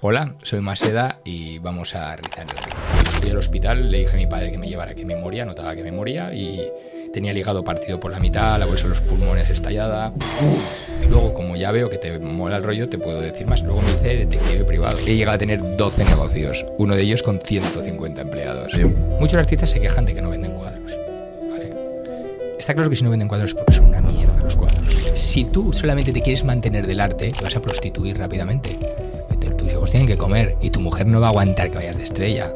Hola, soy Maseda y vamos a rizar el. Fui al hospital, le dije a mi padre que me llevara que me moría, notaba que me moría y tenía el hígado partido por la mitad, la bolsa de los pulmones estallada. Y luego, como ya veo que te mola el rollo, te puedo decir más. Luego me hice detective privado. He llegado a tener 12 negocios, uno de ellos con 150 empleados. Sí. Muchos artistas se quejan de que no venden cuadros. ¿vale? Está claro que si no venden cuadros es porque son una mierda los cuadros. Si tú solamente te quieres mantener del arte, te vas a prostituir rápidamente. Tienen que comer y tu mujer no va a aguantar que vayas de estrella.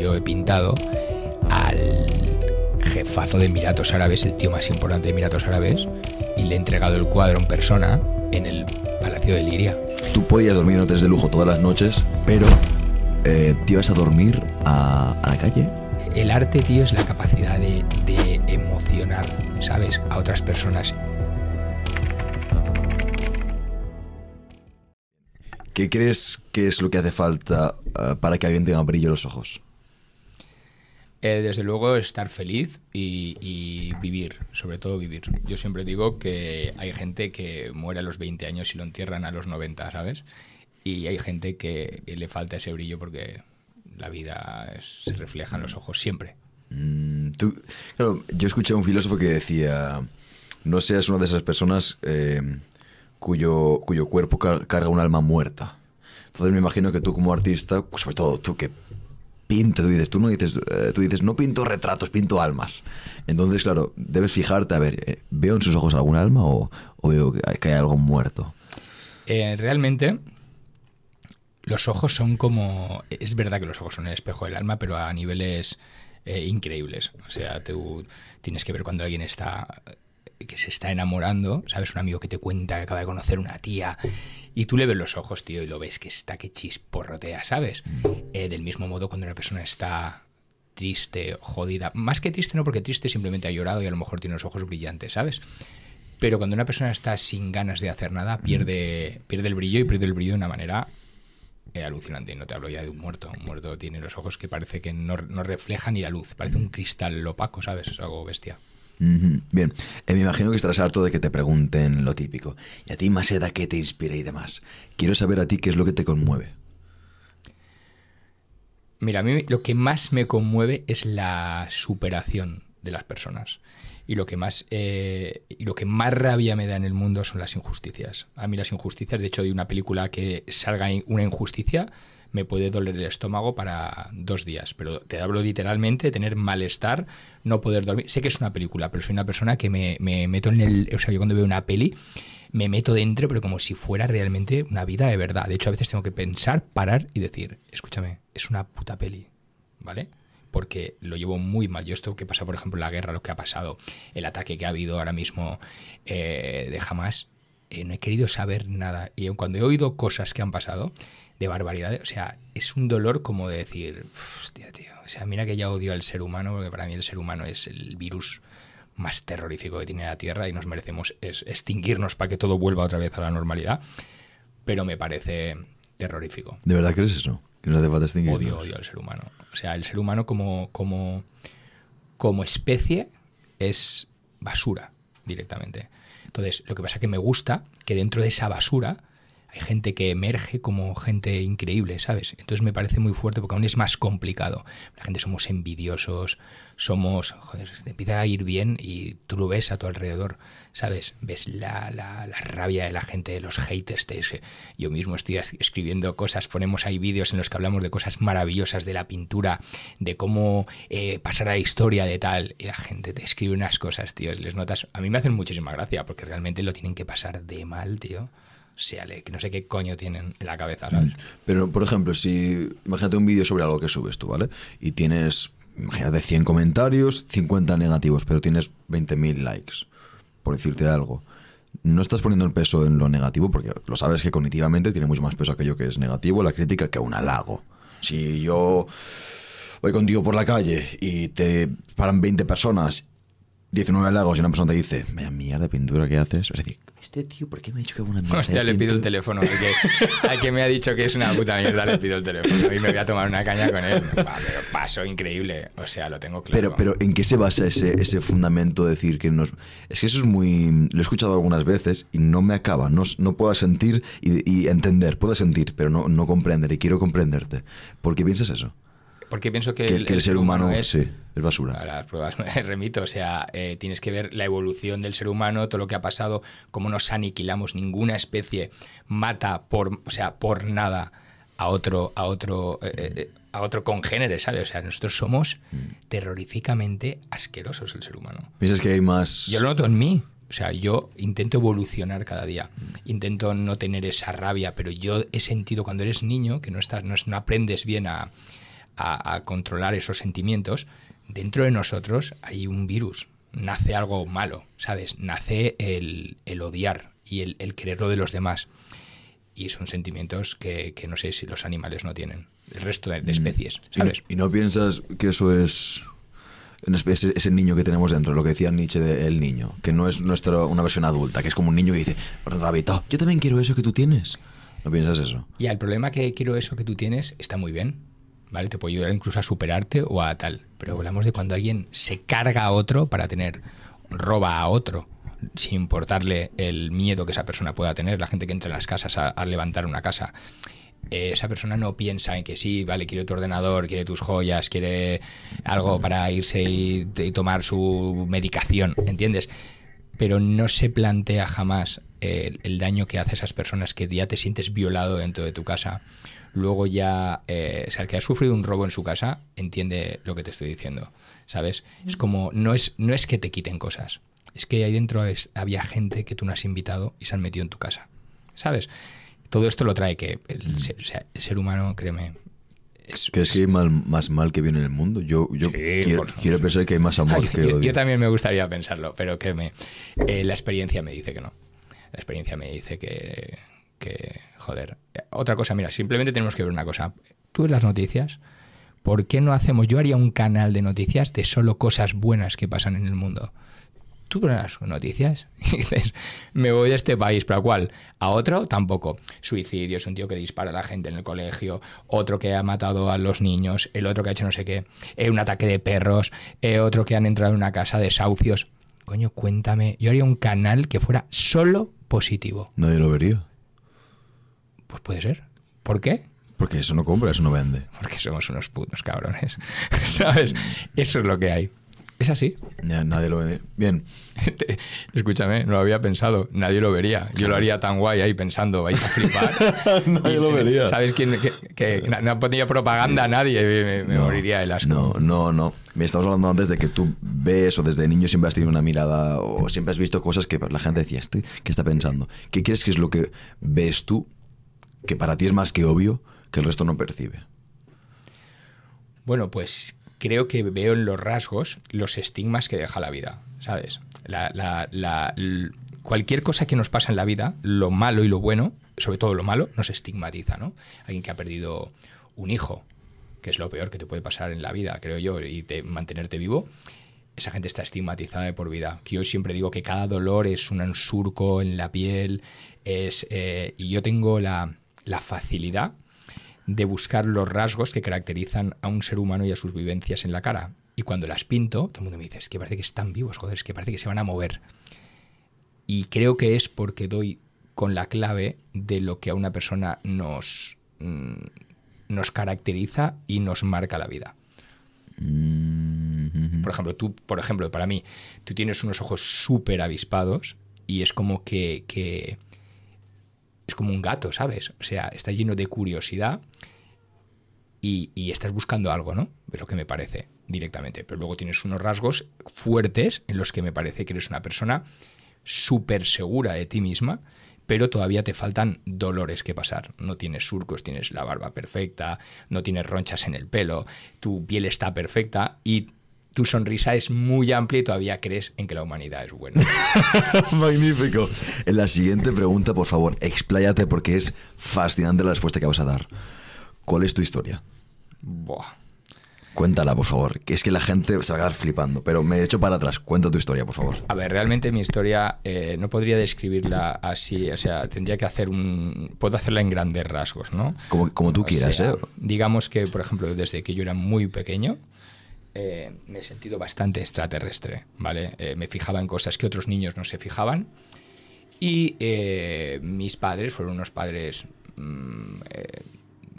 Yo he pintado al jefazo de Emiratos Árabes, el tío más importante de Emiratos Árabes, y le he entregado el cuadro en persona en el Palacio de Liria. Tú podías dormir en hoteles de lujo todas las noches, pero eh, te ibas a dormir a, a la calle. El arte, tío, es la capacidad de, de emocionar, ¿sabes? A otras personas. ¿Qué crees que es lo que hace falta eh, para que alguien tenga brillo en los ojos? Eh, desde luego estar feliz y, y vivir, sobre todo vivir. Yo siempre digo que hay gente que muere a los 20 años y lo entierran a los 90, ¿sabes? Y hay gente que le falta ese brillo porque la vida es- se refleja en los ojos siempre. Mm, tú- claro, yo escuché a un filósofo que decía, no seas una de esas personas eh, cuyo, cuyo cuerpo car- carga un alma muerta. Entonces me imagino que tú como artista, sobre todo tú que pinta, tú dices, tú no dices, eh, tú dices, no pinto retratos, pinto almas. Entonces, claro, debes fijarte, a ver, eh, ¿veo en sus ojos algún alma o, veo que hay, algo muerto? Eh, realmente, los ojos son como. Es verdad que los ojos son el espejo del alma, pero a niveles increíbles. O sea, tú tienes que ver cuando alguien está que se está enamorando, ¿sabes? Un amigo que te cuenta que acaba de conocer una tía y tú le ves los ojos, tío, y lo ves que está que chisporrotea, ¿sabes? Eh, del mismo modo cuando una persona está triste, jodida, más que triste no porque triste simplemente ha llorado y a lo mejor tiene los ojos brillantes, ¿sabes? Pero cuando una persona está sin ganas de hacer nada, pierde, pierde el brillo y pierde el brillo de una manera eh, alucinante. Y no te hablo ya de un muerto. Un muerto tiene los ojos que parece que no, no refleja ni la luz. Parece un cristal opaco, ¿sabes? Es algo bestia. Bien, Eh, me imagino que estarás harto de que te pregunten lo típico. ¿Y a ti, Maseda, qué te inspira y demás? Quiero saber a ti qué es lo que te conmueve. Mira, a mí lo que más me conmueve es la superación de las personas. Y lo que más eh, y lo que más rabia me da en el mundo son las injusticias. A mí las injusticias, de hecho, hay una película que salga una injusticia, me puede doler el estómago para dos días. Pero te hablo literalmente de tener malestar, no poder dormir. Sé que es una película, pero soy una persona que me, me meto en el. O sea, yo cuando veo una peli, me meto dentro, pero como si fuera realmente una vida de verdad. De hecho, a veces tengo que pensar, parar y decir, escúchame, es una puta peli, ¿vale? Porque lo llevo muy mal. Yo esto que pasa, por ejemplo, la guerra, lo que ha pasado, el ataque que ha habido ahora mismo eh, de Hamas, eh, no he querido saber nada. Y cuando he oído cosas que han pasado de barbaridades, o sea, es un dolor como de decir, hostia, tío. O sea, mira que ya odio al ser humano, porque para mí el ser humano es el virus más terrorífico que tiene la Tierra y nos merecemos es extinguirnos para que todo vuelva otra vez a la normalidad. Pero me parece terrorífico. ¿De verdad crees eso? Que no hace falta extinguirnos? Odio, odio al ser humano. O sea, el ser humano como, como, como especie es basura directamente. Entonces, lo que pasa es que me gusta que dentro de esa basura hay gente que emerge como gente increíble, ¿sabes? Entonces me parece muy fuerte porque aún es más complicado. La gente somos envidiosos, somos, joder, te empieza a ir bien y tú lo ves a tu alrededor, ¿sabes? Ves la, la, la rabia de la gente, los haters. Te, yo mismo estoy escribiendo cosas, ponemos ahí vídeos en los que hablamos de cosas maravillosas de la pintura, de cómo eh, pasar a la historia de tal, y la gente te escribe unas cosas, tío, les notas. A mí me hacen muchísima gracia porque realmente lo tienen que pasar de mal, tío. O sea, le- que no sé qué coño tienen en la cabeza, ¿sabes? Pero, por ejemplo, si imagínate un vídeo sobre algo que subes tú, ¿vale? Y tienes, imagínate, 100 comentarios, 50 negativos, pero tienes 20.000 likes, por decirte algo. No estás poniendo el peso en lo negativo porque lo sabes que cognitivamente tiene mucho más peso aquello que es negativo, la crítica, que un halago. Si yo voy contigo por la calle y te paran 20 personas 19 lagos y una persona te dice, vaya mierda de pintura que haces, es decir, este tío, ¿por qué me ha dicho que hago una mierda? Hostia, de le pido el pintura?". teléfono. Al que, al que me ha dicho que es una puta mierda, le pido el teléfono. Y me voy a tomar una caña con él. Va, pero paso increíble. O sea, lo tengo claro. Pero, pero ¿en qué se basa ese, ese fundamento de decir que nos... Es que eso es muy... Lo he escuchado algunas veces y no me acaba. No, no puedo sentir y, y entender. Puedo sentir, pero no, no comprender. Y quiero comprenderte. ¿Por qué piensas eso? Porque pienso que, Que, que el, ser humano, es, sí, es basura. A las pruebas me remito, o sea, eh, tienes que ver la evolución del ser humano, todo lo que ha pasado, cómo nos aniquilamos, ninguna especie mata por, o sea, por nada a otro, a otro, eh, eh, a otro congénere, ¿sabes? O sea, nosotros somos terroríficamente asquerosos el ser humano. ¿Piensas que hay más... Yo lo noto en mí. O sea, yo intento evolucionar cada día. Intento no tener esa rabia, pero yo he sentido cuando eres niño, que no, estás, no, no aprendes bien a, a- a controlar esos sentimientos, dentro de nosotros hay un virus. Nace algo malo, ¿sabes? Nace el, el odiar y el, el quererlo de los demás. Y son sentimientos que, que no sé si los animales no tienen. El resto de, de especies, ¿Y no, ¿sabes? y no piensas que eso es una especie- ese, niño que tenemos dentro, lo que decía Nietzsche del niño, que no es nuestro, una versión adulta, que es como un niño que dice, rabito, yo también quiero eso que tú tienes. ¿No piensas eso? Y el problema que quiero eso que tú tienes está muy bien, ¿vale? Te puede ayudar incluso a superarte o a tal. Pero hablamos de cuando alguien se carga a otro para tener, roba a otro, sin importarle el miedo que esa persona pueda tener. La gente que entra en las casas a, levantar una casa. eh, esa persona no piensa en que sí, vale, quiere tu ordenador, quiere tus joyas, quiere algo para irse y, tomar su medicación, ¿entiendes? pero no se plantea jamás el, el daño que hace a esas personas que ya te sientes violado dentro de tu casa. Luego ya, eh, o sea, el que ha sufrido un robo en su casa entiende lo que te estoy diciendo, ¿sabes? Es como, no es, no es que te quiten cosas, es que ahí dentro es- había gente que tú no has invitado y se han metido en tu casa, ¿sabes? Todo esto lo trae que el, ser, o sea, el ser humano, créeme, es, ¿Crees que hay mal- más mal que bien en el mundo? Yo, yo Sí, quiero, quiero pensar que hay más amor Ay, que yo también me gustaría pensarlo, pero créeme, eh, la experiencia me dice que no. La experiencia me dice que, que, joder. Otra cosa, mira, simplemente tenemos que ver una cosa. Tú ves las noticias, ¿por qué no hacemos? Yo haría un canal de noticias de solo cosas buenas que pasan en el mundo. Tú ves las noticias y dices, me voy de este país, pero ¿a cuál? ¿A otro? Tampoco. Suicidios, un tío que dispara a la gente en el colegio, otro que ha matado a los niños, el otro que ha hecho no sé qué, eh, un ataque de perros, eh, otro que han entrado en una casa de desahucios. Coño, cuéntame. Yo haría un canal que fuera solo positivo. Nadie lo vería. Pues puede ser. ¿Por qué? Porque eso no compra, eso no vende. Porque somos unos putos cabrones. ¿Sabes? Eso es lo que hay. Es así. Ya, nadie lo vende. Bien. Escúchame, no lo había pensado. Nadie lo vería. Yo lo haría tan guay ahí pensando, vais a flipar. Nadie Y, lo vería. ¿Sabes quién? Que, que no- no ponía propaganda a nadie. Me, me moriría de asco. No, no, no. Me estamos hablando antes de que tú ves o desde niño siempre has tenido una mirada o siempre has visto cosas que la gente decía, "Este, ¿qué está pensando? ¿Qué crees que es lo que ves tú que para ti es más que obvio que el resto no percibe? Bueno, pues creo que veo en los rasgos los estigmas que deja la vida, ¿sabes? La- la- la- cualquier cosa que nos pasa en la vida, lo malo y lo bueno, sobre todo lo malo, nos estigmatiza, ¿no? Alguien que ha perdido un hijo, que es lo peor que te puede pasar en la vida, creo yo, y te- mantenerte vivo, esa gente está estigmatizada de por vida. Que yo siempre digo que cada dolor es un surco en la piel, es, eh, y yo tengo la, la facilidad de buscar los rasgos que caracterizan a un ser humano y a sus vivencias en la cara. Y cuando las pinto, todo el mundo me dice, es que parece que están vivos, joder, es que parece que se van a mover. Y creo que es porque doy con la clave de lo que a una persona nos, mm, nos caracteriza y nos marca la vida. Por ejemplo, tú, por ejemplo, para mí, tú tienes unos ojos súper avispados y es como que, que es como un gato, ¿sabes? O sea, está lleno de curiosidad y, estás buscando algo, ¿no? Es lo que me parece directamente. Pero luego tienes unos rasgos fuertes en los que me parece que eres una persona súper segura de ti misma, pero todavía te faltan dolores que pasar. No tienes surcos, tienes la barba perfecta, no tienes ronchas en el pelo, tu piel está perfecta y tu sonrisa es muy amplia y todavía crees en que la humanidad es buena. Magnífico. En la siguiente pregunta, por favor, expláyate porque es fascinante la respuesta que vas a dar. ¿Cuál es tu historia? Buah. Cuéntala, por favor. Que es que la gente se va a quedar flipando. Pero me he hecho para atrás. Cuenta tu historia, por favor. A ver, realmente mi historia eh, no podría describirla así. O sea, tendría que hacer un. Puedo hacerla en grandes rasgos, ¿no? Como, como tú O quieras, sea, ¿eh? Digamos que, por ejemplo, desde que yo era muy pequeño, eh, me he sentido bastante extraterrestre, ¿vale? Eh, me fijaba en cosas que otros niños no se fijaban. Y eh, mis padres fueron unos padres mm,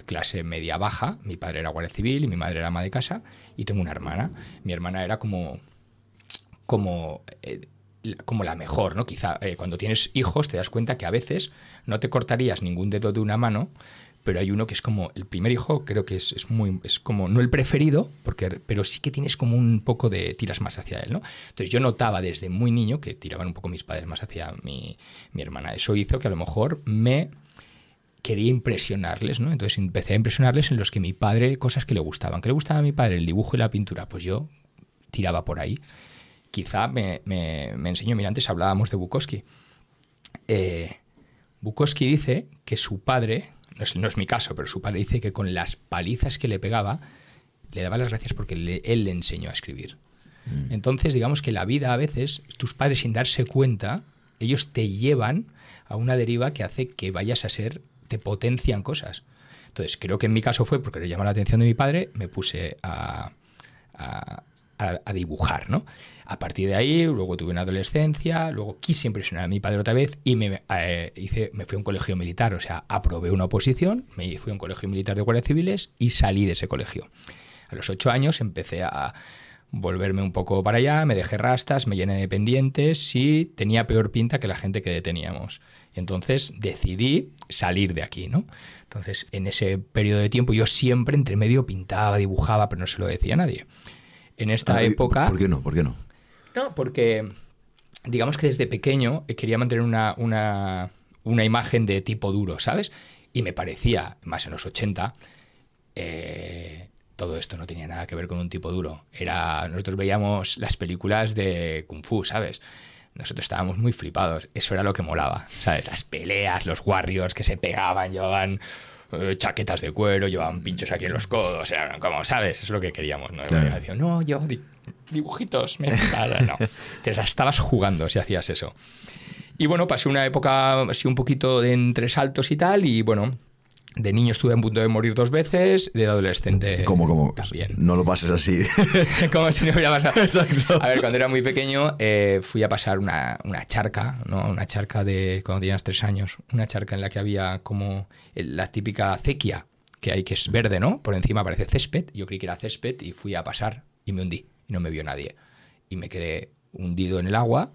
clase media baja. Mi padre era guardia civil y mi madre era ama de casa. Y tengo una hermana. Mi hermana era como. como. como la mejor, ¿no? Quizá cuando tienes hijos te das cuenta que a veces no te cortarías ningún dedo de una mano, pero hay uno que es como el primer hijo, creo que es, es muy es como no el preferido, porque pero sí que tienes como un poco de tiras más hacia él, ¿no? Entonces yo notaba desde muy niño que tiraban un poco mis padres más hacia mi, mi hermana. Eso hizo que a lo mejor me quería impresionarles, ¿no? Entonces empecé a impresionarles en los que mi padre, cosas que le gustaban. ¿Qué le gustaba a mi padre? El dibujo y la pintura. Pues yo tiraba por ahí. Quizá me, me, enseñó, mira, antes hablábamos de Bukowski. Eh, Bukowski dice que su padre, no es, no es mi caso, pero su padre dice que con las palizas que le pegaba, le daba las gracias porque le- él le enseñó a escribir. Entonces, digamos que la vida a veces, tus padres sin darse cuenta, ellos te llevan a una deriva que hace que vayas a ser, te potencian cosas. Entonces, creo que en mi caso fue porque le llamó la atención de mi padre, me puse a, a, a- a dibujar, ¿no? A partir de ahí, luego tuve una adolescencia, luego quise impresionar a mi padre otra vez y me, eh, hice, me fui a un colegio militar, o sea, aprobé una oposición, me fui a un colegio militar de guardias civiles y salí de ese colegio. A los ocho años empecé a volverme un poco para allá, me dejé rastas, me llené de pendientes y tenía peor pinta que la gente que deteníamos. Y entonces decidí salir de aquí, ¿no? Entonces, en ese periodo de tiempo yo siempre entre medio pintaba, dibujaba, pero no se lo decía a nadie. En esta Ah, ¿y época... ¿Por qué no? ¿Por qué no? No, porque digamos que desde pequeño eh, quería mantener una, una, una imagen de tipo duro, ¿sabes? Y me parecía, más en los 80, eh, todo esto no tenía nada que ver con un tipo duro. Era, nosotros veíamos las películas de Kung Fu, ¿sabes? Nosotros estábamos muy flipados. Eso era lo que molaba, ¿sabes? Las peleas, los warriors que se pegaban, llevaban eh, chaquetas de cuero, llevaban pinchos aquí en los codos, eran como, ¿sabes? Es lo que queríamos, ¿no? Claro. no, yo di- dibujitos, me flipada". no. Te estabas jugando si hacías eso. Y bueno, pasé una época así un poquito de entre saltos y tal, y bueno, de niño estuve a punto de morir dos veces, de adolescente ¿Cómo, cómo? también. No lo pases así. Como si no hubiera pasado. Exacto. A ver, cuando era muy pequeño eh, fui a pasar una, una charca, ¿no? Una charca de cuando tenías tres años. Una charca en la que había como el- la típica acequia que hay que es verde, ¿no? Por encima parece césped. Yo creí que era césped y fui a pasar y me hundí. Y no me vio nadie. Y me quedé hundido en el agua.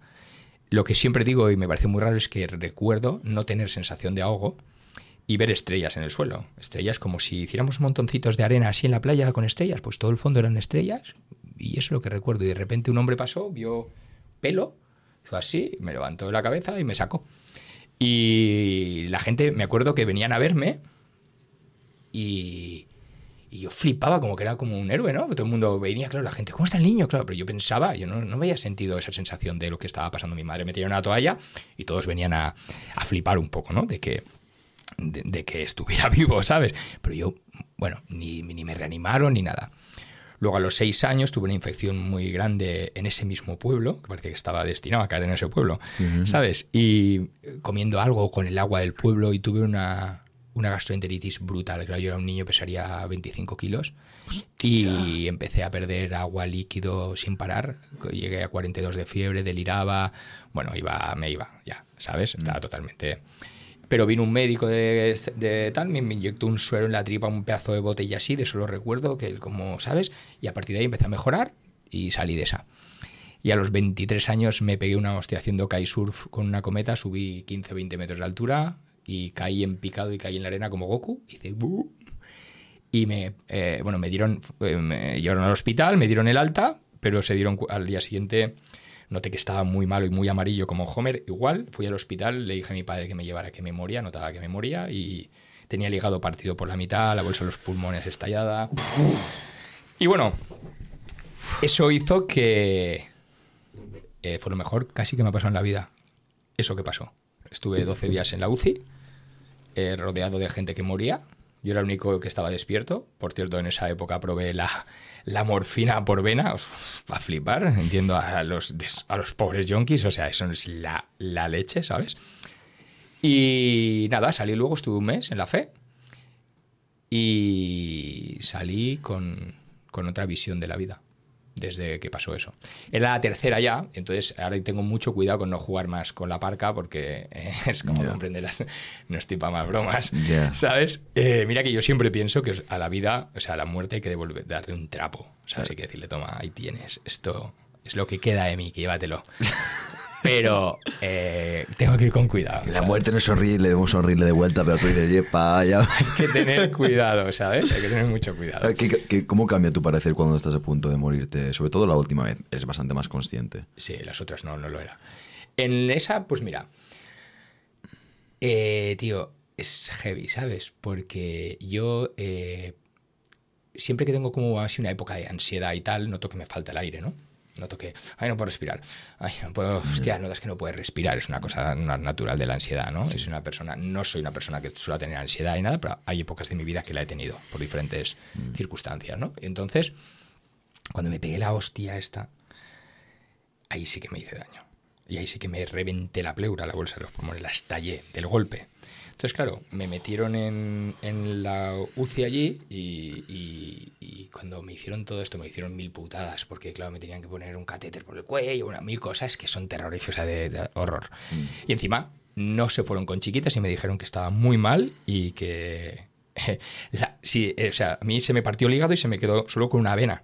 Lo que siempre digo y me parece muy raro es que recuerdo no tener sensación de ahogo y ver estrellas en el suelo. Estrellas como si hiciéramos montoncitos de arena así en la playa con estrellas, pues todo el fondo eran estrellas y eso es lo que recuerdo. Y de repente un hombre pasó, vio pelo, hizo así, me levantó de la cabeza y me sacó. Y la gente, me acuerdo que venían a verme y, yo flipaba como que era como un héroe, ¿no? Todo el mundo venía, claro, la gente, ¿cómo está el niño? Claro, pero yo pensaba, yo no, no había sentido esa sensación de lo que estaba pasando. Mi madre me tiró una toalla y todos venían a, a flipar un poco, ¿no? De que, de, de que estuviera vivo, ¿sabes? Pero yo, bueno, ni, ni me reanimaron ni nada. Luego a los seis años tuve una infección muy grande en ese mismo pueblo, que parece que estaba destinado a caer en ese pueblo, ¿sabes? Y eh, comiendo algo con el agua del pueblo y tuve una, una gastroenteritis brutal. Claro, yo era un niño, pesaría 25 kilos. Y empecé a perder agua líquido sin parar. Llegué a 42 de fiebre, deliraba. Bueno, iba, me iba, ya, ¿sabes? Estaba totalmente... Pero vino un médico de, de tal, me, inyectó un suero en la tripa, un pedazo de botella así, de eso lo recuerdo, que como, ¿sabes? Y a partir de ahí empecé a mejorar y salí de esa. Y a los 23 años me pegué una hostia haciendo kitesurf con una cometa, subí 15 o 20 metros de altura y caí en picado y caí en la arena como Goku. Y me, eh, bueno, me dieron, eh, me llevaron al hospital, me dieron el alta, pero se dieron al día siguiente, noté que estaba muy malo y muy amarillo como Homer. Igual, fui al hospital, le dije a mi padre que me llevara que me moría, notaba que me moría y tenía el hígado partido por la mitad, la bolsa de los pulmones estallada. Y bueno, eso hizo que eh, fue lo mejor casi que me ha pasado en la vida. Eso que pasó. Estuve 12 días en la UCI, eh, rodeado de gente que moría. Yo era el único que estaba despierto. Por cierto, en esa época probé la, la morfina por vena. A flipar. Entiendo a los, a los pobres yonkis. O sea, eso es la, la leche, ¿sabes? Y nada, salí luego, estuve un mes en la fe. Y salí con, con otra visión de la vida desde que pasó eso. Era la tercera ya, entonces ahora tengo mucho cuidado con no jugar más con la parca porque eh, es como comprenderás, no estoy para más bromas, ¿sabes? Eh, mira que yo siempre pienso que a la vida, o sea, a la muerte hay que devolver, darle un trapo, ¿sabes? Hay que decirle, toma, ahí tienes, esto es lo que queda de mí, que llévatelo. pero eh, tengo que ir con cuidado. La muerte no es horrible, debemos sonreírle de vuelta, pero tú dices, yepa, ya. Hay que tener cuidado, ¿sabes? Hay que tener mucho cuidado. cómo cambia tu parecer cuando estás a punto de morirte? Sobre todo la última vez, eres bastante más consciente. Sí, las otras no, no lo era. En esa, pues mira, eh, tío, es heavy, ¿sabes? Porque yo eh, siempre que tengo como así una época de ansiedad y tal, noto que me falta el aire, ¿no? Noto que, ay, no puedo respirar, ay, no puedo, hostia, no es que no puedes respirar, es una cosa natural de la ansiedad, ¿no? Es una persona, no soy una persona que suele tener ansiedad y nada, pero hay épocas de mi vida que la he tenido por diferentes mm. circunstancias, ¿no? entonces, cuando me pegué la hostia esta, ahí sí que me hice daño. Y ahí sí que me reventé la pleura, la bolsa de los pulmones, la estallé del golpe. Entonces, claro, me metieron en, en la UCI allí y, cuando me hicieron todo esto me hicieron mil putadas porque, claro, me tenían que poner un catéter por el cuello, una, mil cosas que son terroríficas de, horror. Mm. Y encima no se fueron con chiquitas y me dijeron que estaba muy mal y que... sí, o sea, a mí se me partió el hígado y se me quedó solo con una vena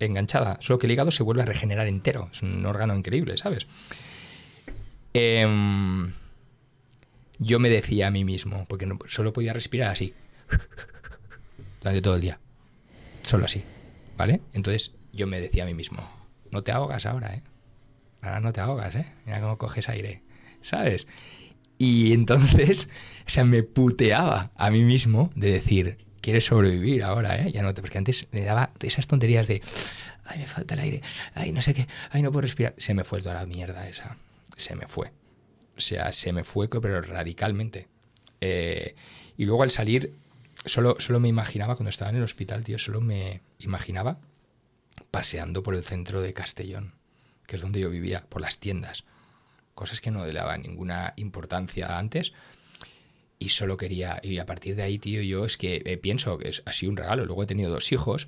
enganchada. Solo que el hígado se vuelve a regenerar entero. Es un órgano increíble, ¿sabes? Eh, yo me decía a mí mismo, porque no, solo podía respirar así, durante todo el día, solo así, ¿vale? Entonces yo me decía a mí mismo, no te ahogas ahora, ¿eh? Ahora no te ahogas, ¿eh? Mira cómo coges aire, ¿sabes? Y entonces, o sea, me puteaba a mí mismo de decir, quieres sobrevivir ahora, ¿eh? Ya no te, porque antes me daba esas tonterías de, ay, me falta el aire, ay, no sé qué, ay, no puedo respirar. Se me fue toda la mierda esa, se me fue. O sea, se me fue, pero radicalmente. Eh, y luego al salir, solo, solo me imaginaba, cuando estaba en el hospital, tío, solo me imaginaba paseando por el centro de Castellón, que es donde yo vivía, por las tiendas. Cosas que no le ninguna importancia antes. Y solo quería, y a partir de ahí, tío, yo es que eh, pienso que es así un regalo. Luego he tenido dos hijos,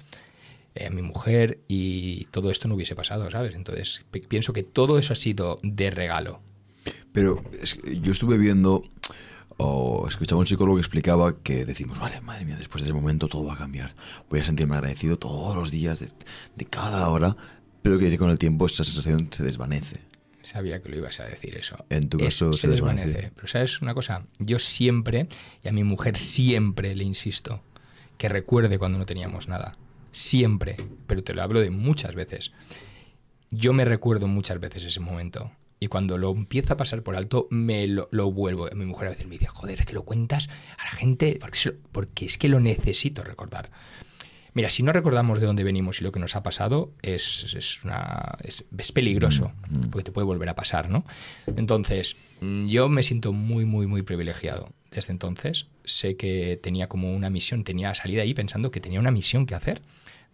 eh, mi mujer, y todo esto no hubiese pasado, ¿sabes? Entonces pienso que todo eso ha sido de regalo pero yo estuve viendo o escuchaba a un psicólogo que explicaba que decimos, vale, madre mía, después de ese momento todo va a cambiar. Voy a sentirme agradecido todos los días, de, cada hora, pero que dice con el tiempo esa sensación se desvanece. Sabía que lo ibas a decir eso. En tu caso se, desvanece. Pero sabes una cosa, yo siempre, y a mi mujer siempre le insisto, que recuerde cuando no teníamos nada. Siempre, pero te lo hablo de muchas veces. Yo me recuerdo muchas veces ese momento y cuando lo empiezo a pasar por alto, me lo, vuelvo. Mi mujer a veces me dice, joder, es que lo cuentas a la gente porque, porque es que lo necesito recordar. Mira, si no recordamos de dónde venimos y lo que nos ha pasado, es, es, una, es, peligroso, mm, mm. porque te puede volver a pasar, ¿no? Entonces, mm, yo me siento muy, muy, muy privilegiado. Desde entonces, sé que tenía como una misión, tenía salida ahí pensando que tenía una misión que hacer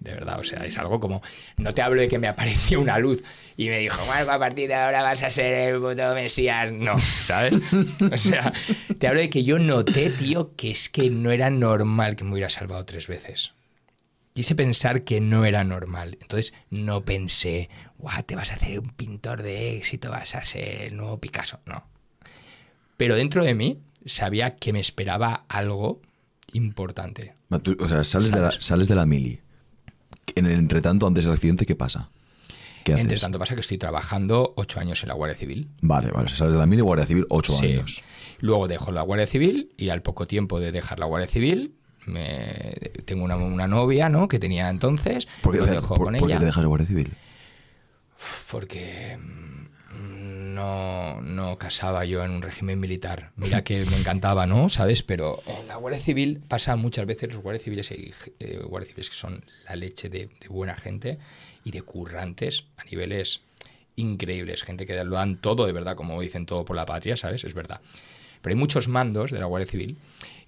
de verdad. O sea, es algo como. No te hablo de que me apareció una luz y me dijo, bueno, a partir de ahora vas a ser el puto Mesías. No, ¿sabes? O sea, te hablo de que yo noté, tío, que es que no era normal que me hubiera salvado tres veces. Quise pensar que no era normal. Entonces no pensé, guau, te vas a hacer un pintor de éxito, vas a ser el nuevo Picasso. No. Pero dentro de mí sabía que me esperaba algo importante. O sea, sales, de la, sales de la mili en el entretanto, antes del accidente, ¿qué pasa? ¿Qué Entre tanto pasa que estoy trabajando ocho años en la Guardia Civil. Vale, vale, sales de la mini Guardia Civil ocho años. Luego dejo la Guardia Civil y al poco tiempo de dejar la Guardia Civil me, tengo una, novia, ¿no? Que tenía entonces. ¿Por qué, dejo con ¿por qué dejas la Guardia Civil? Porque no, no casaba yo en un régimen militar. Mira que me encantaba, ¿no? ¿Sabes? Pero en la Guardia Civil pasa muchas veces los guardias civiles, eh, guardias civiles que son la leche de, buena gente y de currantes a niveles increíbles. Gente que lo dan todo, de verdad, como dicen todo por la patria, ¿sabes? Es verdad. Pero hay muchos mandos de la Guardia Civil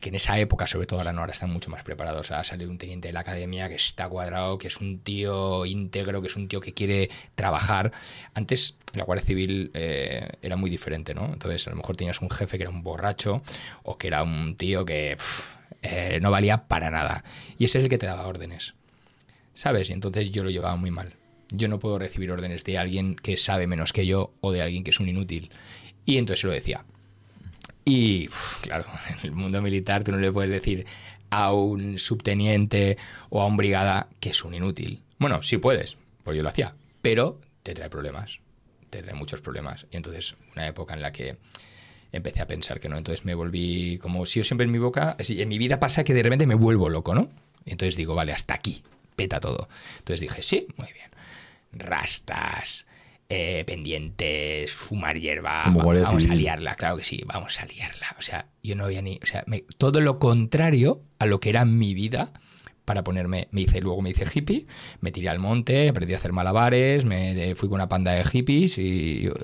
que en esa época, sobre todo ahora no, están mucho más preparados. a salir un teniente de la academia que está cuadrado, que es un tío íntegro, que es un tío que quiere trabajar. Antes la Guardia Civil eh, era muy diferente, ¿no? Entonces a lo mejor tenías un jefe que era un borracho o que era un tío que eh, no valía para nada. Y ese es el que te daba órdenes. ¿Sabes? Y entonces yo lo llevaba muy mal. Yo no puedo recibir órdenes de alguien que sabe menos que yo o de alguien que es un inútil. Y entonces se lo decía. Y claro, en el mundo militar tú no le puedes decir a un subteniente o a un brigada que es un inútil. Bueno, sí puedes, pues yo lo hacía, pero te trae problemas, te trae muchos problemas. Y entonces, una época en la que empecé a pensar que no, entonces me volví como si yo siempre en mi boca, en mi vida pasa que de repente me vuelvo loco, ¿no? Entonces digo, vale, hasta aquí, peta todo. Entonces dije, sí, muy bien. Rastas, eh, pendientes, fumar hierba, vamos, a liarla, claro que sí, vamos a liarla. O sea, yo no había ni, o sea, todo lo contrario a lo que era mi vida para ponerme, me hice, luego me hice hippie, me tiré al monte, aprendí a hacer malabares, me fui con una panda de hippies y, o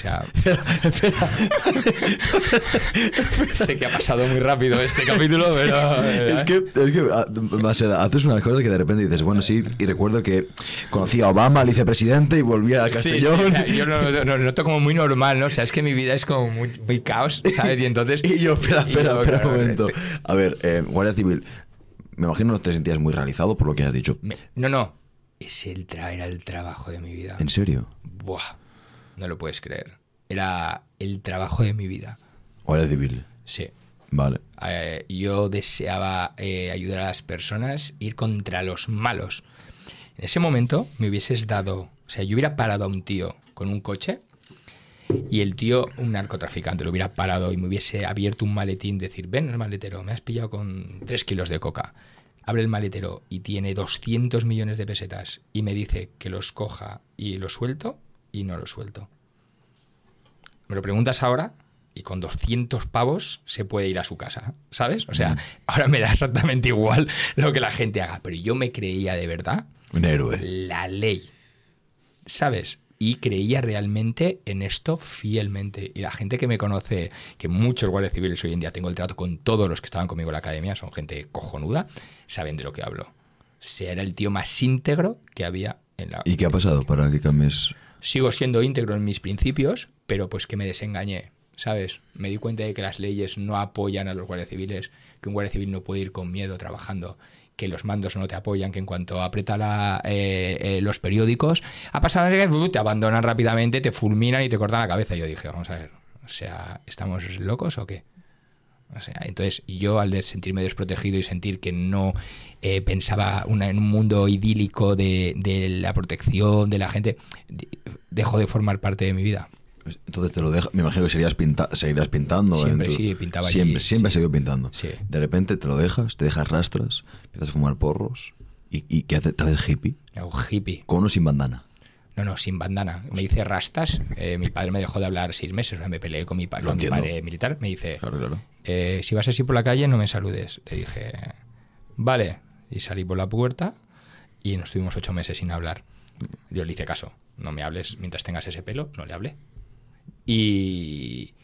sea... espera, sé que ha pasado muy rápido este capítulo, pero... Es que, es que ah, haces unas cosas que de repente dices, bueno, sí, y recuerdo que conocí a Obama, el vicepresidente, y volví a Castellón. Sí, yo lo, lo, noto como muy normal, ¿no? O sea, es que mi vida es como muy, caos, ¿sabes? Y entonces... Y yo, espera, espera, espera un momento. A ver, eh, Guardia Civil, me imagino que no te sentías muy realizado por lo que has dicho. no, no. Es el era el trabajo de mi vida. ¿En serio? Buah. No lo puedes creer. Era el trabajo de mi vida. Guardia civil? Sí. Vale. Eh, yo deseaba eh, ayudar a las personas, ir contra los malos. En ese momento me hubieses dado, o sea, yo hubiera parado a un tío con un coche y el tío, un narcotraficante, lo hubiera parado y me hubiese abierto un maletín, decir, ven el maletero, me has pillado con 3 kilos de coca. Abre el maletero y tiene 200 millones de pesetas y me dice que los coja y lo suelto y no lo suelto. Me lo preguntas ahora y con 200 pavos se puede ir a su casa, ¿sabes? O sea, mm. ahora me da exactamente igual lo que la gente haga, pero yo me creía de verdad. Un héroe. La ley. ¿Sabes? Y creía realmente en esto fielmente. Y la gente que me conoce, que muchos guardias civiles hoy en día tengo el trato con todos los que estaban conmigo en la academia, son gente cojonuda, saben de lo que hablo. O era el tío más íntegro que había en la... ¿Y qué ha pasado para que cambies? Sigo siendo íntegro en mis principios, pero pues que me desengañé. ¿Sabes? Me di cuenta de que las leyes no apoyan a los guardias civiles, que un guardia civil no puede ir con miedo trabajando, que los mandos no te apoyan, que en cuanto aprieta eh, eh, los periódicos, ha pasado que te abandonan rápidamente, te fulminan y te cortan la cabeza. Yo dije, vamos a ver, o sea, ¿estamos locos o qué? O sea, entonces yo al sentirme desprotegido y sentir que no eh, pensaba en un mundo idílico de, de, la protección de la gente, dejó de formar parte de mi vida. Entonces te lo deja, me imagino que seguirías, pinta, seguirías pintando. Siempre, sí, pintaba Siempre, allí, siempre has seguido pintando. Sí. De repente te lo dejas, te dejas rastras, empiezas a fumar porros. ¿Y, y qué haces? ¿Te haces hippie? Un hippie. ¿Con o sin bandana? No, no, sin bandana. Me hice rastas. Eh, mi padre me dejó de hablar seis meses. me peleé con mi, con mi padre militar. Me dice, claro, claro. Eh, si vas así por la calle, no me saludes. Le dije, vale. Y salí por la puerta y nos tuvimos ocho meses sin hablar. Yo le hice caso. No me hables mientras tengas ese pelo. No le hablé y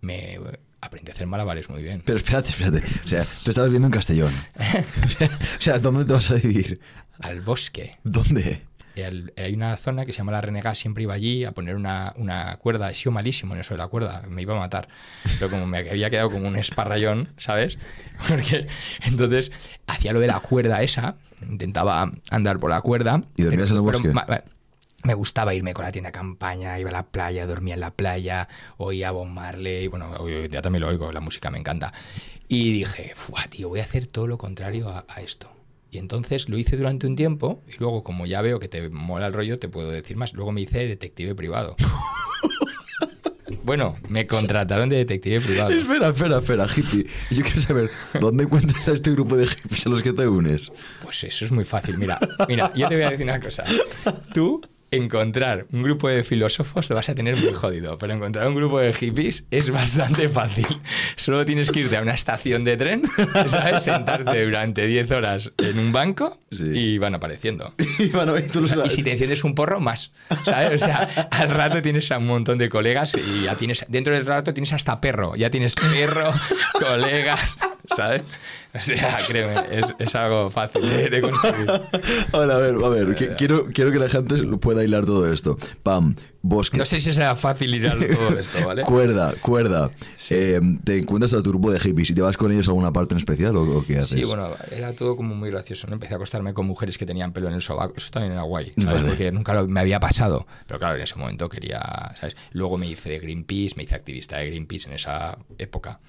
me aprendí a hacer malabares muy bien. Pero espérate, espérate. O sea, tú estabas viviendo en Castellón. o, sea, ¿dónde te vas a vivir? Al bosque. ¿Dónde? hay una zona que se llama La Renegada, siempre iba allí a poner una, una, cuerda. He sido malísimo en eso de la cuerda, me iba a matar. Pero como me había quedado como un esparrayón, ¿sabes? Porque entonces hacía lo de la cuerda esa, intentaba andar por la cuerda. ¿Y dormías en el bosque? Me gustaba irme con la tienda a campaña, iba a la playa, dormía en la playa, oía a Bob Marley, bueno, ya también lo oigo, la música me encanta. Y dije, Fua, tío, voy a hacer todo lo contrario a, esto. Y entonces lo hice durante un tiempo y luego como ya veo que te mola el rollo, te puedo decir más. Luego me hice detective privado. Bueno, me contrataron de detective privado. espera, espera, espera, hippie. Yo quiero saber, ¿dónde encuentras a este grupo de hippies a los que te unes? Pues eso es muy fácil. Mira, mira, yo te voy a decir una cosa. Tú encontrar un grupo de filósofos lo vas a tener muy jodido, pero encontrar un grupo de hippies es bastante fácil. Solo tienes que irte a una estación de tren, ¿sabes? Sentarte durante 10 horas en un banco Sí. y van apareciendo. Y, van a ver, tú lo Y si te enciendes un porro, más. ¿Sabes? O sea, al rato tienes a un montón de colegas y ya tienes, dentro del rato tienes hasta perro. Ya tienes perro, colegas, ¿sabes? O sea, créeme, es, es algo fácil de, de construir. Ahora, a ver, a ver, que- quiero, quiero que la gente lo pueda hilar todo esto. Pam, bosque. No sé si será fácil ir a todo esto, ¿vale? Cuerda, cuerda. Eh, te encuentras a tu grupo de hippies y te vas con ellos a alguna parte en especial o, o qué haces? Sí, bueno, era todo como muy gracioso. ¿no? Empecé a acostarme con mujeres que tenían pelo en el sobaco. Eso también era guay, ¿sabes? Vale. Porque nunca lo- me había pasado. Pero claro, en ese momento quería, ¿sabes? Luego me hice de Greenpeace, me hice activista de Greenpeace en esa época,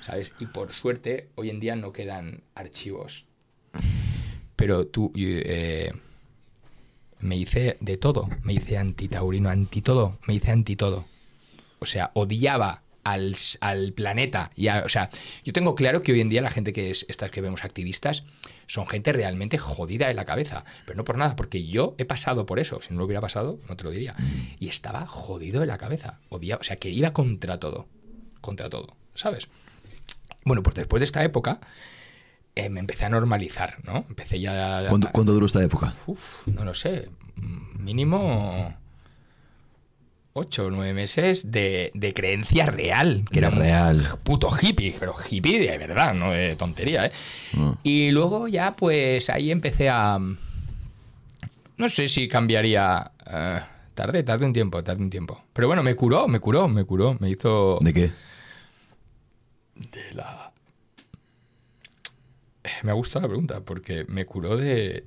¿sabes? Y por suerte, hoy en día no quedan archivos. Pero tú, eh, me hice de todo. Me hice antitaurino, anti todo. Me hice anti todo. O sea, odiaba al, al planeta. Y a- o sea, yo tengo claro que hoy en día la gente que es estas que vemos activistas son gente realmente jodida de la cabeza. Pero no por nada, porque yo he pasado por eso. Si no lo hubiera pasado, no te lo diría. Y estaba jodido de la cabeza. Odiaba, o sea, que iba contra todo. Contra todo, ¿sabes? Bueno, pues después de esta época eh, me empecé a normalizar, ¿no? Empecé ya... ¿Cuánto, cuánto duró esta época? Uf, no lo sé. Mínimo ocho o nueve meses de, de creencia real. Que De era un real. puto hippie, pero hippie de verdad, no de tontería, ¿eh? No. Y luego ya, pues ahí empecé a. No sé si cambiaría. eh, tarde, tarde un tiempo, tarde un tiempo. Pero bueno, me curó, me curó, me curó. Me hizo. ¿De qué? de la... Me ha gustado la pregunta porque me curó de,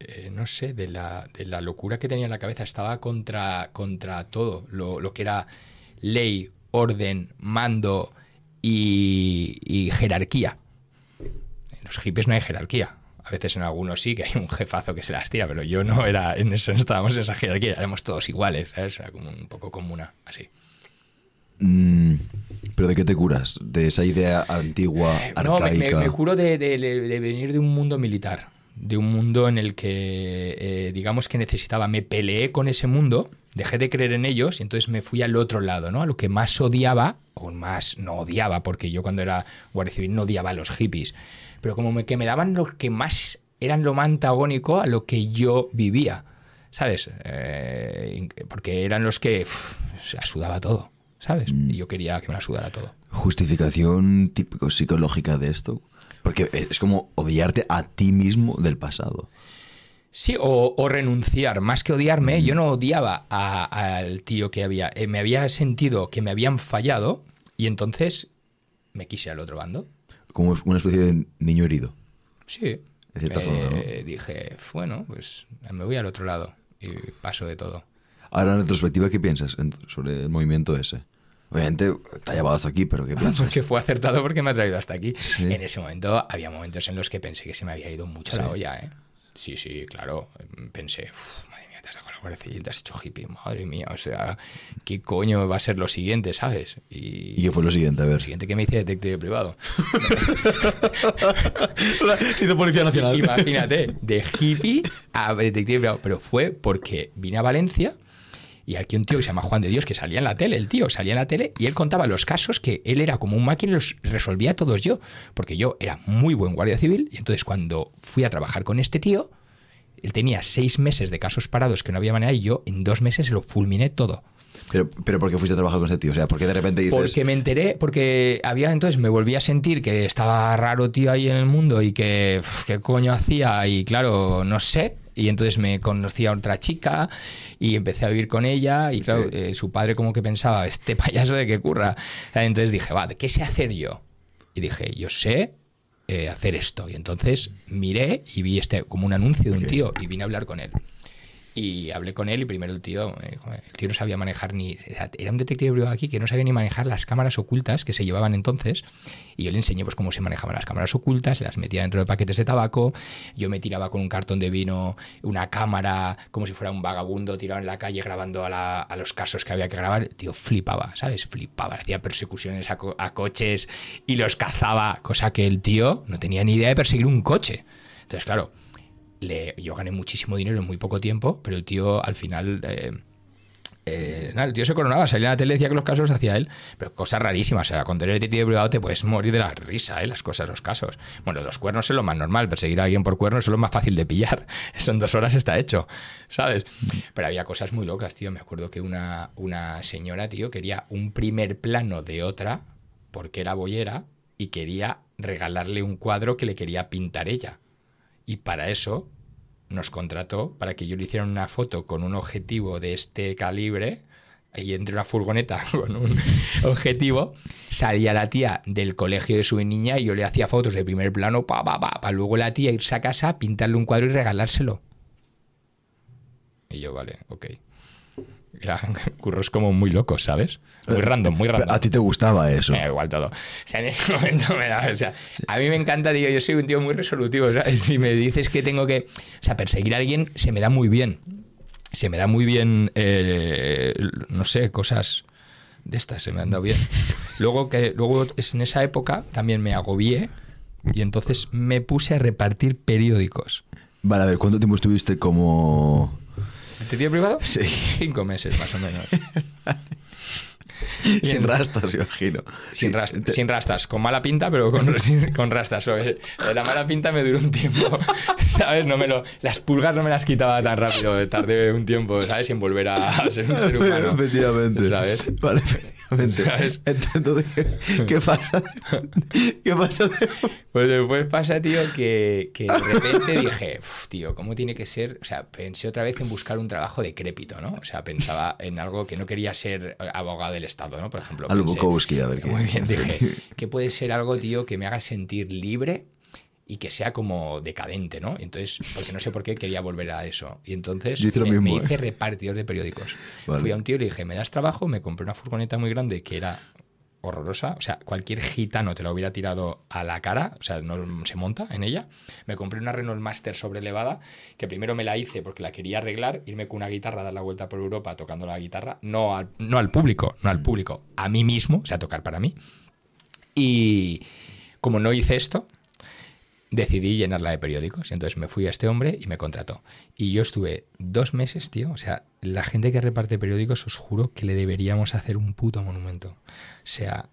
eh, no sé, de la, de la locura que tenía en la cabeza. Estaba contra, todo, lo, que era ley, orden, mando y, jerarquía. En los hippies no hay jerarquía. A veces en algunos sí, que hay un jefazo que se las tira, pero yo no era en eso, no estábamos en esa jerarquía, éramos todos iguales. Era como un poco comuna, así. Mm, ¿Pero de qué te curas? ¿De esa idea antigua, No, me, me, arcaica? me curo de, de- de venir de un mundo militar, de un mundo en el que, eh, digamos que necesitaba, me peleé con ese mundo, dejé de creer en ellos y entonces me fui al otro lado, ¿no? A lo que más odiaba, o más no odiaba, porque yo cuando era guardia civil no odiaba a los hippies, pero como me, que me daban los que más eran lo más antagónico a lo que yo vivía, ¿sabes? Eh, porque eran los que uf, se la sudaba todo, ¿sabes? Y yo quería que me la sudara todo. ¿Justificación típico psicológica de esto? Porque es como odiarte a ti mismo del pasado. Sí, o, o renunciar, más que odiarme, yo no odiaba al tío que había, eh, me había sentido que me habían fallado y entonces me quise al otro bando. Como una especie de niño herido. Sí. De cierta Eh, forma, ¿no? Dije, bueno, pues me voy al otro lado y paso de todo. Ahora, en retrospectiva, ¿qué piensas en- sobre el movimiento ese? Obviamente te ha llevado hasta aquí, pero ¿qué piensas? Porque fue acertado porque me ha traído hasta aquí. Sí. En ese momento había momentos en los que pensé que se me había ido mucho Sí. la olla, ¿eh? Sí, sí, claro. Pensé, "Uf, madre mía, te has dejado la civil, te has hecho hippie, madre mía. O sea, ¿qué coño va a ser lo siguiente, sabes? ¿Y qué fue lo siguiente? A ver. Lo siguiente que me hice detective privado. Hizo Policía Nacional. Imagínate, de hippie a detective privado. Pero fue porque vine a Valencia y aquí un tío que se llama Juan de Dios, que salía en la tele, el tío salía en la tele y él contaba los casos que él era como un máquina y los resolvía todos yo. Porque yo era muy buen guardia civil y entonces cuando fui a trabajar con este tío, él tenía seis meses de casos parados que no había manera y yo en dos meses lo fulminé todo. Pero, pero ¿por qué fuiste a trabajar con este tío? O sea, ¿por qué de repente dices... Porque me enteré, porque había entonces me volví a sentir que estaba raro tío ahí en el mundo y que uf, qué coño hacía y claro, no sé. Y entonces me conocí a otra chica y empecé a vivir con ella y claro, eh, su padre como que pensaba, este payaso de qué curra. Entonces dije, va, ¿qué sé hacer yo? Y dije, yo sé eh, hacer esto. Y entonces miré y vi este como un anuncio de un tío y vine a hablar con él. Y hablé con él y primero el tío, dijo, el tío no sabía manejar ni... Era un detective privado aquí que no sabía ni manejar las cámaras ocultas que se llevaban entonces. Y yo le enseñé pues cómo se manejaban las cámaras ocultas, las metía dentro de paquetes de tabaco. Yo me tiraba con un cartón de vino, una cámara, como si fuera un vagabundo tirado en la calle grabando a, la- los casos que había que grabar. El tío flipaba, ¿sabes? Flipaba. Hacía persecuciones a, co- a coches y los cazaba, cosa que el tío no tenía ni idea de perseguir un coche. Entonces, claro, yo gané muchísimo dinero en muy poco tiempo, pero el tío al final... eh, eh, el tío se coronaba, salía en la tele decía que los casos hacía él, pero cosas rarísimas. O sea, con tener detective privado te puedes morir de la risa, ¿eh? las cosas, los casos. Bueno, los cuernos es lo más normal, perseguir a alguien por cuernos es lo más fácil de pillar. Eso en dos horas está hecho, ¿sabes? Pero había cosas muy locas, tío. Me acuerdo que una, una señora, tío, quería un primer plano de otra porque era boyera y quería regalarle un cuadro que le quería pintar ella. Y para eso nos contrató para que yo le hiciera una foto con un objetivo de este calibre y entre una furgoneta con un objetivo salía la tía del colegio de su niña y yo le hacía fotos de primer plano pa pa pa luego la tía irse a casa pintarle un cuadro y regalárselo. Y yo vale ok eran curros como muy locos sabes muy random muy random A ti te gustaba eso. me da igual todo. O sea, en ese momento me da. O sea, a mí me encanta, digo, yo soy un tío muy resolutivo. ¿sabes? Si me dices que tengo que. O sea, perseguir a alguien se me da muy bien. Se me da muy bien. eh, no sé, cosas de estas se me han dado bien. Luego, que, luego es en esa época también me agobié y entonces me puse a repartir periódicos. Vale, a ver, ¿cuánto tiempo estuviste como...? ¿Detective privado? Sí. Cinco meses más o menos. Sin rastas, imagino. Sin, Sí, rast- te- sin rastas, con mala pinta, pero con, sin- con rastas. De la mala pinta me duró un tiempo, ¿sabes? No me lo, las pulgas no me las quitaba tan rápido, tardé un tiempo, ¿sabes? En volver a, a ser un ser humano. Efectivamente. ¿Sabes? Vale, efectivamente. ¿Sabes? Entonces, ¿qué, qué pasa? ¿Qué pasa? Pues después pasa, tío, que, que de repente dije, "Uf, tío, ¿cómo tiene que ser? O sea, pensé otra vez en buscar un trabajo decrépito, ¿no? O sea, pensaba en algo que no quería ser abogado del Estado, ¿no? Por ejemplo. Al pensé- Bukowski, a ver qué. Muy bien, dije, que puede ser algo, tío, que me haga sentir libre y que sea como decadente, ¿no? Entonces, porque no sé por qué quería volver a eso. Y entonces me, hice ¿eh? repartidor de periódicos. Vale. Fui a un tío y le dije, ¿me das trabajo? Me compré una furgoneta muy grande que era horrorosa. O sea, cualquier gitano te la hubiera tirado a la cara. O sea, no se monta en ella. Me compré una Renault Master sobrelevada, que primero me la hice porque la quería arreglar, irme con una guitarra, dar la vuelta por Europa tocando la guitarra. No al, no al público, no al público, a mí mismo, o sea, tocar para mí. Y como no hice esto, decidí llenarla de periódicos. Y entonces me fui a este hombre y me contrató. Y yo estuve dos meses, tío. O sea, la gente que reparte periódicos, os juro que le deberíamos hacer un puto monumento. O sea,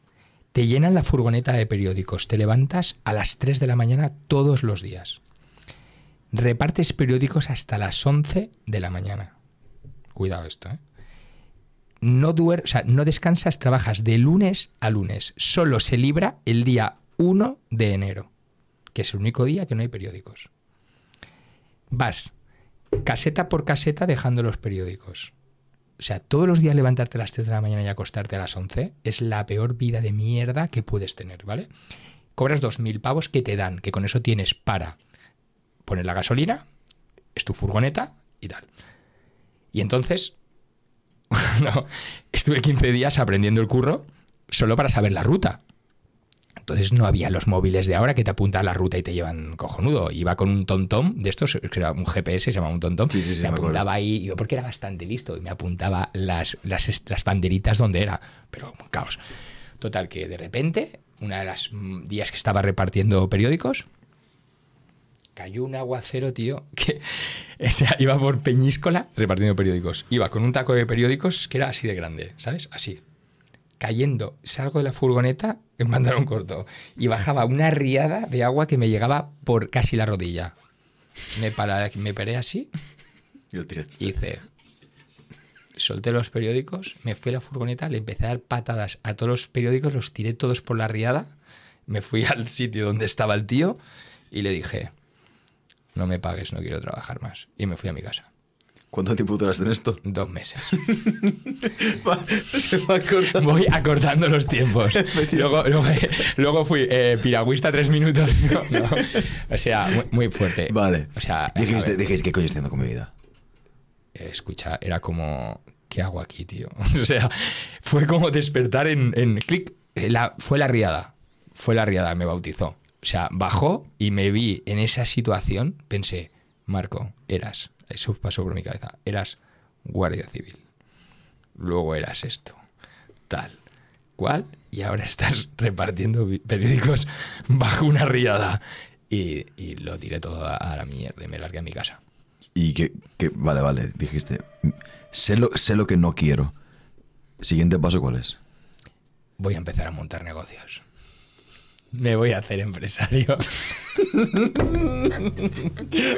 te llenan la furgoneta de periódicos, te levantas a las 3 de la mañana todos los días. Repartes periódicos hasta las 11 de la mañana. Cuidado esto, ¿eh? No, duer o sea, no descansas, trabajas de lunes a lunes. Solo se libra el día 1 de enero, que es el único día que no hay periódicos. Vas caseta por caseta dejando los periódicos. O sea, todos los días levantarte a las 3 de la mañana y acostarte a las 11 es la peor vida de mierda que puedes tener, ¿vale? Cobras 2.000 pavos que te dan, que con eso tienes para poner la gasolina, es tu furgoneta y tal. Y entonces, no, estuve 15 días aprendiendo el curro solo para saber la ruta. Entonces no había los móviles de ahora que te apuntan la ruta y te llevan cojonudo. Iba con un tom-tom de estos, que era un GPS, se llama un tom-tom. Sí, sí, sí, me apuntaba ahí, porque era bastante listo, y me apuntaba las, las, las banderitas donde era. Pero un caos. Total, que de repente, una de las mm, días que estaba repartiendo periódicos, cayó un aguacero, tío, que o sea, iba por Peñíscola repartiendo periódicos. Iba con un taco de periódicos que era así de grande, ¿sabes? Así. Cayendo, salgo de la furgoneta en pantalón corto y bajaba una riada de agua que me llegaba por casi la rodilla. Me, para, me paré así y hice. Solté los periódicos, me fui a la furgoneta, le empecé a dar patadas a todos los periódicos, los tiré todos por la riada, me fui al sitio donde estaba el tío y le dije, no me pagues, no quiero trabajar más. Y me fui a mi casa. ¿Cuánto tiempo duraste en esto? Dos meses. Se va a cortar. Voy acortando los tiempos. Luego, luego, luego fui eh, piragüista tres minutos. No, no. O sea, muy, muy fuerte. Vale. O sea, Dijiste, ¿qué coño estoy haciendo con mi vida? Eh, escucha, era como, ¿qué hago aquí, tío? O sea, fue como despertar en, en clic. Eh, La, fue la riada, fue la riada, me bautizó. O sea, bajó y me vi en esa situación, pensé, Marco, eras, eso pasó por mi cabeza, eras guardia civil. Luego eras esto, tal, cual, y ahora estás repartiendo periódicos bajo una riada. Y, y lo tiré todo a, a la mierda y me largué a mi casa. Y que, que- vale, vale, dijiste, sé lo, sé lo que no quiero. Siguiente paso, ¿cuál es? Voy a empezar a montar negocios. Me voy a hacer empresario.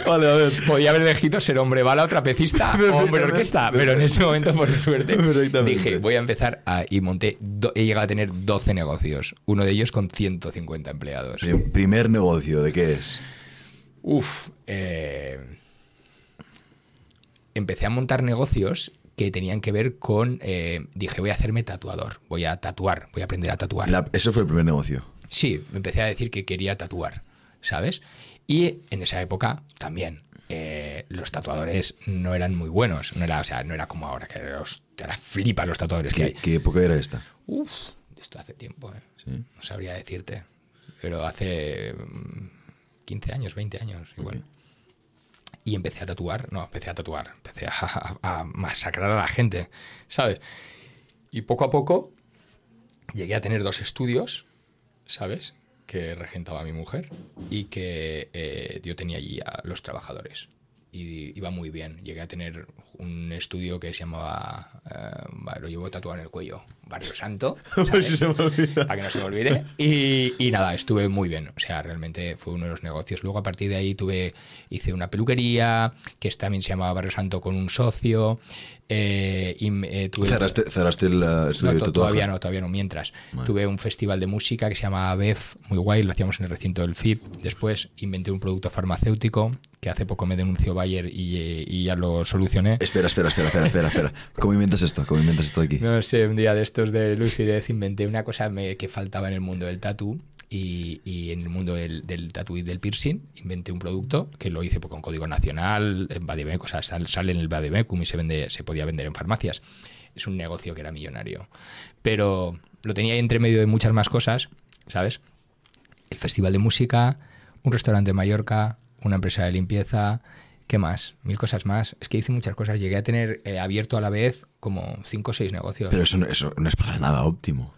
Vale, a ver. Podía haber elegido ser hombre bala trapecista o hombre orquesta, pero en ese momento, por suerte, dije, voy a empezar a, y monté, do- he llegado a tener 12 negocios, uno de ellos con 150 empleados. Primer negocio, ¿de qué es? Uf, eh, empecé a montar negocios que tenían que ver con, eh, dije, voy a hacerme tatuador, voy a tatuar, voy a aprender a tatuar. La- eso fue el primer negocio. Sí, me empecé a decir que quería tatuar, ¿sabes? Y en esa época también eh, los tatuadores no eran muy buenos, no era, o sea, no era como ahora que los, te la flipa los tatuadores que ¿Qué, hay. qué época era esta? Uf, esto hace tiempo, ¿eh? Sí. no sabría decirte, pero hace mm, 15 años, 20 años igual. Y empecé a tatuar, no, empecé a tatuar, empecé a, a- a masacrar a la gente, ¿sabes? Y poco a poco llegué a tener dos estudios, ¿sabes? Que regentaba mi mujer y que eh, yo tenía allí a los trabajadores. Y iba muy bien. Llegué a tener un estudio que se llamaba, eh, lo llevo tatuado en el cuello, Barrio Santo. ¿sabes? para que no se me olvide. Y, y nada, estuve muy bien. O sea, realmente fue uno de los negocios. Luego a partir de ahí tuve, hice una peluquería, que también se llamaba Barrio Santo con un socio. eh, y eh, tuve, ¿Cerraste, cerraste el uh, estudio no, de tatuaje? todavía no, todavía no. Mientras tuve un festival de música que se llamaba BEF, muy guay, lo hacíamos en el recinto del FIP. Después inventé un producto farmacéutico que hace poco me denunció Bayer y, eh, y ya lo solucioné. Espera, espera, espera, espera, espera, espera. ¿Cómo inventas esto? ¿Cómo inventas esto de aquí? No sé, un día de de lucidez inventé una cosa que faltaba en el mundo del tatu y, y en el mundo del, del tatu y del piercing inventé un producto que lo hice con código nacional, en Bademecum, o sea, sal- sale en el Bademecum y se, vende, se podía vender en farmacias. Es un negocio que era millonario. Pero lo tenía ahí entre medio de muchas más cosas, ¿sabes? El festival de música, un restaurante en Mallorca, una empresa de limpieza, ¿qué más? Mil cosas más. Es que hice muchas cosas. Llegué a tener eh, abierto a la vez como cinco o seis negocios. Pero eso no, eso no es para nada óptimo.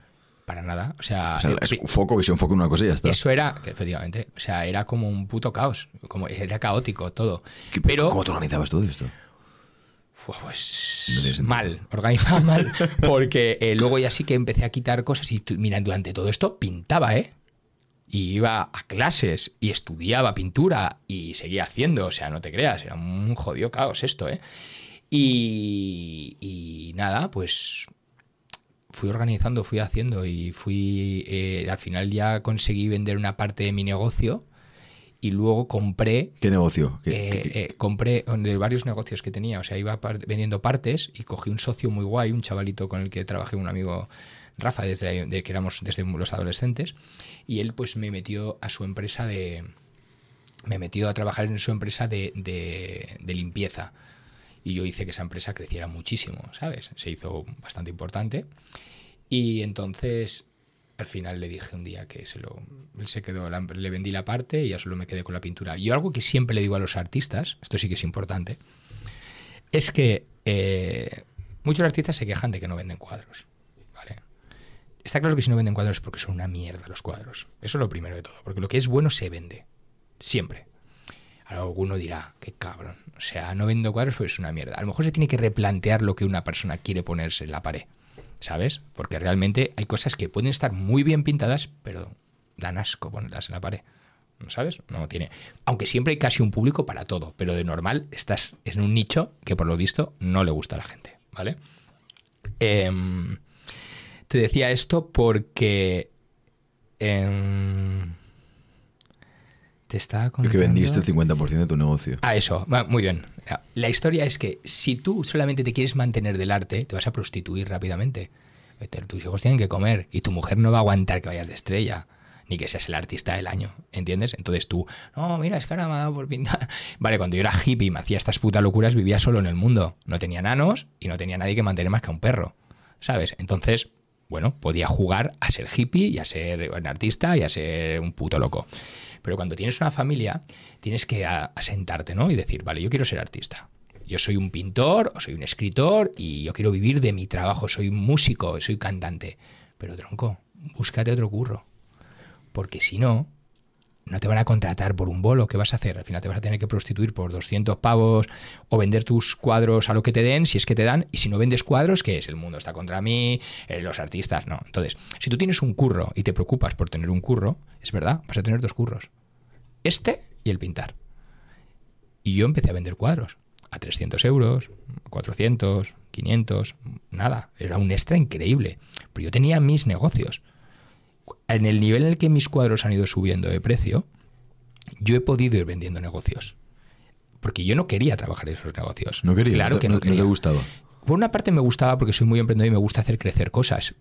para nada. O sea, O sea, eh, es un foco que se enfoque en una cosa y ya está. eso era, que efectivamente, o sea, era como un puto caos. Como, era caótico todo. ¿Qué- Pero, ¿Cómo te organizabas todo esto? Pues No mal, organizaba mal, porque eh, luego ya sí que empecé a quitar cosas y mira, durante todo esto pintaba, ¿eh? Y iba a clases y estudiaba pintura y seguía haciendo, o sea, no te creas, era un jodido caos esto, ¿eh? Y, y nada, pues fui organizando, fui haciendo y fui, eh, al final ya conseguí vender una parte de mi negocio y luego compré ¿Qué negocio? ¿Qué- eh, qué- qué- eh, compré de varios negocios que tenía, o sea, iba par- vendiendo partes y cogí un socio muy guay, un chavalito con el que trabajé, un amigo Rafa, desde de que éramos desde los adolescentes, y él pues me metió a su empresa de... me metió a trabajar en su empresa de, de- limpieza. Y yo hice que esa empresa creciera muchísimo, ¿sabes? Se hizo bastante importante. Y entonces al final le dije un día que se lo él se quedó le vendí la parte y ya solo me quedé con la pintura yo algo que siempre le digo a los artistas esto sí que es importante es que eh, muchos artistas se quejan de que no venden cuadros está claro que si no venden cuadros es porque son una mierda los cuadros eso es lo primero de todo porque lo que es bueno se vende siempre alguno dirá, qué cabrón. O sea, no vendo cuadros pues es una mierda. A lo mejor se tiene que replantear lo que una persona quiere ponerse en la pared. ¿Sabes? Porque realmente hay cosas que pueden estar muy bien pintadas, pero dan asco ponerlas en la pared. ¿Sabes? No tiene. Aunque siempre hay casi un público para todo, pero de normal estás en un nicho que por lo visto no le gusta a la gente. ¿Vale? Em, te decía esto porque. em, te estaba contando. que vendiste el 50% de tu negocio. Ah, eso, muy bien. La historia es que si tú solamente te quieres mantener del arte, te vas a prostituir rápidamente. Tus hijos tienen que comer y tu mujer no va a aguantar que vayas de estrella, ni que seas el artista del año, ¿entiendes? Entonces tú, no, mira, es que ahora me ha dado por pintar. Vale, cuando yo era hippie y me hacía estas putas locuras, vivía solo en el mundo. No tenía nanos y no tenía nadie que mantener más que a un perro, ¿sabes? Entonces, bueno, podía jugar a ser hippie y a ser un artista y a ser un puto loco. Pero cuando tienes una familia, tienes que asentarte, ¿no? Y decir, vale, yo quiero ser artista. Yo soy un pintor o soy un escritor y yo quiero vivir de mi trabajo, soy un músico, soy cantante. Pero tronco, búscate otro curro. Porque si no, no te van a contratar por un bolo. ¿Qué vas a hacer? Al final te vas a tener que prostituir por 200 pavos o vender tus cuadros a lo que te den, si es que te dan. Y si no vendes cuadros, ¿qué es? El mundo está contra mí, eh, los artistas, no. Entonces, si tú tienes un curro y te preocupas por tener un curro, es verdad, vas a tener dos curros. Este y el pintar. Y yo empecé a vender cuadros a 300 euros, 400, 500, nada. Era un extra increíble. Pero yo tenía mis negocios en el nivel en el que mis cuadros han ido subiendo de precio, yo he podido ir vendiendo negocios. Porque yo no quería trabajar en esos negocios. No quería. Claro que no, quería. te gustaba. Por una parte me gustaba porque soy muy emprendedor y me gusta hacer crecer cosas.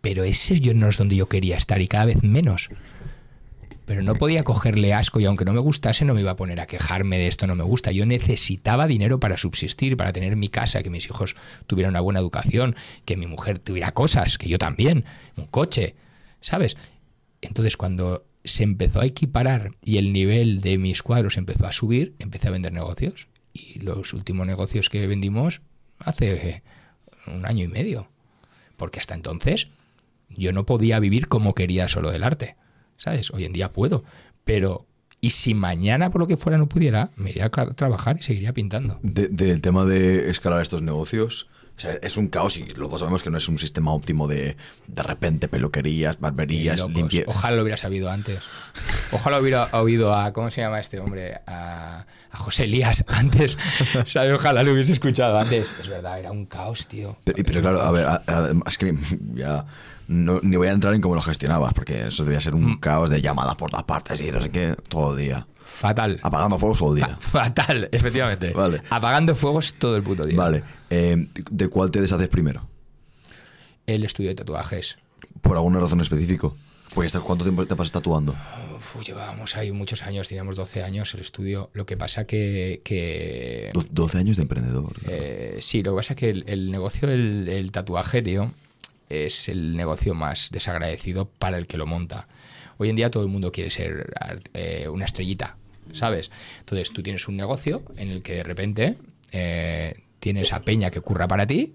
Pero ese yo no es donde yo quería estar y cada vez menos. Pero no podía cogerle asco y aunque no me gustase no me iba a poner a quejarme de esto no me gusta. Yo necesitaba dinero para subsistir, para tener mi casa, que mis hijos tuvieran una buena educación, que mi mujer tuviera cosas, que yo también, un coche. ¿Sabes? Entonces cuando se empezó a equiparar y el nivel de mis cuadros empezó a subir, empecé a vender negocios. Y los últimos negocios que vendimos hace un año y medio. Porque hasta entonces yo no podía vivir como quería solo del arte. ¿Sabes? Hoy en día puedo. Pero, ¿y si mañana por lo que fuera no pudiera? Me iría a trabajar y seguiría pintando. del tema de escalar estos negocios, o sea, es un caos y los dos sabemos que no es un sistema óptimo de de repente peluquerías, barberías, limpieza. Ojalá lo hubiera sabido antes. Ojalá hubiera oído a, ¿cómo se llama este hombre? A, a José Elías antes. ¿sabes? Ojalá lo hubiese escuchado antes. Es verdad, era un caos, tío. Pero, claro, a ver, es que ya no, ni voy a entrar en cómo lo gestionabas, porque eso debía ser un mm. caos de llamadas por todas partes y no sé qué, todo el día. Fatal. Apagando fuegos todo el día. Fatal, efectivamente. Vale. Apagando fuegos todo el puto día. Vale. Eh, ¿De cuál te deshaces primero? El estudio de tatuajes. ¿Por alguna razón específica? Pues, ¿Cuánto tiempo te pasas tatuando? llevábamos ahí muchos años, teníamos 12 años el estudio. Lo que pasa que... que 12 años de emprendedor. Eh, sí, lo que pasa que el, negocio del tatuaje, tío, es el negocio más desagradecido para el que lo monta. Hoy en día todo el mundo quiere ser eh, una estrellita, ¿sabes? Entonces tú tienes un negocio en el que de repente eh, tienes a peña que curra para ti,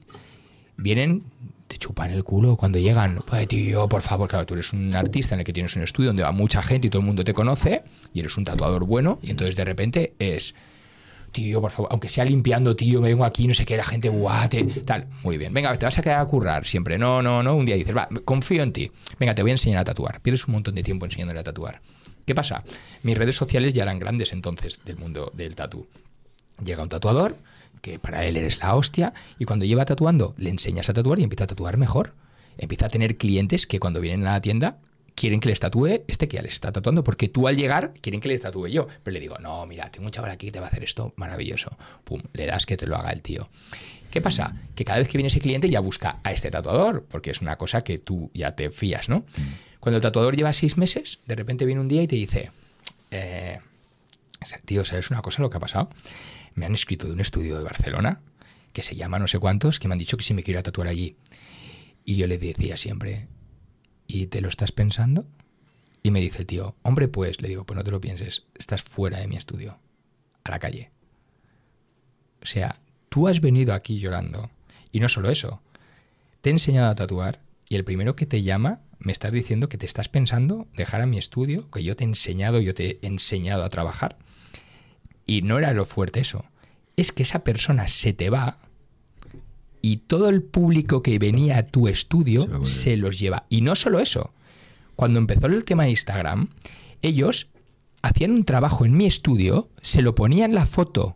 vienen, te chupan el culo cuando llegan. Pues tío, por favor, claro, tú eres un artista en el que tienes un estudio donde va mucha gente y todo el mundo te conoce, y eres un tatuador bueno, y entonces de repente es tío, por favor, aunque sea limpiando, tío, me vengo aquí, no sé qué, la gente, guate, tal. Muy bien, venga, te vas a quedar a currar siempre. No, no, no. Un día dices, va, confío en ti. Venga, te voy a enseñar a tatuar. Pierdes un montón de tiempo enseñándole a tatuar. ¿Qué pasa? Mis redes sociales ya eran grandes entonces del mundo del tatu. Llega un tatuador, que para él eres la hostia, y cuando lleva tatuando, le enseñas a tatuar y empieza a tatuar mejor. Empieza a tener clientes que cuando vienen a la tienda quieren que les tatúe este que ya les está tatuando, porque tú al llegar quieren que les tatúe yo. Pero le digo, no, mira, tengo un chaval aquí que te va a hacer esto maravilloso. Pum, le das que te lo haga el tío. ¿Qué pasa? Que cada vez que viene ese cliente ya busca a este tatuador, porque es una cosa que tú ya te fías, ¿no? Mm. Cuando el tatuador lleva seis meses, de repente viene un día y te dice, eh, tío, ¿sabes una cosa lo que ha pasado? Me han escrito de un estudio de Barcelona que se llama no sé cuántos, que me han dicho que si me quiero tatuar allí. Y yo le decía siempre, ¿y te lo estás pensando? Y me dice el tío, hombre, pues, le digo, pues no te lo pienses, estás fuera de mi estudio, a la calle. O sea, tú has venido aquí llorando. Y no solo eso, te he enseñado a tatuar y el primero que te llama me estás diciendo que te estás pensando dejar a mi estudio, que yo te he enseñado, yo te he enseñado a trabajar. Y no era lo fuerte eso. Es que esa persona se te va y todo el público que venía a tu estudio se los lleva. Y no solo eso. Cuando empezó el tema de Instagram, ellos hacían un trabajo en mi estudio, se lo ponían la foto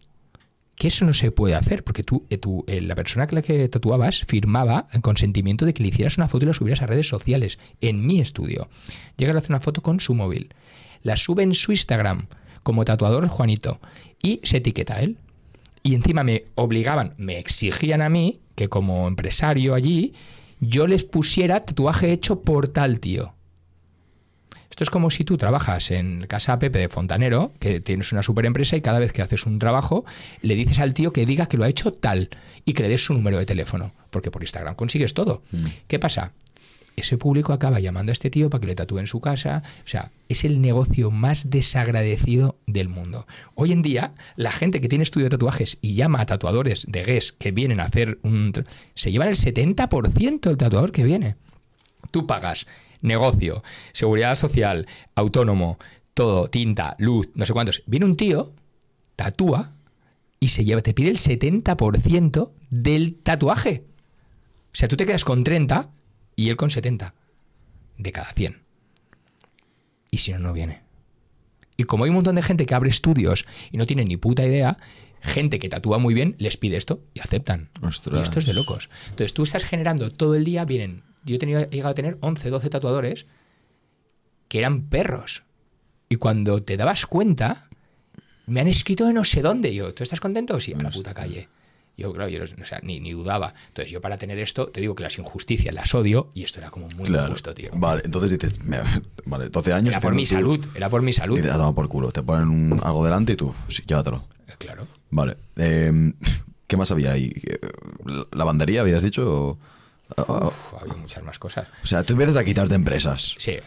que eso no se puede hacer, porque tú, eh, tú eh, la persona que la que tatuabas firmaba el consentimiento de que le hicieras una foto y la subieras a redes sociales en mi estudio. Llega a hacer una foto con su móvil, la sube en su Instagram como tatuador Juanito y se etiqueta a él. Y encima me obligaban, me exigían a mí que como empresario allí yo les pusiera tatuaje hecho por tal tío. Esto es como si tú trabajas en Casa Pepe de Fontanero, que tienes una super empresa y cada vez que haces un trabajo le dices al tío que diga que lo ha hecho tal y que le des su número de teléfono, porque por Instagram consigues todo. Mm. ¿Qué pasa? Ese público acaba llamando a este tío para que le tatúe en su casa. O sea, es el negocio más desagradecido del mundo. Hoy en día, la gente que tiene estudio de tatuajes y llama a tatuadores de GES que vienen a hacer un... se llevan el 70% del tatuador que viene. Tú pagas negocio, seguridad social, autónomo, todo, tinta, luz, no sé cuántos. Viene un tío, tatúa y se lleva, te pide el 70% del tatuaje. O sea, tú te quedas con 30 y él con 70 de cada 100. Y si no, no viene. Y como hay un montón de gente que abre estudios y no tiene ni puta idea, gente que tatúa muy bien les pide esto y aceptan. Ostras. Y esto es de locos. Entonces tú estás generando todo el día, vienen. Yo he, tenido, he llegado a tener 11, 12 tatuadores que eran perros. Y cuando te dabas cuenta, me han escrito de no sé dónde. Y yo, ¿tú estás contento? Sí, a la puta calle. Yo, claro, yo no- o sea, ni, ni dudaba. Entonces, yo para tener esto, te digo que las injusticias las odio y esto era como muy Claro. injusto, tío. Vale, entonces dices, vale, 12 años. Era por mi tú- salud, era por mi salud. Y te tomado por culo. Te ponen un- algo delante y tú, sí, llévatelo. Eh, Claro. Vale. eh, ¿Qué más había ahí? Eh, ¿Lavandería habías dicho? Uf, había muchas más cosas. o sea, tú empiezas a quitarte empresas. Sí,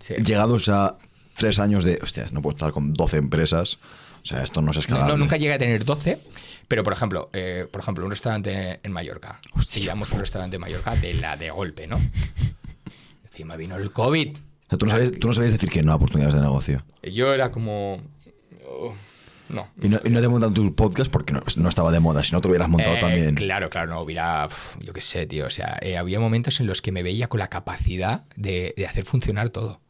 sí. Llegados a tres años de, hostia, no puedo estar con 12 empresas. O sea, esto no es No, escalable. no, nunca llegué a tener 12, pero por ejemplo, eh, por ejemplo, un restaurante en Mallorca. Digamos un restaurante en Mallorca de la de golpe, ¿no? Encima vino el COVID. O sea, tú, no sabías, tú no sabías decir que no a oportunidades de negocio. Yo era como. oh, no. Y no, y no te montan tu podcast porque no, no estaba de moda. Si no te hubieras montado Eh, también. Claro, claro, no hubiera. Yo qué sé, tío. O sea, eh, había momentos en los que me veía con la capacidad de, de hacer funcionar todo.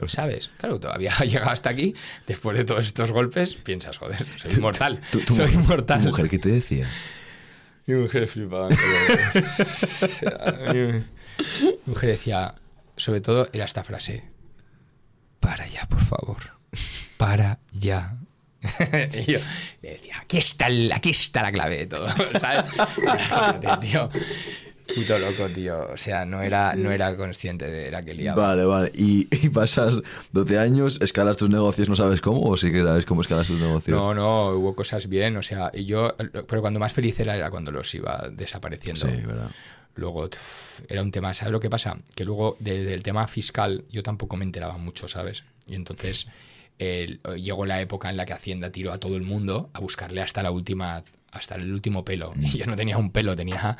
Claro. ¿Sabes? Claro, todavía llegado hasta aquí, después de todos estos golpes, piensas, joder, soy inmortal. Tu, tu soy mujer, inmortal. tu mujer, ¿qué te decía? Mi mujer flipaba. Mi mujer decía, sobre todo era esta frase, para ya, por favor, para ya. y yo le decía, aquí está, el- aquí está la clave de todo, ¿sabes? Tío. Puto loco, tío. O sea, no era, no era consciente de la que liaba. Vale, vale. Y, y pasas 12 años, escalas tus negocios, no sabes cómo, o sí que sabes cómo escalas tus negocios. No, no, hubo cosas bien, o sea, y yo, pero cuando más feliz era era cuando los iba desapareciendo. Sí, verdad. Luego era un tema, ¿sabes lo que pasa? Que luego de- del tema fiscal yo tampoco me enteraba mucho, ¿sabes? Y entonces llegó la época en la que Hacienda tiró a todo el mundo a buscarle hasta la última hasta el último pelo. Y yo no tenía un pelo, tenía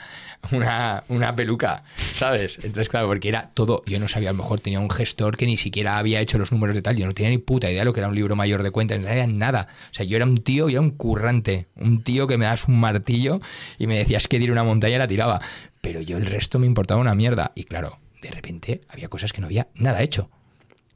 una, una peluca, ¿sabes? Entonces, claro, porque era todo. Yo no sabía, a lo mejor tenía un gestor que ni siquiera había hecho los números de tal. Yo no tenía ni puta idea de lo que era un libro mayor de cuentas, no sabía nada. O sea, yo era un tío, yo era un currante. Un tío que me das un martillo y me decías que tire una montaña y la tiraba. Pero yo el resto me importaba una mierda. Y claro, de repente había cosas que no había nada hecho.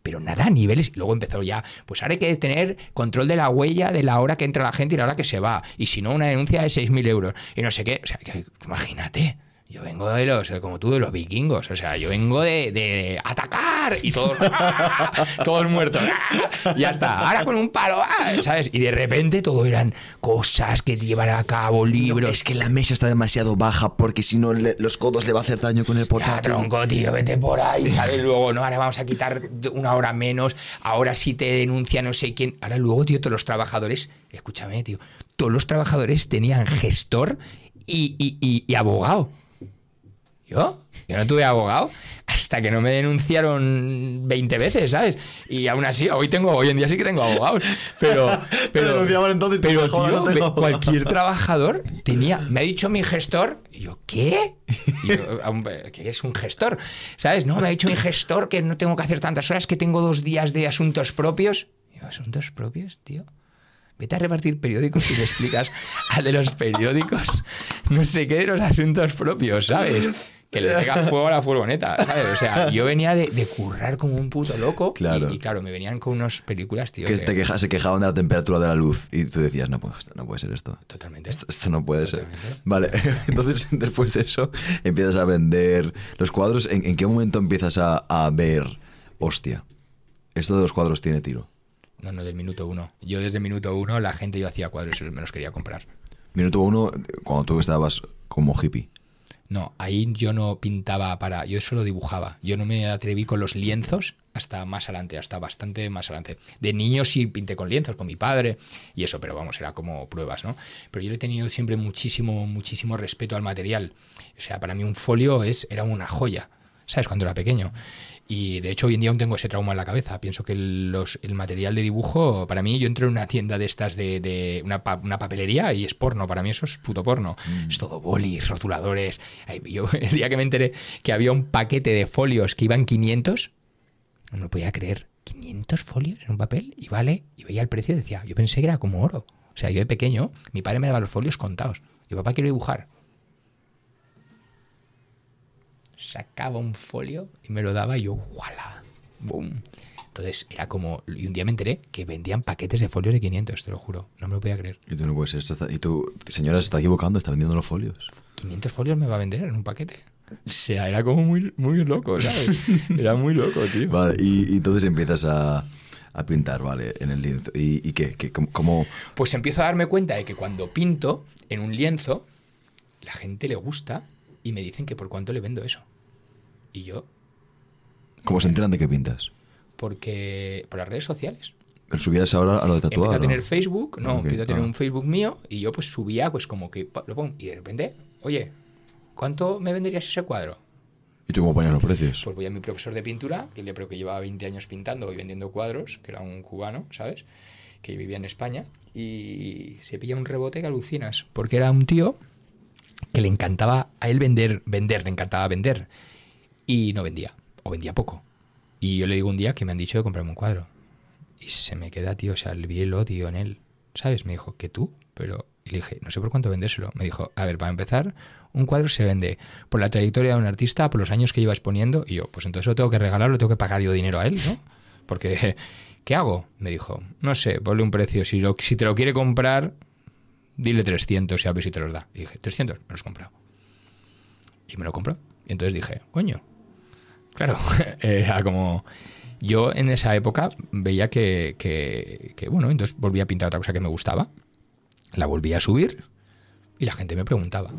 Pero nada a niveles. Luego empezó ya, pues ahora hay que tener control de la huella de la hora que entra la gente y la hora que se va. Y si no, una denuncia de 6.000 euros. Y no sé qué. O sea, imagínate. Yo vengo de los, como tú, de los vikingos. O sea, yo vengo de, de atacar y todos, ¡ah! todos muertos. ¡ah! Ya está. Ahora con un palo, ¡ah! ¿sabes? Y de repente todo eran cosas que llevar a cabo, libros. es que la mesa está demasiado baja porque si no los codos le va a hacer daño con el Ya, portátil. tronco, tío, vete por ahí, ¿sabes? Luego, no, ahora vamos a quitar una hora menos, ahora sí te denuncia no sé quién. Ahora luego, tío, todos los trabajadores, escúchame, tío, todos los trabajadores tenían gestor y, y- y- y abogado. ¿Yo? Yo no tuve abogado hasta que no me denunciaron 20 veces, ¿sabes? Y aún así, hoy tengo, hoy en día sí que tengo abogados. Pero, pero, denunciaban entonces, pero tío, no tengo cualquier trabajador tenía, me ha dicho mi gestor, y yo, ¿qué? Y yo, hombre, ¿Qué es un gestor? ¿Sabes? No, me ha dicho mi gestor que no tengo que hacer tantas horas, que tengo dos días de asuntos propios. Y yo, ¿asuntos propios, tío? Vete a repartir periódicos y le explicas al de los periódicos no sé qué de los asuntos propios, ¿sabes? Que le pega fuego a la furgoneta, ¿sabes? O sea, yo venía de, de currar como un puto loco. y- Claro. Y, claro, me venían con unas películas, tío. que que- te queja- se quejaban de la temperatura de la luz y tú decías, no, pues, no puede ser esto. Totalmente. Esto, esto no puede ser. Vale, entonces después de eso empiezas a vender los cuadros. ¿En, en qué momento empiezas a, a ver, hostia, esto de los cuadros tiene tiro? No, no, del minuto uno. Yo desde el minuto uno la gente yo hacía cuadros y me los quería comprar. Minuto uno, cuando tú estabas como hippie. No, ahí yo no pintaba para. Yo solo dibujaba. Yo no me atreví con los lienzos hasta más adelante, hasta bastante más adelante. De niño sí pinté con lienzos, con mi padre y eso, pero vamos, era como pruebas, ¿no? Pero yo he tenido siempre muchísimo, muchísimo respeto al material. O sea, para mí un folio es, era una joya, ¿sabes? Cuando era pequeño. Y de hecho hoy en día aún tengo ese trauma en la cabeza. Pienso que los- el material de dibujo, para mí, yo entro en una tienda de estas de, de una, pa- una papelería y es porno. Para mí eso es puto porno. Es todo bolis, rotuladores. Ay, Yo el día que me enteré que había un paquete de folios que iban 500, no me lo podía creer. 500 folios en un papel y vale, y veía el precio y decía, yo pensé que era como oro. O sea, yo de pequeño, mi padre me daba los folios contados. Yo, papá, quiero dibujar. Sacaba un folio y me lo daba y yo, ¡wala! ¡Bum! Entonces era como. Y un día me enteré que vendían paquetes de folios de 500, te lo juro. No me lo podía creer. Y tú no puedes está- Y tú, señora, se está equivocando, está vendiendo los folios. 500 folios me va a vender en un paquete. O sea, era como muy, muy loco, ¿sabes? Era muy loco, tío. Vale, y, y entonces empiezas a, a pintar, ¿vale? En el lienzo. ¿Y, y qué? ¿Qué- cómo, cómo- Pues empiezo a darme cuenta de que cuando pinto en un lienzo, la gente le gusta y me dicen que por cuánto le vendo eso. Y yo, cómo se enteran de que pintas? porque por las redes sociales. Pero subías ahora a lo de Empecé tatuar. a ¿no? tener Facebook, no, Ok, empecé a tener ah. un Facebook mío y yo pues subía pues como que lo pongo y de repente, oye, ¿cuánto me venderías ese cuadro? ¿Y tú cómo ponías los precios? Pues voy a mi profesor de pintura, que le creo que llevaba 20 años pintando y vendiendo cuadros, que era un cubano, ¿sabes? Que vivía en España. Y se pilla un rebote que alucinas, porque era un tío que le encantaba a él vender, vender, le encantaba vender. Y no vendía, o vendía poco. Y yo le digo un día que me han dicho de comprarme un cuadro. Y se me queda, tío, o sea, vi el odio en él. ¿Sabes? Me dijo, ¿que tú? Pero y le dije, no sé por cuánto vendérselo. Me dijo, a ver, para empezar, un cuadro se vende por la trayectoria de un artista, por los años que lleva exponiendo. Y yo, pues entonces lo tengo que regalar, lo tengo que pagar yo dinero a él, ¿no? Porque, ¿qué hago? Me dijo, no sé, ponle un precio. Si, lo, si te lo quiere comprar, dile 300 y a ver si te los da. Y dije, 300, me los compro. Y me lo compró. Y entonces dije, coño, Claro, era como... Yo en esa época veía que, que, que, bueno, entonces volví a pintar otra cosa que me gustaba, la volví a subir y la gente me preguntaba.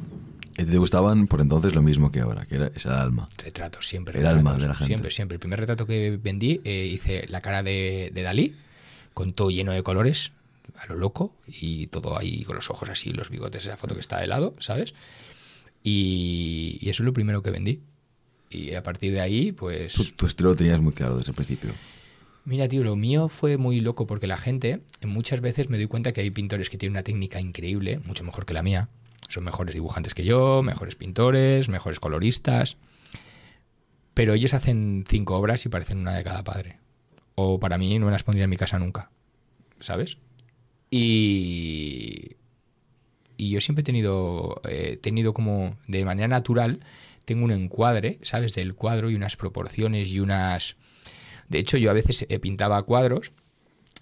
¿Y te gustaban por entonces lo mismo que ahora? Que era ese alma. Retratos, siempre. El retratos, alma de la gente. Siempre, siempre. El primer retrato que vendí eh, hice la cara de, de Dalí, con todo lleno de colores, a lo loco, y todo ahí con los ojos así, los bigotes, esa foto que está de lado, ¿sabes? Y, y eso es lo primero que vendí. Y a partir de ahí, pues... Tu, tu estilo lo tenías muy claro desde el principio. Mira, tío, lo mío fue muy loco porque la gente, muchas veces me doy cuenta que hay pintores que tienen una técnica increíble, mucho mejor que la mía. Son mejores dibujantes que yo, mejores pintores, mejores coloristas. Pero ellos hacen cinco obras y parecen una de cada padre. O para mí no me las pondría en mi casa nunca. ¿Sabes? Y. Y yo siempre he tenido. He tenido como. De manera natural. Tengo un encuadre, ¿sabes? Del cuadro y unas proporciones y unas. De hecho, yo a veces eh, pintaba cuadros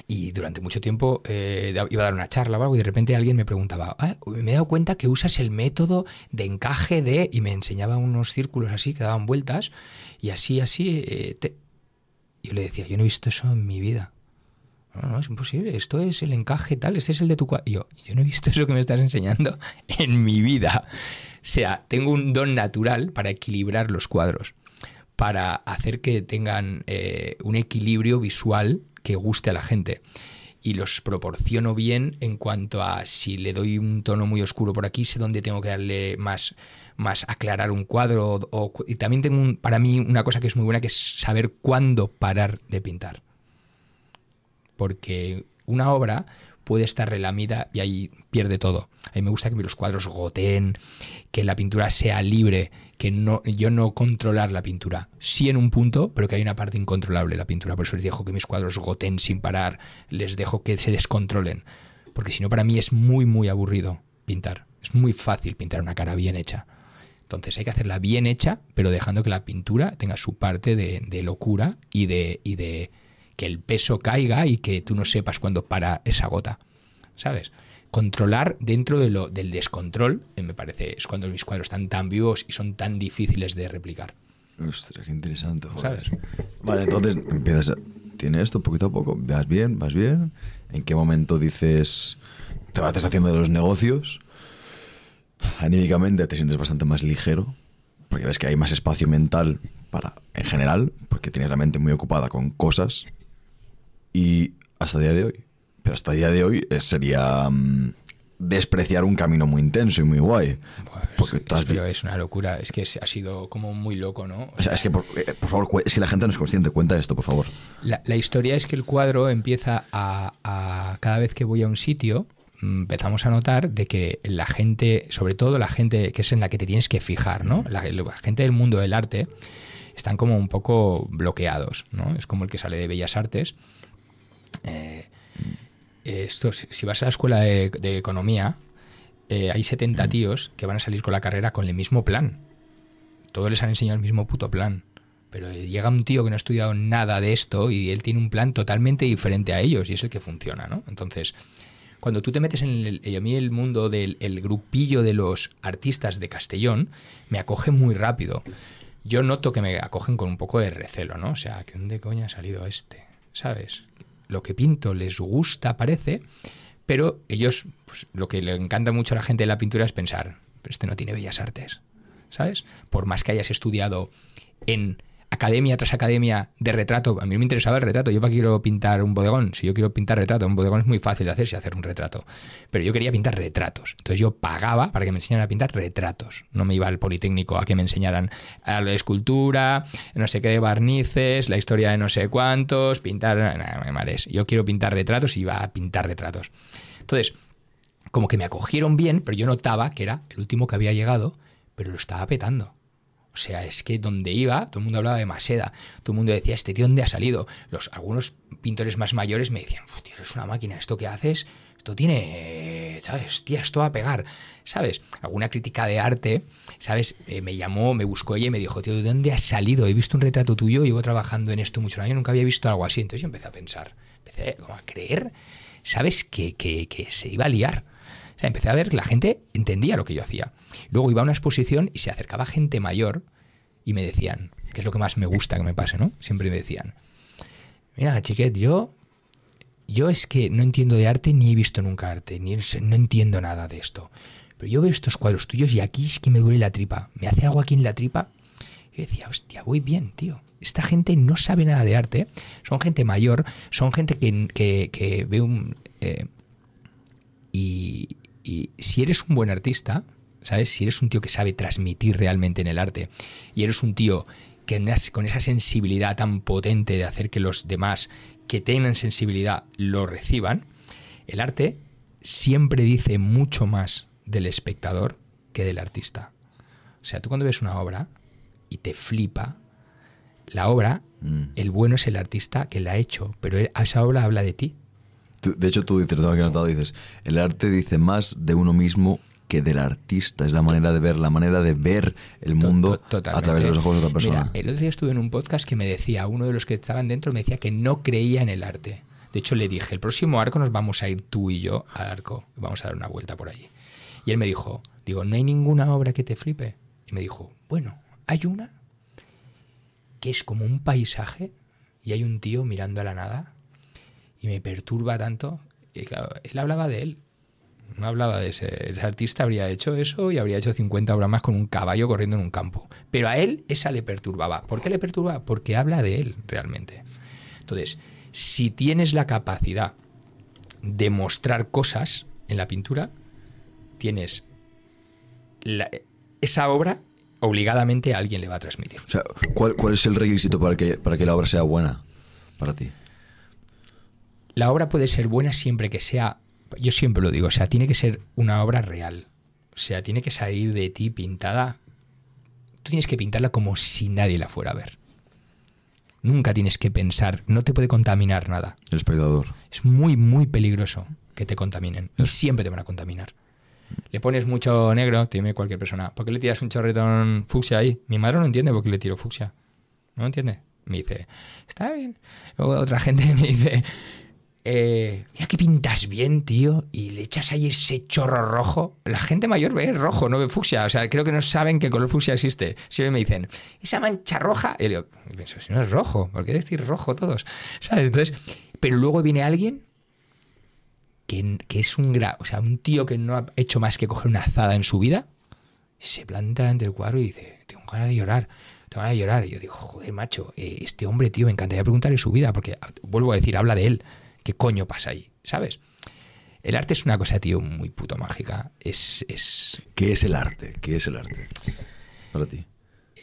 y durante mucho tiempo eh, iba a dar una charla o algo y de repente alguien me preguntaba, "Ah, me he dado cuenta que usas el método de encaje de... y me enseñaba unos círculos así que daban vueltas y así, así... eh, te-". Yo le decía, yo no he visto eso en mi vida. No, no, es imposible. Esto es el encaje tal, este es el de tu cuadro. Yo, yo no he visto eso que me estás enseñando en mi vida. Sea, tengo un don natural para equilibrar los cuadros, para hacer que tengan eh, un equilibrio visual que guste a la gente. Y los proporciono bien en cuanto a si le doy un tono muy oscuro por aquí, sé dónde tengo que darle más, más aclarar un cuadro. Y también tengo un- para mí una cosa que es muy buena, que es saber cuándo parar de pintar porque una obra puede estar relamida y ahí pierde todo. A mí me gusta que los cuadros goteen, que la pintura sea libre, que no, yo no controlar la pintura. Sí en un punto, pero que hay una parte incontrolable la pintura. Por eso les dejo que mis cuadros goteen sin parar, les dejo que se descontrolen. Porque si no, para mí es muy, muy aburrido pintar. Es muy fácil pintar una cara bien hecha. Entonces hay que hacerla bien hecha, pero dejando que la pintura tenga su parte de, de locura y de, y de que el peso caiga y que tú no sepas cuándo para esa gota. ¿Sabes? Controlar dentro de lo, del descontrol, eh, me parece, es cuando mis cuadros están tan vivos y son tan difíciles de replicar. Ostras, qué interesante, joder. ¿Sabes? Vale, entonces empiezas a... Tiene esto poquito a poco, vas bien, vas bien. ¿En qué momento dices, te vas deshaciendo de los negocios? Anímicamente te sientes bastante más ligero, porque ves que hay más espacio mental para, en general, porque tienes la mente muy ocupada con cosas. Y hasta el día de hoy. Pero hasta el día de hoy eh, sería mm, despreciar un camino muy intenso y muy guay. Porque tú has es, pero es una locura, es que ha sido como muy loco, ¿no? O sea, es que, por, eh, por favor, es que la gente no es consciente. Cuenta esto, por favor. La, la historia es que el cuadro empieza a, a- cada vez que voy a un sitio mm, empezamos a notar de que la gente, sobre todo la gente que es en la que te tienes que fijar, ¿no? La, la gente del mundo del arte están como un poco bloqueados, ¿no? Es como el que sale de Bellas Artes. Eh, esto, si vas a la escuela de, economía, eh, hay 70 tíos que van a salir con la carrera con el mismo plan. Todos les han enseñado el mismo puto plan. Pero llega un tío que no ha estudiado nada de esto y él tiene un plan totalmente diferente a ellos y es el que funciona, ¿no? Entonces, cuando tú te metes en el, a mí el mundo del grupillo de los artistas de Castellón, me acoge muy rápido. Yo noto que me acogen con un poco de recelo, ¿no? O sea, ¿dónde coño ha salido este? ¿Sabes? Lo que pinto les gusta, parece, pero ellos, pues, lo que le encanta mucho a la gente de la pintura es pensar, este no tiene bellas artes, ¿sabes? Por más que hayas estudiado en academia tras academia de retrato. A mí me interesaba el retrato. Yo para quiero pintar un bodegón. Si yo quiero pintar retrato, un bodegón es muy fácil de hacer si hacer un retrato. Pero yo quería pintar retratos. Entonces yo pagaba para que me enseñaran a pintar retratos. No me iba al Politécnico a que me enseñaran a la escultura, no sé qué barnices, la historia de no sé cuántos, pintar. Nada, me mares. Yo quiero pintar retratos y iba a pintar retratos. Entonces, como que me acogieron bien, pero yo notaba que era el último que había llegado, pero lo estaba petando. Sea, es que donde iba, todo el mundo hablaba de Maseda, todo el mundo decía, este tío, ¿dónde ha salido? Los, algunos pintores más mayores me decían, tío, eres una máquina, esto que haces, esto tiene, ¿sabes? Tía, esto va a pegar, ¿sabes? Alguna crítica de arte, ¿sabes? Eh, me llamó, me buscó ella y me dijo, tío, ¿de dónde has salido? He visto un retrato tuyo, llevo trabajando en esto muchos años, nunca había visto algo así. Entonces yo empecé a pensar, empecé a creer, ¿sabes? Que, que, que se iba a liar. O sea, empecé a ver que la gente entendía lo que yo hacía. Luego iba a una exposición y se acercaba gente mayor y me decían, que es lo que más me gusta que me pase, ¿no? Siempre me decían, mira, chiquet, yo, yo es que no entiendo de arte ni he visto nunca arte, ni no entiendo nada de esto. Pero yo veo estos cuadros tuyos y aquí es que me duele la tripa. ¿Me hace algo aquí en la tripa? Y decía, hostia, voy bien, tío. Esta gente no sabe nada de arte, son gente mayor, son gente que, que, ve un... Eh, y, y si eres un buen artista, ¿sabes? Si eres un tío que sabe transmitir realmente en el arte y eres un tío que con esa sensibilidad tan potente de hacer que los demás que tengan sensibilidad lo reciban, el arte siempre dice mucho más del espectador que del artista. O sea, tú cuando ves una obra y te flipa, la obra, mm. el bueno es el artista que la ha hecho, pero esa obra habla de ti. de hecho, tú dices, lo dices, el arte dice más de uno mismo que del artista, es la manera de ver, la manera de ver el mundo a través de los ojos de otra persona. Mira, el otro día estuve en un podcast que me decía, uno de los que estaban dentro me decía que no creía en el arte. De hecho, le dije, el próximo arco nos vamos a ir tú y yo al arco, vamos a dar una vuelta por allí. Y él me dijo, digo, ¿no hay ninguna obra que te flipe? Y me dijo, bueno, hay una que es como un paisaje y hay un tío mirando a la nada y me perturba tanto. Y claro, él hablaba de él, hablaba de ese. Ese artista habría hecho eso y habría hecho 50 obras más con un caballo corriendo en un campo. Pero a él esa le perturbaba. ¿Por qué le perturbaba? Porque habla de él realmente. Entonces, si tienes la capacidad de mostrar cosas en la pintura, tienes esa obra obligadamente a alguien le va a transmitir. O sea, ¿cuál, ¿cuál, es el requisito para que, para que la obra sea buena para ti? La obra puede ser buena siempre que sea yo siempre lo digo, o sea, tiene que ser una obra real. O sea, tiene que salir de ti pintada. Tú tienes que pintarla como si nadie la fuera a ver. Nunca tienes que pensar, no te puede contaminar nada. El espectador. Es muy, muy peligroso que te contaminen. Y siempre te van a contaminar. Le pones mucho negro, te dime cualquier persona. ¿Por qué le tiras un chorretón fucsia ahí? Mi madre no entiende por qué le tiro fucsia. ¿No entiende? Me dice, está bien. Luego otra gente me dice, eh, mira que pintas bien, tío, y le echas ahí ese chorro rojo. La gente mayor ve rojo, no ve fucsia. O sea, creo que no saben que color fucsia existe. Siempre me dicen, esa mancha roja. Y yo pienso, si no es rojo, ¿por qué decir rojo todos? ¿Sabes? Entonces, pero luego viene alguien que, es un gra o sea, un tío que no ha hecho más que coger una azada en su vida, se planta ante el cuadro y dice, tengo ganas de llorar tengo ganas de llorar. Y yo digo, joder, macho, eh, este hombre, tío, me encantaría preguntarle su vida, porque vuelvo a decir, habla de él. ¿Qué coño pasa ahí? ¿Sabes? El arte es una cosa, tío, muy puto mágica. Es, es... ¿Qué es el arte? ¿Qué es el arte para ti?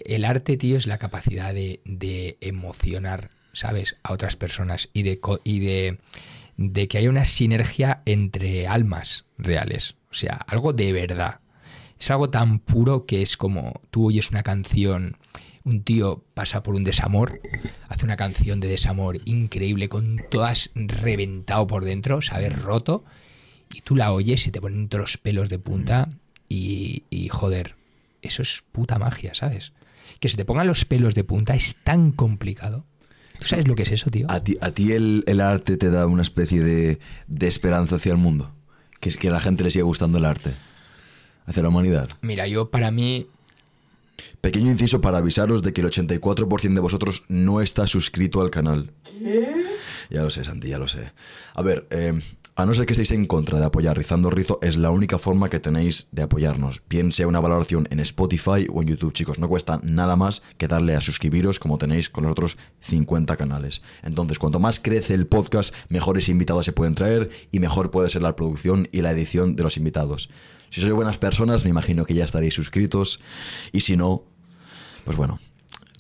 El arte, tío, es la capacidad de, emocionar, ¿sabes? A otras personas y de, y de, de que haya una sinergia entre almas reales. O sea, algo de verdad. Es algo tan puro que es como tú oyes una canción un tío pasa por un desamor, hace una canción de desamor increíble, con todas reventado por dentro, ¿sabes? Roto, y tú la oyes y te ponen todos los pelos de punta y, y joder, eso es puta magia, ¿sabes? Que se te pongan los pelos de punta es tan complicado. ¿Tú sabes lo que es eso, tío? ¿A ti, a ti el, el arte te da una especie de, de esperanza hacia el mundo? Que es que a la gente le sigue gustando el arte. Hacia la humanidad. Mira, yo para mí Pequeño inciso para avisaros de que el 84% de vosotros no está suscrito al canal. Ya lo sé, Santi, ya lo sé. A ver, eh, a no ser que estéis en contra de apoyar Rizando Rizo, es la única forma que tenéis de apoyarnos. Bien sea una valoración en Spotify o en YouTube, chicos. No cuesta nada más que darle a suscribiros como tenéis con los otros 50 canales. Entonces, cuanto más crece el podcast, mejores invitados se pueden traer y mejor puede ser la producción y la edición de los invitados. Si sois buenas personas, me imagino que ya estaréis suscritos. Y si no, pues bueno,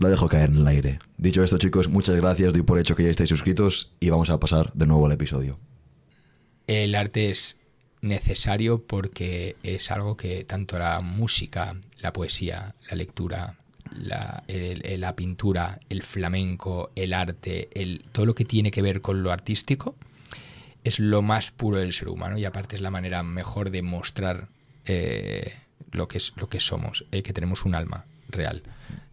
lo dejo caer en el aire. Dicho esto, chicos, muchas gracias. Doy por hecho que ya estáis suscritos y vamos a pasar de nuevo al episodio. el arte es necesario porque es algo que tanto la música, la poesía, la lectura, la, el- la pintura, el flamenco, el arte, el, todo lo que tiene que ver con lo artístico, es lo más puro del ser humano y aparte es la manera mejor de mostrar eh, lo, que es, lo que somos, eh, que tenemos un alma real.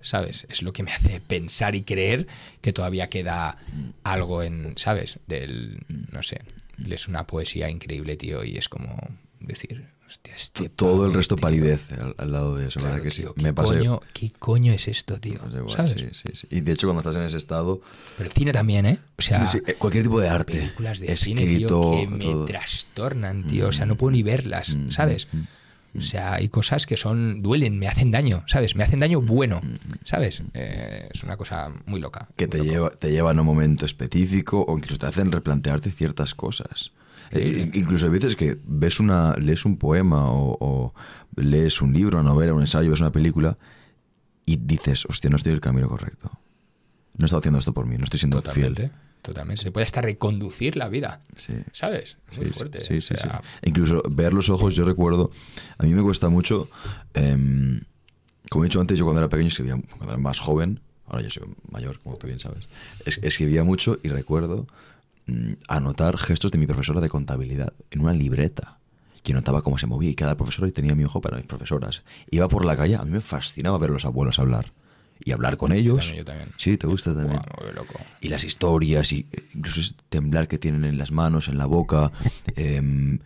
¿Sabes? Es lo que me hace pensar y creer que todavía queda algo en, ¿sabes? Del, no sé, es una poesía increíble, tío, y es como decir, hostia, este Todo el resto tío, palidece al, al lado de eso, claro, ¿verdad que sí? ¿qué Me coño, ¿Qué coño es esto, tío? igual, ¿Sabes? sí, sí, sí. Y de hecho, cuando estás en ese estado, Pero el cine también, ¿eh? O sea, sí, eh, cualquier tipo de arte, películas de escrito, cine, tío, que me todo. Mm, trastornan, tío. O sea, no puedo ni verlas, ¿sabes? O sea, hay cosas que son, duelen, me hacen daño, ¿sabes? Me hacen daño bueno, ¿sabes? Eh, es una cosa muy loca. que muy te, loco. lleva, te llevan a un momento específico o incluso te hacen replantearte ciertas cosas. Eh, incluso hay veces que ves una, lees un poema o, o lees un libro, una novela, un ensayo, ves una película y dices, hostia, no estoy en el camino correcto. No estoy haciendo esto por mí, no estoy siendo Totalmente, fiel. Totalmente. Se puede hasta reconducir la vida, Sí. ¿sabes? Muy Sí, fuerte. Sí, sí, o sea, sí. Incluso ver los ojos, yo recuerdo, a mí me cuesta mucho, em, como he dicho antes, yo cuando era pequeño escribía, cuando era más joven, ahora yo soy mayor, como tú bien sabes, es- escribía mucho y recuerdo mm, anotar gestos de mi profesora de contabilidad en una libreta. Yo notaba cómo se movía y cada profesora tenía mi ojo para mis profesoras. Iba por la calle, a mí me fascinaba ver a los abuelos hablar y hablar con ellos. también, yo también. Sí, te gusta también. Loco. Y las historias, y eh, incluso ese temblar que tienen en las manos, en la boca. em,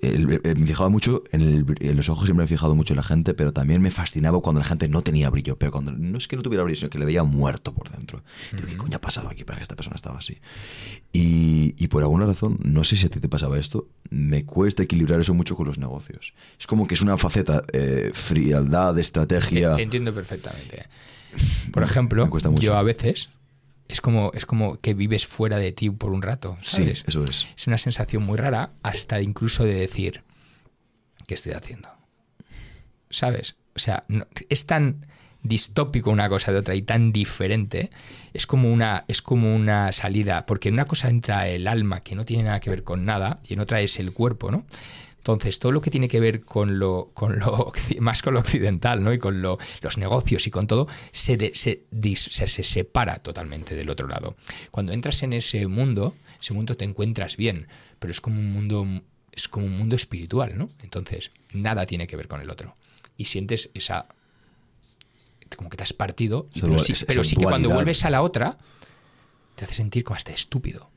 el- el- me fijaba mucho en, el en los ojos, siempre me he fijado mucho en la gente, pero también me fascinaba cuando la gente no tenía brillo. Pero cuando no es que no tuviera brillo, sino que le veía muerto por dentro. Digo, ¿qué coño ha pasado aquí para que esta persona estaba así? Y, y por alguna razón, no sé si a ti te pasaba esto, me cuesta equilibrar eso mucho con los negocios. Es como que es una faceta, eh, frialdad, estrategia. Te entiendo perfectamente. Por ejemplo, yo a veces es como, es como que vives fuera de ti por un rato, Sí, ¿sabes? eso es. Es una sensación muy rara, hasta incluso de decir, ¿qué estoy haciendo? ¿Sabes? O sea, no- es tan distópico una cosa de otra y tan diferente, es como una es como una salida, porque en una cosa entra el alma que no tiene nada que ver con nada y en otra es el cuerpo, ¿no? Entonces, todo lo que tiene que ver con lo, con lo más con lo occidental, ¿no? Y con lo- los negocios y con todo, se, de- se, dis- se, se separa totalmente del otro lado. Cuando entras en ese mundo, ese mundo te encuentras bien, pero es como un mundo, es como un mundo espiritual, ¿no? Entonces, nada tiene que ver con el otro. Y sientes esa como que te has partido, pero sí, pero sí que cuando vuelves a la otra, te hace sentir como hasta estúpido.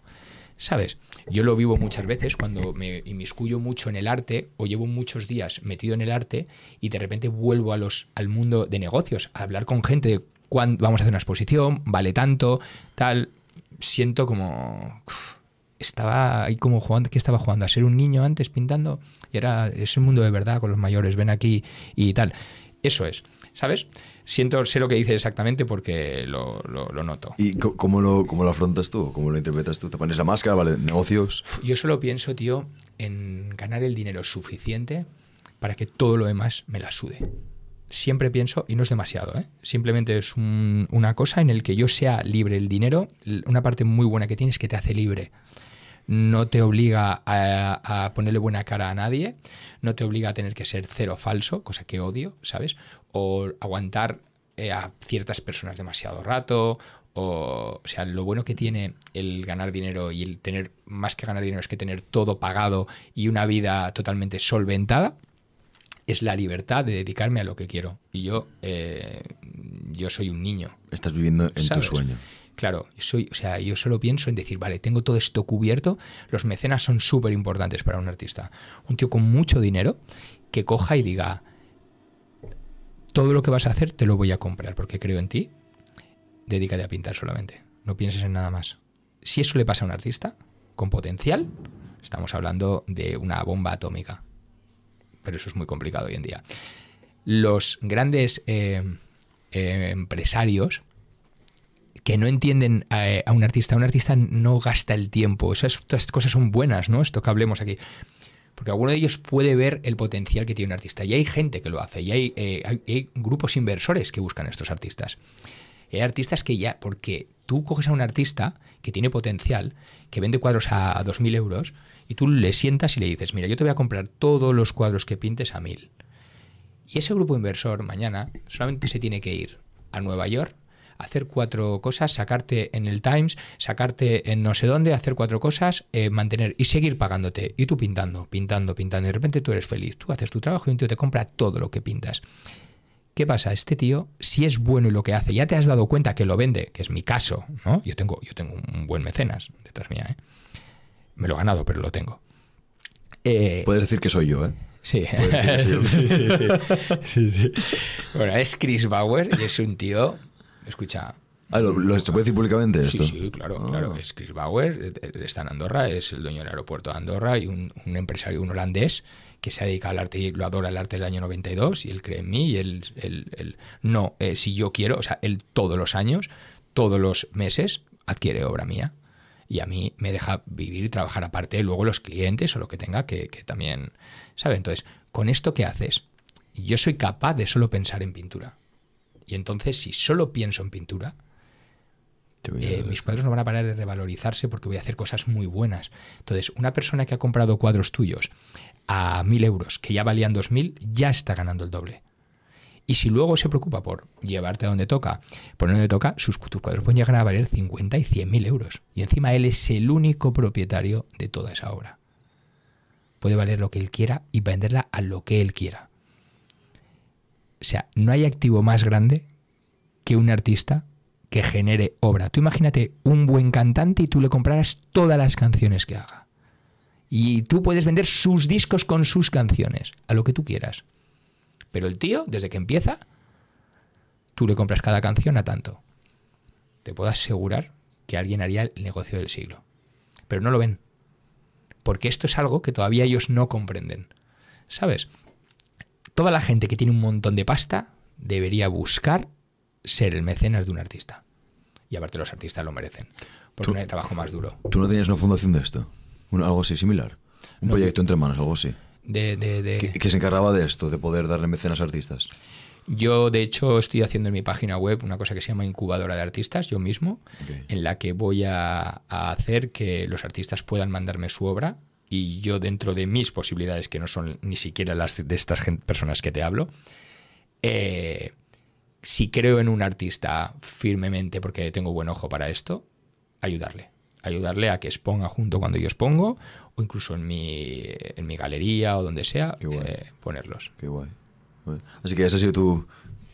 ¿Sabes? Yo lo vivo muchas veces cuando me inmiscuyo mucho en el arte o llevo muchos días metido en el arte y de repente vuelvo a los, al mundo de negocios, a hablar con gente de cuándo vamos a hacer una exposición, vale tanto, tal. Siento como. estaba ahí como jugando, que estaba jugando? A ser un niño antes pintando y ahora es un mundo de verdad con los mayores, ven aquí y tal. Eso es, ¿sabes? Siento, sé lo que dices exactamente porque lo, lo- lo noto. ¿Y cómo lo, cómo lo afrontas tú? ¿Cómo lo interpretas tú? ¿Te pones la máscara? ¿Vale? ¿Negocios? Yo solo pienso, tío, en ganar el dinero suficiente para que todo lo demás me la sude. Siempre pienso, y no es demasiado, ¿eh? simplemente es un- una cosa en el que yo sea libre. El dinero, una parte muy buena que tiene es que te hace libre. No te obliga a, a ponerle buena cara a nadie, no te obliga a tener que ser cero falso, cosa que odio, ¿sabes? O aguantar eh, a ciertas personas demasiado rato. O, o sea, lo bueno que tiene el ganar dinero y el tener, más que ganar dinero, es que tener todo pagado y una vida totalmente solventada, es la libertad de dedicarme a lo que quiero. Y yo, eh, yo soy un niño. Estás viviendo en tu sueño. Claro, o sea, yo solo pienso en decir, vale, tengo todo esto cubierto. Los mecenas son súper importantes para un artista. Un tío con mucho dinero que coja y diga, todo lo que vas a hacer te lo voy a comprar porque creo en ti. Dedícate a pintar solamente. No pienses en nada más. Si eso le pasa a un artista con potencial, estamos hablando de una bomba atómica. Pero eso es muy complicado hoy en día. Los grandes eh, eh, empresarios que no entienden a, un artista. Un artista no gasta el tiempo. Esas, estas cosas son buenas, ¿no? Esto que hablemos aquí. Porque alguno de ellos puede ver el potencial que tiene un artista. Y hay gente que lo hace. Y hay, eh, grupos inversores que buscan a estos artistas. Y hay artistas que ya, porque tú coges a un artista que tiene potencial, que vende cuadros a, a 2.000 euros, y tú le sientas y le dices, mira, yo te voy a comprar todos los cuadros que pintes a 1.000. Y ese grupo inversor mañana solamente se tiene que ir a Nueva York hacer cuatro cosas, sacarte en el Times, sacarte en no sé dónde, hacer cuatro cosas, eh, mantener y seguir pagándote. Y tú pintando, pintando, pintando. Y de repente tú eres feliz. Tú haces tu trabajo y un tío te compra todo lo que pintas. ¿Qué pasa? Este tío, si es bueno y lo que hace, ya te has dado cuenta que lo vende, que es mi caso, ¿no? Yo tengo, yo tengo un buen mecenas detrás mía, ¿eh? Me lo he ganado, pero lo tengo. Eh, Puedes decir que soy yo, ¿eh? Sí. sí, sí, sí, sí, sí. Bueno, es Chris Bauer y es un tío escucha. Ah, ¿lo, lo, ¿Se puede decir públicamente esto? Sí, sí, claro, ah. claro. Es Chris Bauer, está en Andorra, es el dueño del aeropuerto de Andorra y un, un, empresario, un holandés que se dedica al arte y lo adora el arte del año 92 y él cree en mí y él, él, él no, eh, si yo quiero, o sea, él todos los años, todos los meses adquiere obra mía y a mí me deja vivir y trabajar aparte, luego los clientes o lo que tenga que, que también, ¿sabe? Entonces, con esto que haces, yo soy capaz de solo pensar en pintura. Y entonces, si solo pienso en pintura, eh, mis cuadros no van a parar de revalorizarse porque voy a hacer cosas muy buenas. Entonces, una persona que ha comprado cuadros tuyos a mil euros, que ya valían dos mil, ya está ganando el doble. Y si luego se preocupa por llevarte a donde toca, por donde toca, sus tus cuadros pueden llegar a valer 50 y 100 mil euros. Y encima él es el único propietario de toda esa obra. Puede valer lo que él quiera y venderla a lo que él quiera. O sea, no hay activo más grande que un artista que genere obra. Tú imagínate un buen cantante y tú le compraras todas las canciones que haga. Y tú puedes vender sus discos con sus canciones, a lo que tú quieras. Pero el tío, desde que empieza, tú le compras cada canción a tanto. Te puedo asegurar que alguien haría el negocio del siglo. Pero no lo ven. Porque esto es algo que todavía ellos no comprenden. ¿Sabes? Toda la gente que tiene un montón de pasta debería buscar ser el mecenas de un artista. Y aparte los artistas lo merecen, porque no hay trabajo más duro. ¿Tú no tenías una fundación de esto? ¿Un, ¿Algo así similar? ¿Un no, proyecto entre manos, algo así? De, de, de... ¿Que, ¿Que, se encargaba de esto, de poder darle mecenas a artistas? Yo, de hecho, estoy haciendo en mi página web una cosa que se llama incubadora de artistas, yo mismo, okay. en la que voy a, a hacer que los artistas puedan mandarme su obra y yo dentro de mis posibilidades, que no son ni siquiera las de estas personas que te hablo, eh, si creo en un artista firmemente porque tengo buen ojo para esto, ayudarle. Ayudarle a que exponga junto cuando yo expongo o incluso en mi, en mi galería o donde sea, eh, ponerlos. Qué guay. Así que ese ha sido tu,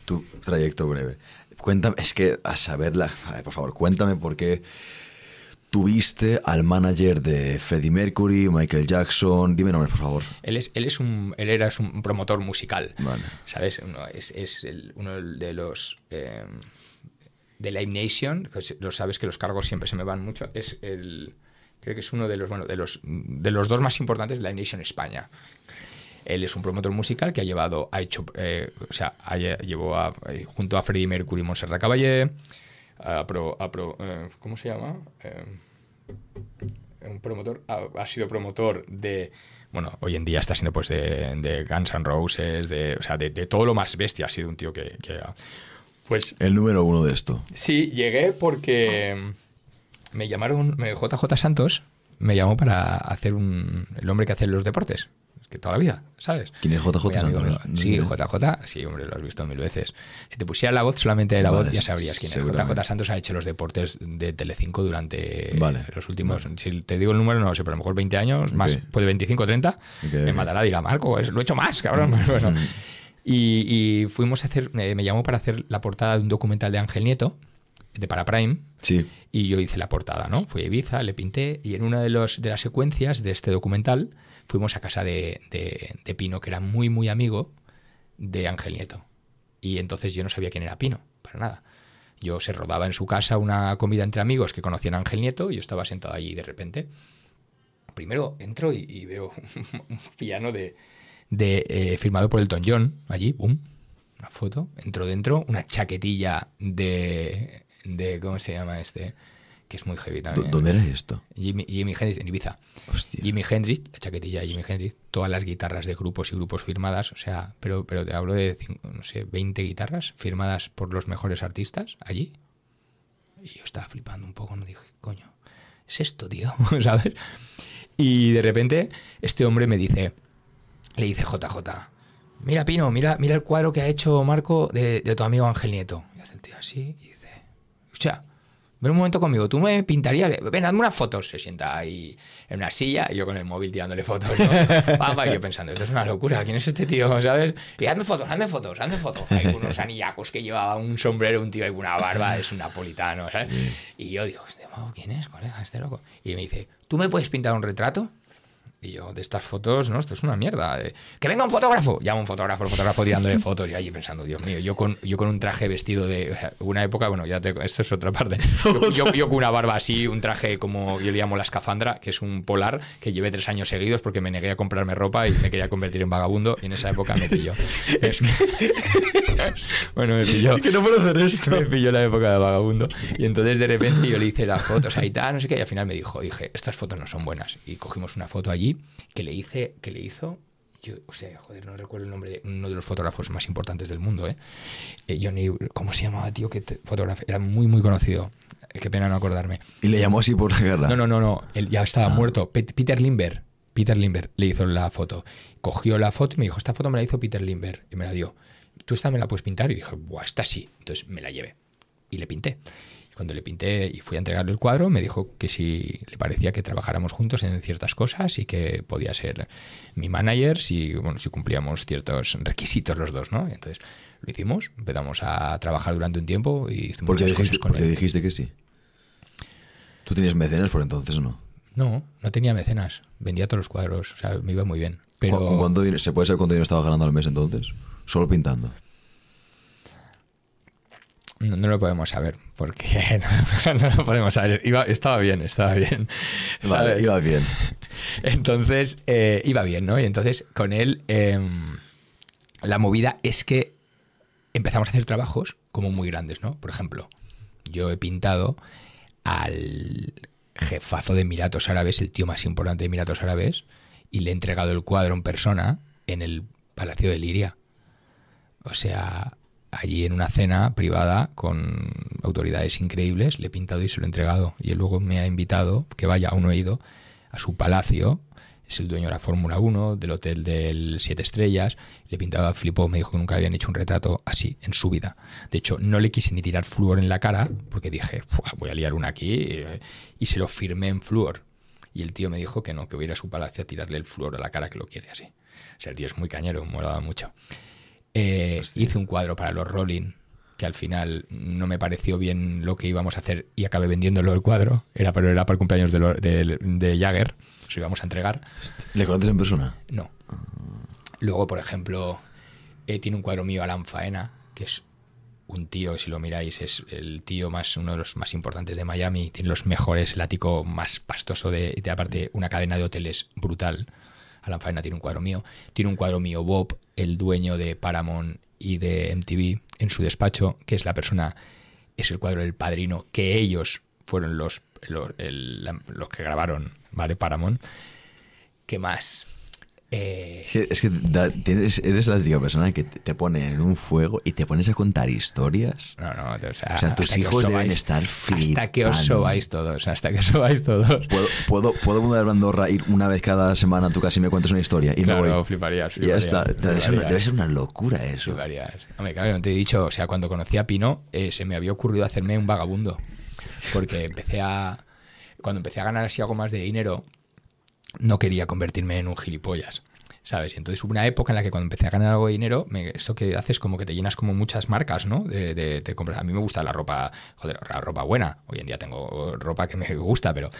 tu trayecto breve. Cuéntame, es que a saberla, por favor, cuéntame por qué tuviste al manager de Freddie Mercury, Michael Jackson. Dime nombres, por favor. Él, es, él, es un, él era un promotor musical. Vale. ¿Sabes? Uno, es, es el, uno de los. Eh, de Live Nation, que lo sabes que los cargos siempre se me van mucho. Es el. Creo que es uno de los, bueno, de los, de los dos más importantes de Live Nation España. Él es un promotor musical que ha llevado, ha hecho, eh, o sea, ha, llevó a, junto a Freddie Mercury y Montserrat Caballé, a pro, a pro, eh, ¿cómo se llama? Eh, un promotor, ha, ha, sido promotor de, bueno, hoy en día está siendo pues de, de Guns N' Roses, de, o sea, de, de, todo lo más bestia, ha sido un tío que, pues... El número uno de esto. Sí, llegué porque me llamaron, JJ Santos me llamó para hacer un, el hombre que hace los deportes. Que toda la vida, ¿sabes? ¿Quién es JJ Santos? Sí. JJ, sí, hombre, lo has visto mil veces. Si te pusiera la voz, solamente de la Vale, voz, ya sabrías quién es. JJ. Santos ha hecho los deportes de Telecinco durante Vale, los últimos, si te digo el número, no lo sé, pero a lo mejor 20 años, más, puede 25 o 30, Ok, me matará, dirá, Marco, es- lo he hecho más, cabrón. Pues bueno. Y, y fuimos a hacer, me llamó para hacer la portada de un documental de Ángel Nieto, de Para Prime, Sí. y yo hice la portada, ¿no? Fui a Ibiza, le pinté y en una de, los, de las secuencias de este documental fuimos a casa de, de- Pino, que era muy, muy amigo de Ángel Nieto. Y entonces yo no sabía quién era Pino, para nada. Yo se rodaba en su casa una comida entre amigos que conocían a Ángel Nieto y yo estaba sentado allí de repente. Primero entro y, veo un piano de, eh, firmado por Elton John allí, ¡pum! Una foto. Entro dentro, una chaquetilla de, de. ¿Cómo se llama este? Que es muy heavy ¿Dó- también. ¿Dónde era esto? Jimi, Jimi Hendrix, en Ibiza. Hostia. Jimi Hendrix, la chaquetilla de Jimi Hendrix, todas las guitarras de grupos y grupos firmadas, o sea, pero, pero te hablo de, no sé, 20 guitarras firmadas por los mejores artistas allí. Y yo estaba flipando un poco, no dije, coño, es esto, tío, ¿sabes? Y de repente este hombre me dice, le dice JJ, mira Pino, mira, mira el cuadro que ha hecho Marco de, de tu amigo Ángel Nieto. Y hace el tío así y dice, escucha, ven un momento conmigo, tú me pintarías, ven, hazme unas fotos. Se sienta ahí en una silla y yo con el móvil tirándole fotos. y yo pensando, esto es una locura, ¿quién es este tío? ¿Sabes? Y hazme fotos, hazme fotos, hazme fotos. Hay unos anillacos que llevaba un sombrero, un tío ahí con una barba, es un napolitano, ¿sabes? Y yo digo, este mago, ¿quién es, colega, este loco? Y me dice, ¿tú me puedes pintar un retrato? Y yo, de estas fotos, no, esto es una mierda. eh, Que venga un fotógrafo. Llama un fotógrafo, el fotógrafo tirándole fotos y allí pensando, Dios mío, yo con, yo con un traje vestido de. o sea, Una época, bueno, ya te, esto es otra parte. Yo, yo- yo con una barba así, un traje como yo le llamo la escafandra, que es un polar que llevé tres años seguidos porque me negué a comprarme ropa y me quería convertir en vagabundo. Y en esa época me pilló. Es que. bueno, me pilló. Que no puedo hacer esto. Me pilló la época de vagabundo. Y entonces de repente yo le hice las fotos ahí tal, no sé qué, y al final me dijo, dije, estas fotos no son buenas. Y cogimos una foto allí que le hice, que le hizo. Yo, o sea, joder, no recuerdo el nombre de uno de los fotógrafos más importantes del mundo, ¿eh? Eh, Johnny, ¿cómo se llamaba, tío? Que fotógrafo, era muy, muy conocido. Eh, Qué pena no acordarme. Y le llamó así por la cara. No, no, no, no. Él ya estaba muerto. Pe- Peter Limber. Peter Limber le hizo la foto. Cogió la foto y me dijo, esta foto me la hizo Peter Limber. Y me la dio. ¿Tú esta me la puedes pintar? Y dije, buah, esta sí. Entonces me la llevé. Y le pinté. Cuando le pinté y fui a entregarle el cuadro, me dijo que si le parecía que trabajáramos juntos en ciertas cosas y que podía ser mi manager si, bueno, si cumplíamos ciertos requisitos los dos, ¿no? Y entonces lo hicimos, empezamos a trabajar durante un tiempo y hicimos Porque muchas dijiste, cosas con porque él. dijiste que sí. ¿Tú tenías mecenas por entonces o no? No, no tenía mecenas. Vendía todos los cuadros. O sea, me iba muy bien. Pero ¿Cu- cuánto dinero- ¿Se puede saber cuánto dinero estaba ganando al mes entonces? Solo pintando. No, no lo podemos saber. Porque no, no lo podemos saber. Iba, estaba bien, estaba bien. Vale, iba bien. Entonces, eh, iba bien, ¿no? Y entonces, con él, eh, la movida es que empezamos a hacer trabajos como muy grandes, ¿no? Por ejemplo, yo he pintado al jefazo de Emiratos Árabes, el tío más importante de Emiratos Árabes, y le he entregado el cuadro en persona en el Palacio de Liria. O sea, allí en una cena privada con autoridades increíbles, le he pintado y se lo he entregado. Y él luego me ha invitado, que vaya, aún no he ido, a su palacio. Es el dueño de la Fórmula 1, del hotel del Siete Estrellas. Le pintaba, flipó, me dijo que nunca habían hecho un retrato así en su vida. De hecho, no le quise ni tirar flúor en la cara, porque dije, "Fua, voy a liar una aquí, eh", y se lo firmé en flúor. Y el tío me dijo que no, que voy a ir a su palacio a tirarle el flúor a la cara, que lo quiere así. O sea, el tío es muy cañero, me molaba mucho. Eh, hice un cuadro para los Rolling, que al final no me pareció bien lo que íbamos a hacer y acabé vendiéndolo el cuadro. Era, pero era para el cumpleaños de, lo- de, de Jagger, se íbamos a entregar. ¿Le conoces en persona? No. Luego, por ejemplo, eh, tiene un cuadro mío Alan Faena, que es un tío, si lo miráis, es el tío más, uno de los más importantes de Miami, tiene los mejores, el ático más pastoso de, de aparte una cadena de hoteles brutal. Alan Faena tiene un cuadro mío. Tiene un cuadro mío Bob, el dueño de Paramount y de MTV, en su despacho, que es la persona, es el cuadro del padrino, que ellos fueron los, los, que grabaron, ¿vale? Paramount. ¿Qué más? Eh, Es que, es que da- tienes- eres la típica persona que te te pone en un fuego y te pones a contar historias. no, no, o sea, O sea, tus hijos deben estar Hasta que os flipando. sobáis todos, hasta que os sobáis todos. ¿Puedo, puedo, puedo mudar a Andorra, ir una vez cada semana a tu casa y me cuentas una historia y Claro, me voy. fliparías, ya está. fliparías, Debe ser, una, fliparías. debe ser una locura eso. Fliparías. Hombre, claro, no te he dicho, o sea, cuando conocí a Pino, eh, se me había ocurrido hacerme un vagabundo. Porque empecé a. Cuando empecé a ganar así algo más de dinero, no quería convertirme en un gilipollas. ¿Sabes? Y entonces hubo una época en la que cuando empecé a ganar algo de dinero, me, esto que haces como que te llenas como muchas marcas, ¿no? De, de- te compras. A mí me gusta la ropa, joder, la ropa buena. Hoy en día tengo ropa que me gusta, pero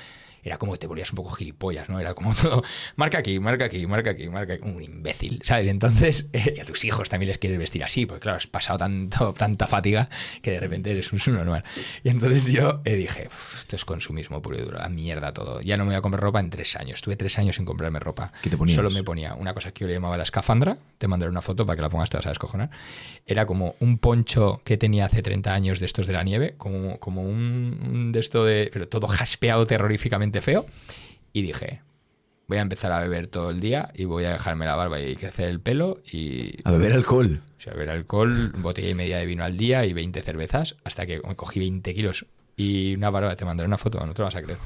era como que te volvías un poco gilipollas, ¿no? Era como todo, marca aquí, marca aquí, marca aquí, marca aquí. Un imbécil, ¿sabes? Entonces, eh, y a tus hijos también les quieres vestir así, porque claro, has pasado tanto, tanta fatiga que de repente eres un normal. Y entonces yo eh, dije, "Uf, esto es consumismo puro y duro, la mierda todo. Ya no me voy a comprar ropa en tres años. Estuve tres años sin comprarme ropa. ¿Qué te ponías? Solo me ponía una cosa que yo le llamaba la escafandra, te mandaré una foto para que la pongas, te vas a descojonar. Era como un poncho que tenía hace 30 años de estos de la nieve, como, como un, un de esto de. pero todo jaspeado terroríficamente feo. Y dije, voy a empezar a beber todo el día y voy a dejarme la barba y crecer el pelo y. A beber alcohol. O sea, beber alcohol, botella y media de vino al día y 20 cervezas, hasta que me cogí 20 kilos y una barba. Te mandaré una foto, no te lo vas a creer.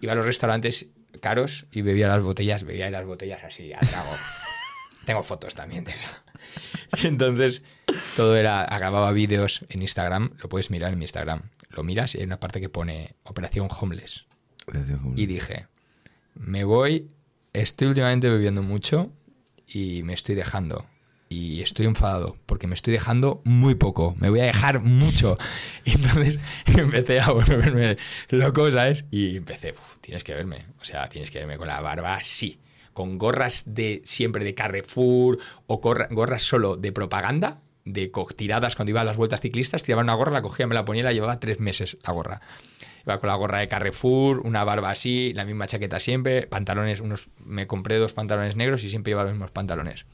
Iba a los restaurantes caros y bebía las botellas, bebía las botellas así, a trago. Tengo fotos también de eso. Y entonces, todo era, grababa vídeos en Instagram, lo puedes mirar en mi Instagram. Lo miras y hay una parte que pone Operación Homeless. Y dije, me voy, estoy últimamente bebiendo mucho y me estoy dejando. Y estoy enfadado porque me estoy dejando muy poco. Me voy a dejar mucho. Y entonces empecé a volverme loco, ¿sabes? Y empecé, "Uf, tienes que verme. O sea, tienes que verme con la barba así. Con gorras de siempre de Carrefour o gorra- gorras solo de propaganda, de tiradas cuando iba a las vueltas ciclistas, tiraba una gorra, la cogía, me la ponía y la llevaba tres meses la gorra. Iba con la gorra de Carrefour, una barba así, la misma chaqueta siempre, pantalones, unos, me compré dos pantalones negros y siempre llevaba los mismos pantalones.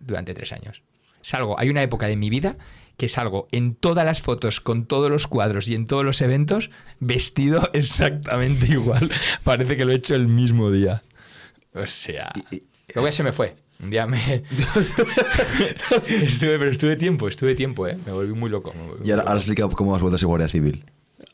Durante tres años. Salgo, hay una época de mi vida que salgo en todas las fotos, con todos los cuadros y en todos los eventos, vestido exactamente igual. Parece que lo he hecho el mismo día. O sea, luego ya se me fue. Un día me... estuve, pero estuve tiempo, estuve tiempo, ¿eh? Me volví muy loco. volví Y ahora, ahora explica cómo has vuelto a ser guardia civil.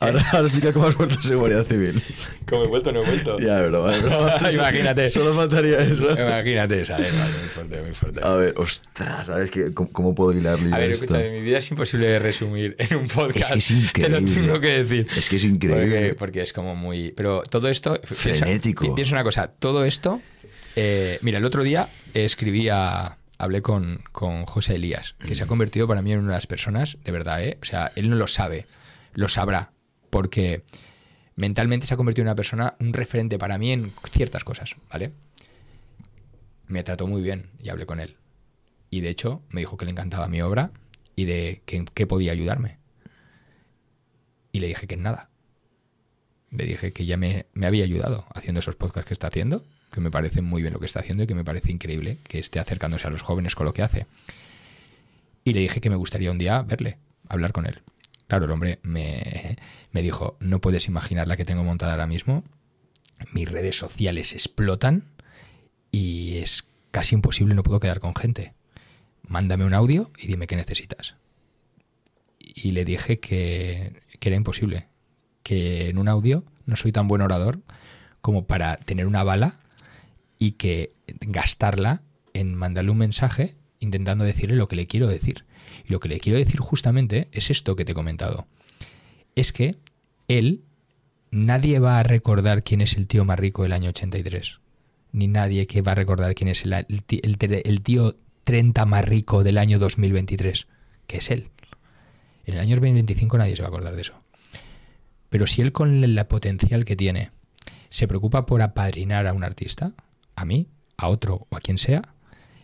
Ahora, ahora explica cómo has vuelto a ser guardia civil. ¿Cómo he vuelto? No he vuelto. Ya, bro, bro. Imagínate. Solo faltaría eso. Imagínate, ¿sabes? Vale, muy fuerte, muy fuerte. A ver, ostras, a ver cómo, cómo puedo hilarle yo A ver, esto. escúchame, mi vida es imposible de resumir en un podcast. Es que es Te lo increíble. tengo que decir. Es que es increíble. Porque, porque es como muy. Pero todo esto. Frenético. pi- Piensa una cosa, todo esto. Eh, mira, el otro día escribí a. Hablé con, con José Elías, que se ha convertido para mí en una de las personas, de verdad, ¿eh? O sea, él no lo sabe, lo sabrá, porque mentalmente se ha convertido en una persona, un referente para mí en ciertas cosas, ¿vale? Me trató muy bien y hablé con él. Y de hecho me dijo que le encantaba mi obra y de que, que podía ayudarme. Y le dije que en nada. Le dije que ya me, me había ayudado haciendo esos podcasts que está haciendo, que me parece muy bien lo que está haciendo y que me parece increíble que esté acercándose a los jóvenes con lo que hace. Y le dije que me gustaría un día verle, hablar con él. Claro, el hombre me, me dijo, no puedes imaginar la que tengo montada ahora mismo. Mis redes sociales explotan y es casi imposible, no puedo quedar con gente. Mándame un audio y dime qué necesitas. Y le dije que, que era imposible, que en un audio no soy tan buen orador como para tener una bala y que gastarla en mandarle un mensaje intentando decirle lo que le quiero decir. Y lo que le quiero decir justamente es esto que te he comentado. Es que él, nadie va a recordar quién es el tío más rico del año 83. Ni nadie que va a recordar quién es el, tío 30 más rico del año 2023, que es él. En el año 2025 nadie se va a acordar de eso. Pero si él con el potencial que tiene se preocupa por apadrinar a un artista, a mí, a otro o a quien sea,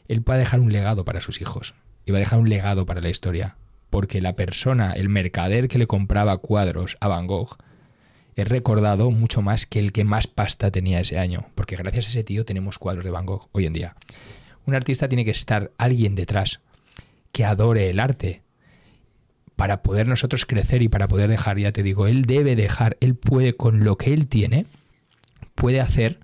él va a dejar un legado para sus hijos. Y va a dejar un legado para la historia. Porque la persona, el mercader que le compraba cuadros a Van Gogh, es recordado mucho más que el que más pasta tenía ese año. Porque gracias a ese tío tenemos cuadros de Van Gogh hoy en día. Un artista tiene que estar alguien detrás que adore el arte, para poder nosotros crecer y para poder dejar, ya te digo, él debe dejar, él puede con lo que él tiene, puede hacer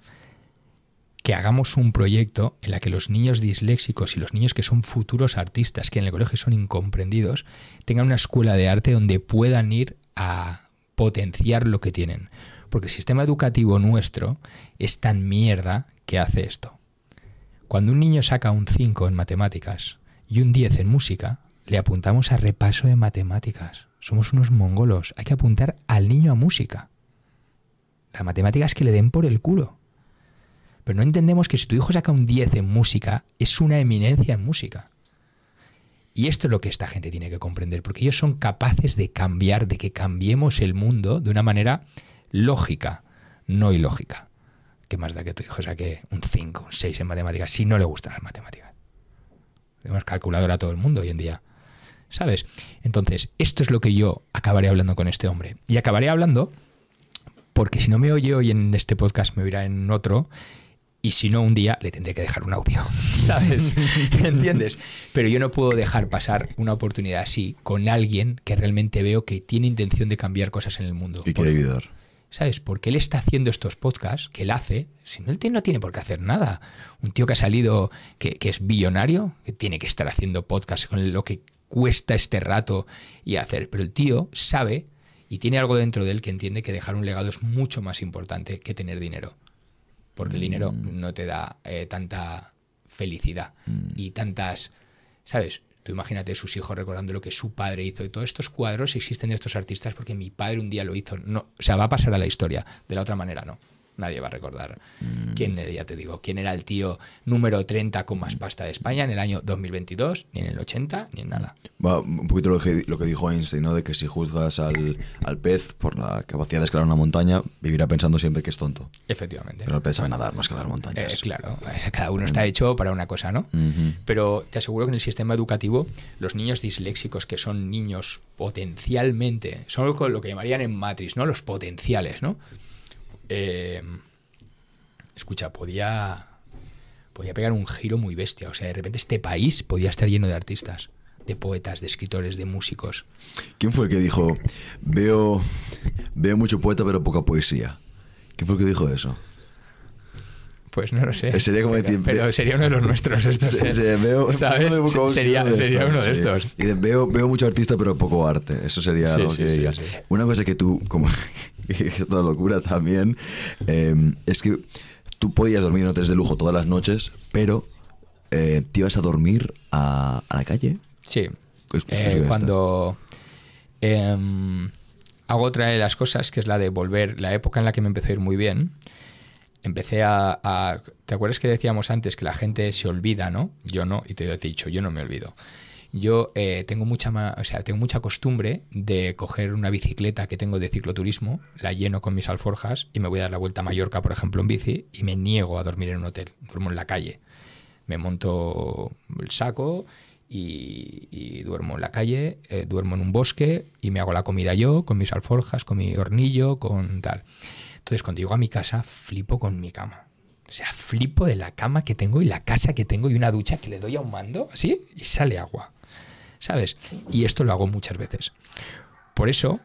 que hagamos un proyecto en la que los niños disléxicos y los niños que son futuros artistas, que en el colegio son incomprendidos, tengan una escuela de arte donde puedan ir a potenciar lo que tienen. Porque el sistema educativo nuestro es tan mierda que hace esto. Cuando un niño saca un 5 en matemáticas y un 10 en música, le apuntamos a repaso de matemáticas. Somos unos mongolos. Hay que apuntar al niño a música. La matemática es que le den por el culo. Pero no entendemos que si tu hijo saca un 10 en música, es una eminencia en música. Y esto es lo que esta gente tiene que comprender, porque ellos son capaces de cambiar, de que cambiemos el mundo de una manera lógica, no ilógica. ¿Qué más da que tu hijo saque un 5, un 6 en matemáticas si no le gustan las matemáticas? Tenemos calculadora a todo el mundo hoy en día. ¿Sabes? Entonces, esto es lo que yo acabaré hablando con este hombre. Y acabaré hablando porque si no me oye hoy en este podcast, me oirá en otro. Y si no, un día le tendré que dejar un audio, ¿sabes? ¿Entiendes? Pero yo no puedo dejar pasar una oportunidad así con alguien que realmente veo que tiene intención de cambiar cosas en el mundo. Y quiere ayudar. ¿Sabes? Porque él está haciendo estos podcasts que él hace, si no, él no tiene por qué hacer nada. Un tío que ha salido, que, que es billonario, que tiene que estar haciendo podcasts con lo que cuesta este rato y hacer. Pero el tío sabe y tiene algo dentro de él que entiende que dejar un legado es mucho más importante que tener dinero. Porque el dinero Mm. no te da eh, tanta felicidad y tantas, ¿sabes? Tú imagínate sus hijos recordando lo que su padre hizo. Y todos estos cuadros existen de estos artistas porque mi padre un día lo hizo. No, o sea, va a pasar a la historia. De la otra manera, no. Nadie va a recordar Mm. quién, era, ya te digo, quién era el tío número 30 con más pasta de España en el año 2022, ni en el 80, ni en nada. Un poquito lo que, lo que dijo Einstein, ¿no? De que si juzgas al, al pez por la capacidad de escalar una montaña, vivirá pensando siempre que es tonto. Efectivamente. Pero el pez sabe nadar, no escalar Eh, montañas. claro, o sea, cada uno está hecho para una cosa, ¿no? Pero te aseguro que en el sistema educativo, los niños disléxicos, que son niños potencialmente, son lo, lo que llamarían en Matrix, ¿no? Los potenciales, ¿no? Eh, escucha, podía, podía pegar un giro muy bestia. O sea, de repente este país podía estar lleno de artistas, de poetas, de escritores, de músicos. ¿Quién fue el que dijo, veo, veo mucho poeta pero poca poesía? ¿Quién fue el que dijo eso? Pues no lo sé. Eh, sería como pero, decir, pero ve- sería uno de los nuestros estos. Se- ¿eh? se- veo- ¿Sabes? sería uno de sería estos, uno de sí. estos. Y de, veo, veo mucho artista pero poco arte. Eso sería Sí, algo sí, que sí, diría. sí. Una cosa que tú, como es una locura también, eh, es que tú podías dormir en hoteles de lujo todas las noches, pero eh, te ibas a dormir a, a la calle. Sí. Pues, Eh, explica cuando em, hago otra de las cosas, que es la de volver, la época en la que me empezó a ir muy bien, empecé a, ¿Te acuerdas que decíamos antes que la gente se olvida, no? Yo no, y te he dicho, yo no me olvido. Yo eh, tengo mucha o sea, tengo mucha costumbre de coger una bicicleta que tengo de cicloturismo, la lleno con mis alforjas y me voy a dar la vuelta a Mallorca, por ejemplo, en bici, y me niego a dormir en un hotel, duermo en la calle. Me monto el saco y, y duermo en la calle, eh, duermo en un bosque y me hago la comida yo, con mis alforjas, con mi hornillo, con tal. Entonces, cuando llego a mi casa, flipo con mi cama. O sea, flipo de la cama que tengo y la casa que tengo y una ducha que le doy a un mando, así, y sale agua. ¿Sabes? Y esto lo hago muchas veces. Por eso,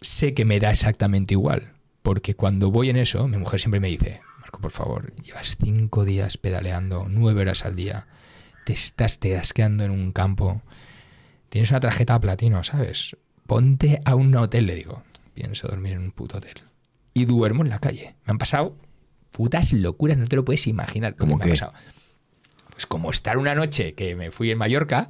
sé que me da exactamente igual. Porque cuando voy en eso, mi mujer siempre me dice, Marco, por favor, llevas cinco días pedaleando, nueve horas al día, te estás, quedando en un campo, tienes una tarjeta platino, ¿sabes? Ponte a un hotel, le digo. Pienso dormir en un puto hotel. Y duermo en la calle. Me han pasado putas locuras, no te lo puedes imaginar. ¿Cómo que me ha qué? pasado. Pues como estar una noche que me fui en Mallorca,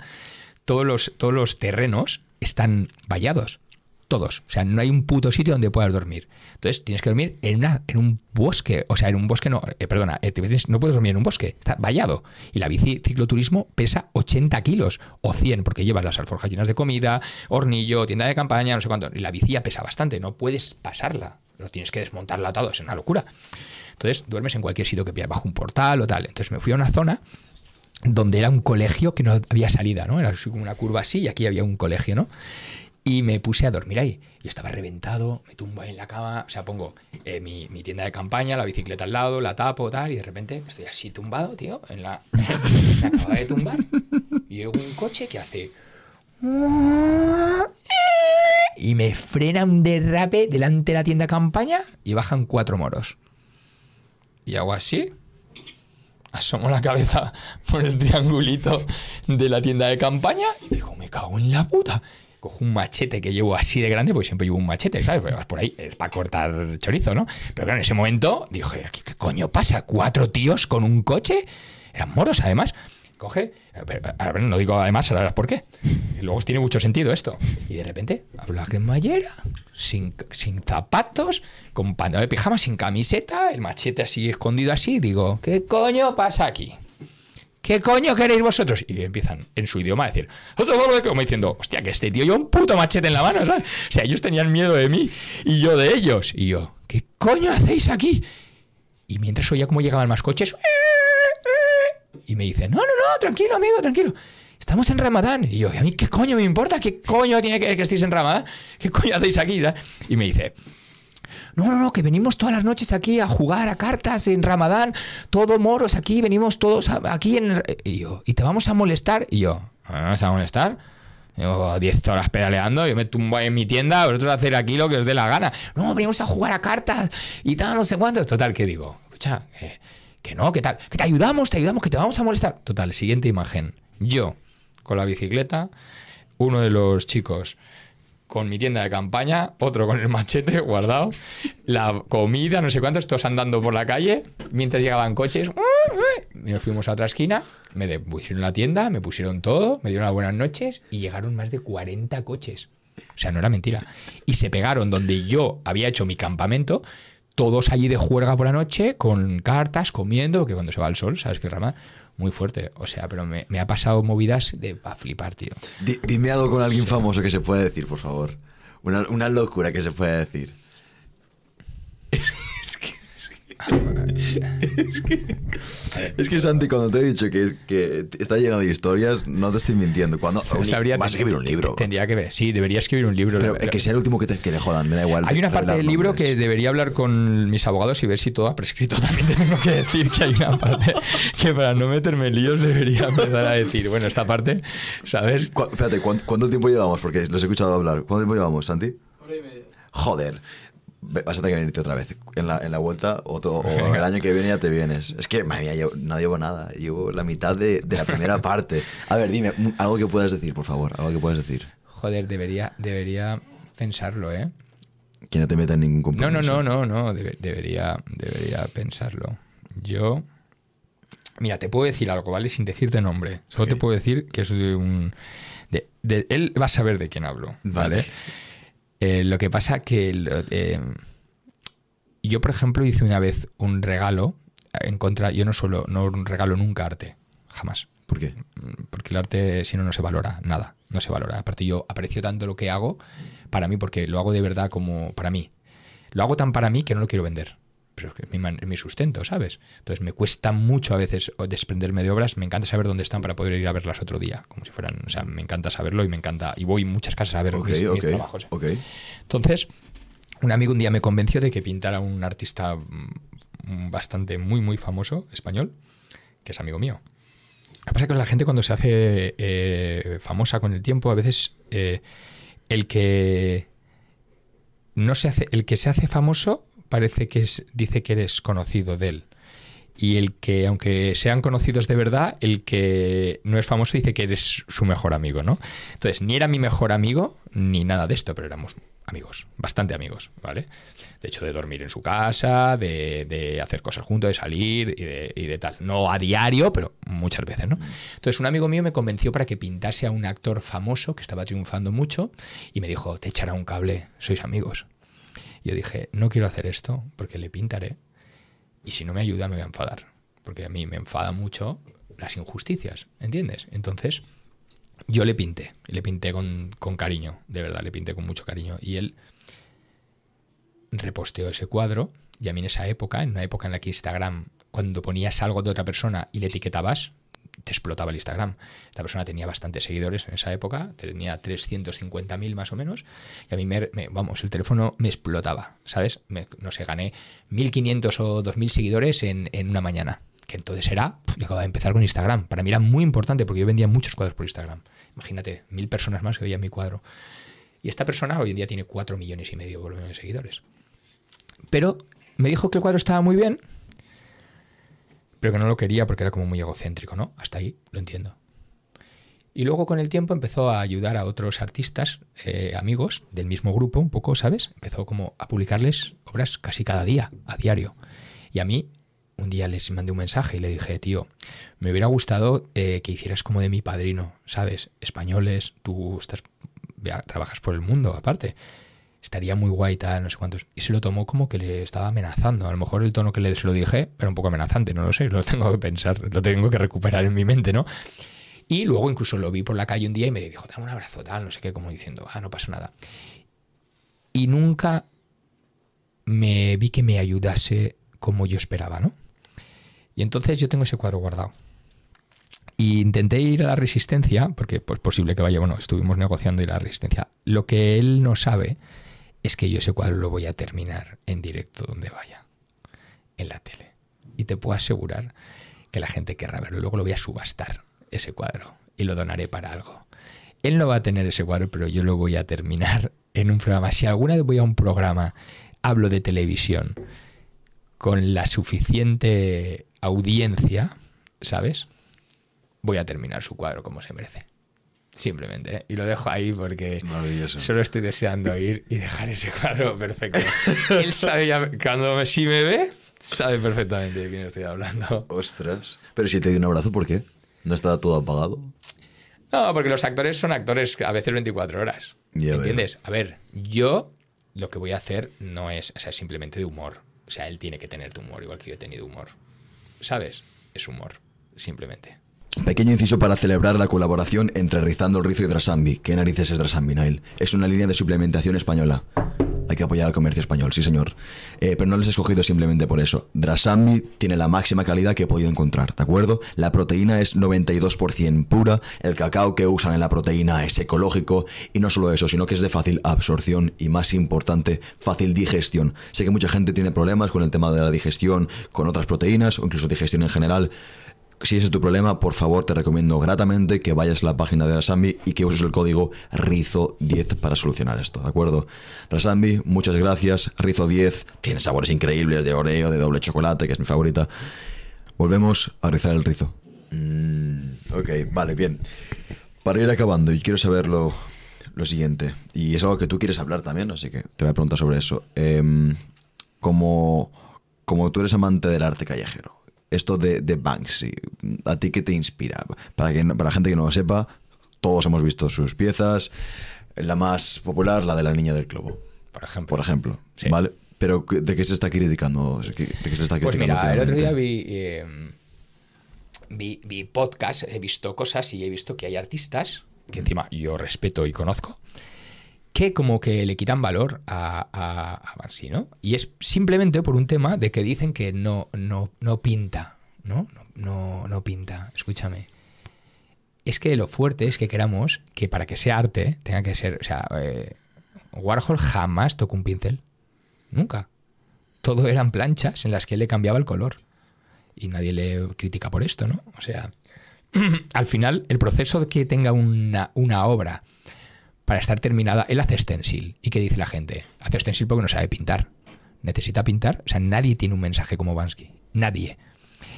todos los, todos los terrenos están vallados. Todos. O sea, no hay un puto sitio donde puedas dormir. Entonces tienes que dormir en, una, en un bosque. O sea, en un bosque no. eh, perdona, eh, no puedes dormir en un bosque. Está vallado. Y la bici cicloturismo pesa 80 kilos o 100 porque llevas las alforjas llenas de comida, hornillo, tienda de campaña, no sé cuánto. Y la bici ya pesa bastante. No puedes pasarla. Lo tienes que desmontarla atado. Es una locura. Entonces duermes en cualquier sitio que pillas, bajo un portal o tal. Entonces me fui a una zona donde era un colegio que no había salida, ¿no? Era como una curva así y aquí había un colegio, ¿no? Y me puse a dormir ahí. Yo estaba reventado, me tumbo ahí en la cama, o sea, pongo eh, mi, mi tienda de campaña, la bicicleta al lado, la tapo, tal, y de repente estoy así tumbado, tío, en la... me acaba de tumbar y llega un coche que hace... Y me frena un derrape delante de la tienda campaña y bajan cuatro moros. Y hago así asomo la cabeza por el triangulito de la tienda de campaña y digo, me cago en la puta. Cojo un machete que llevo así de grande, porque siempre llevo un machete, ¿sabes? Porque vas por ahí, es para cortar chorizo, ¿no? Pero claro, en ese momento dije, ¿qué, qué coño pasa? ¿Cuatro tíos con un coche? Eran moros, además. Coge, no digo además, ahora por qué. Luego tiene mucho sentido esto. Y de repente, hablo la cremallera, sin, sin zapatos, con pantalón de pijama, sin camiseta, el machete así escondido así. Digo, ¿qué coño pasa aquí? ¿Qué coño queréis vosotros? Y empiezan en su idioma a decir, como diciendo, hostia, que este tío lleva un puto machete en la mano, ¿sabes? O sea, ellos tenían miedo de mí y yo de ellos. Y yo, ¿qué coño hacéis aquí? Y mientras oía cómo llegaban más coches, y me dice, no, no, no, tranquilo, amigo, tranquilo. Estamos en Ramadán. Y yo, ¿a mí qué coño me importa? ¿Qué coño tiene que ver que estéis en Ramadán? ¿Qué coño hacéis aquí? ¿sabes? Y me dice, no, no, no, que venimos todas las noches aquí a jugar a cartas en Ramadán, todos moros aquí, venimos todos aquí en... el-". Y yo, ¿y te vamos a molestar? Y yo, ¿me vas a molestar? Llevo 10 horas pedaleando, yo me tumbo ahí en mi tienda, vosotros hacer aquí lo que os dé la gana. No, venimos a jugar a cartas y tal, no sé cuánto. Total, ¿qué digo? Escucha, eh, que no, que tal, que te ayudamos, te ayudamos, que te vamos a molestar. Total, siguiente imagen. Yo, con la bicicleta, uno de los chicos con mi tienda de campaña, otro con el machete guardado, la comida, no sé cuántos, todos andando por la calle, mientras llegaban coches, y nos fuimos a otra esquina, me pusieron la tienda, me pusieron todo, me dieron las buenas noches y llegaron más de 40 coches. O sea, no era mentira. Y se pegaron donde yo había hecho mi campamento, todos allí de juerga por la noche, con cartas, comiendo, que cuando se va el sol, ¿sabes qué rama? Muy fuerte. O sea, pero me, me ha pasado movidas de a flipar, tío. Di- dime algo con alguien famoso que se pueda decir, por favor. Una, una locura que se pueda decir. Es que, es que, Santi, cuando te he dicho que, que está lleno de historias, no te estoy mintiendo. Cuando un- Sabría- vas a escribir un libro. Tendría que ver. Sí, debería escribir un libro. Pero eh, que sea el último que te que le jodan, me da igual. Hay una parte del libro nombres. que debería hablar con mis abogados y ver si todo ha prescrito. También te tengo que decir que hay una parte que para no meterme en líos debería empezar a decir, bueno, esta parte, ¿sabes? Cu- espérate, ¿cuán- ¿cuánto tiempo llevamos? Porque los he escuchado hablar. ¿Cuánto tiempo llevamos, Santi? Hora y media. Joder. Vas a tener que venirte otra vez. En la, en la vuelta, otro, o el año que viene ya te vienes. Es que, madre mía, yo no llevo nada. Llevo la mitad de, de la primera parte. A ver, dime, algo que puedas decir, por favor. Algo que puedas decir. Joder, debería, debería pensarlo, ¿eh? Que no te meta en ningún No, compromiso. no, no, no, no, debe- debería, debería pensarlo. Yo. Mira, te puedo decir algo, ¿vale? Sin decirte nombre. Solo te puedo decir que es de un. De, de- él va a saber de quién hablo, ¿vale? Vale. Eh, lo que pasa que. eh, yo, por ejemplo, hice una vez un regalo en contra. Yo no suelo. No regalo nunca arte. Jamás. ¿Por qué? Porque el arte, si no, no se valora nada. No se valora. Aparte, yo aprecio tanto lo que hago para mí, porque lo hago de verdad como para mí. Lo hago tan para mí que no lo quiero vender. Pero es que es mi, man- es mi sustento, ¿sabes? Entonces me cuesta mucho a veces desprenderme de obras. Me encanta saber dónde están para poder ir a verlas otro día. Como si fueran. O sea, me encanta saberlo y me encanta. Y voy muchas casas a ver Ok, mis, mis ok. trabajos. ¿eh? Ok. Entonces, un amigo un día me convenció de que pintara un artista mm, bastante muy, muy famoso, español, que es amigo mío. Lo que pasa es que la gente cuando se hace eh, famosa con el tiempo, a veces eh, el que no se hace, el que se hace famoso parece que es, dice que eres conocido de él. Y el que, aunque sean conocidos de verdad, el que no es famoso dice que eres su mejor amigo, ¿no? Entonces, ni era mi mejor amigo, ni nada de esto, pero éramos amigos, bastante amigos, ¿vale? De hecho, de dormir en su casa, de, de hacer cosas juntos, de salir y de, y de tal. No a diario, pero muchas veces, ¿no? Entonces, un amigo mío me convenció para que pintase a un actor famoso que estaba triunfando mucho y me dijo, te echará un cable, sois amigos. Yo dije, no quiero hacer esto porque le pintaré y si no me ayuda me voy a enfadar. Porque a mí me enfada mucho las injusticias, ¿entiendes? Entonces, yo le pinté, le pinté con, con cariño, de verdad, le pinté con mucho cariño. Y él reposteó ese cuadro, y a mí en esa época, en una época en la que Instagram, cuando ponías algo de otra persona y le etiquetabas, te explotaba el Instagram. Esta persona tenía bastantes seguidores en esa época, tenía 350.000 más o menos, y a mí, me, vamos, el teléfono me explotaba, ¿sabes? Me- no sé, gané 1.500 o 2.000 seguidores en, en una mañana, que entonces era, yo acababa de empezar con Instagram. Para mí era muy importante porque yo vendía muchos cuadros por Instagram. Imagínate, mil personas más que veían mi cuadro. Y esta persona hoy en día tiene 4 millones y medio de seguidores. Pero me dijo que el cuadro estaba muy bien, pero que no lo quería porque era como muy egocéntrico, ¿no? Hasta ahí lo entiendo. Y luego con el tiempo empezó a ayudar a otros artistas, eh, amigos del mismo grupo, un poco, ¿sabes? Empezó como a publicarles obras casi cada día, a diario. Y a mí, un día les mandé un mensaje y le dije, tío, me hubiera gustado eh, que hicieras como de mi padrino, ¿sabes? Españoles, tú estás, trabajas por el mundo aparte. Estaría muy guay, tal, no sé cuántos. Y se lo tomó como que le estaba amenazando. A lo mejor el tono que le se lo dije era un poco amenazante, no lo sé, lo tengo que pensar, lo tengo que recuperar en mi mente, ¿no? Y luego incluso lo vi por la calle un día y me dijo, dame un abrazo, tal, no sé qué, como diciendo, ah, no pasa nada. Y nunca me vi que me ayudase como yo esperaba, ¿no? Y entonces yo tengo ese cuadro guardado. Y intenté ir a la resistencia, porque pues posible que vaya, bueno, estuvimos negociando ir a la resistencia. Lo que él no sabe es que yo ese cuadro lo voy a terminar en directo donde vaya, en la tele. Y te puedo asegurar que la gente querrá verlo luego lo voy a subastar ese cuadro y lo donaré para algo. Él no va a tener ese cuadro, pero yo lo voy a terminar en un programa. Si alguna vez voy a un programa, hablo de televisión, con la suficiente audiencia, ¿sabes? Voy a terminar su cuadro como se merece. Simplemente. ¿eh? Y lo dejo ahí porque solo estoy deseando ir y dejar ese cuadro perfecto. Él sabe ya, cuando si me ve, sabe perfectamente de quién estoy hablando. Ostras. Pero si te doy un abrazo, ¿por qué? ¿No está todo apagado? No, porque los actores son actores a veces 24 horas. ¿Entiendes? A ver, yo lo que voy a hacer no es, o sea, simplemente de humor. O sea, él tiene que tener tu humor, igual que yo he tenido humor. ¿Sabes? Es humor, simplemente. Pequeño inciso para celebrar la colaboración entre Rizando el Rizo y Drasambi. ¿Qué narices es Drasambi, Nile? Es una línea de suplementación española. Hay que apoyar al comercio español, sí señor. Eh, pero no les he escogido simplemente por eso. Drasambi tiene la máxima calidad que he podido encontrar, ¿de acuerdo? La proteína es 92% pura, el cacao que usan en la proteína es ecológico y no solo eso, sino que es de fácil absorción y más importante, fácil digestión. Sé que mucha gente tiene problemas con el tema de la digestión con otras proteínas o incluso digestión en general si ese es tu problema, por favor te recomiendo gratamente que vayas a la página de Rasambi y que uses el código RIZO10 para solucionar esto, ¿de acuerdo? Rasambi, muchas gracias. Rizo10 tiene sabores increíbles de oreo, de doble chocolate, que es mi favorita. Volvemos a rizar el rizo. Mm, ok, vale, bien. Para ir acabando, y quiero saber lo, siguiente, y es algo que tú quieres hablar también, así que te voy a preguntar sobre eso. Em, como, como tú eres amante del arte callejero, esto de, de, Banksy? ¿A ti qué te inspira? Para, que, para la gente que no lo sepa, todos hemos visto sus piezas. La más popular, la de la niña del globo. Por ejemplo. Por ejemplo. ¿Vale? Pero ¿de qué se está criticando? ¿De qué se está pues mira, el otro día em, vi, vi, podcast, he visto cosas y he visto que hay artistas, que encima yo respeto y conozco, que como que le quitan valor a, a, Banksy, ¿no? Y es simplemente por un tema de que dicen que no, no, no pinta, ¿no? No, no, pinta, escúchame. Es que lo fuerte es que queramos que para que sea arte tenga que ser, o sea, eh, Warhol jamás tocó un pincel, nunca. Todo eran planchas en las que él le cambiaba el color. Y nadie le critica por esto, ¿no? O sea, al final, el proceso de que tenga una, una obra para estar terminada, él hace stencil. ¿Y qué dice la gente? Hace stencil porque no sabe pintar. ¿Necesita pintar? O sea, nadie tiene un mensaje como Bansky. Nadie.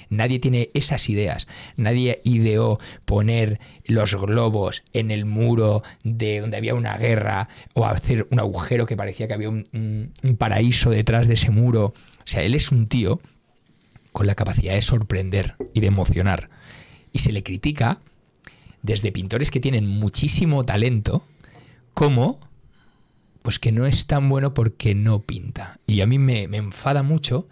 Nadie tiene esas ideas. Nadie ideó poner los globos en el muro de donde había una guerra o hacer un agujero que parecía que había un, un paraíso detrás de ese muro. O sea, él es un tío con la capacidad de sorprender y de emocionar. Y se le critica desde pintores que tienen muchísimo talento como pues que no es tan bueno porque no pinta. Y a mí me, enfada mucho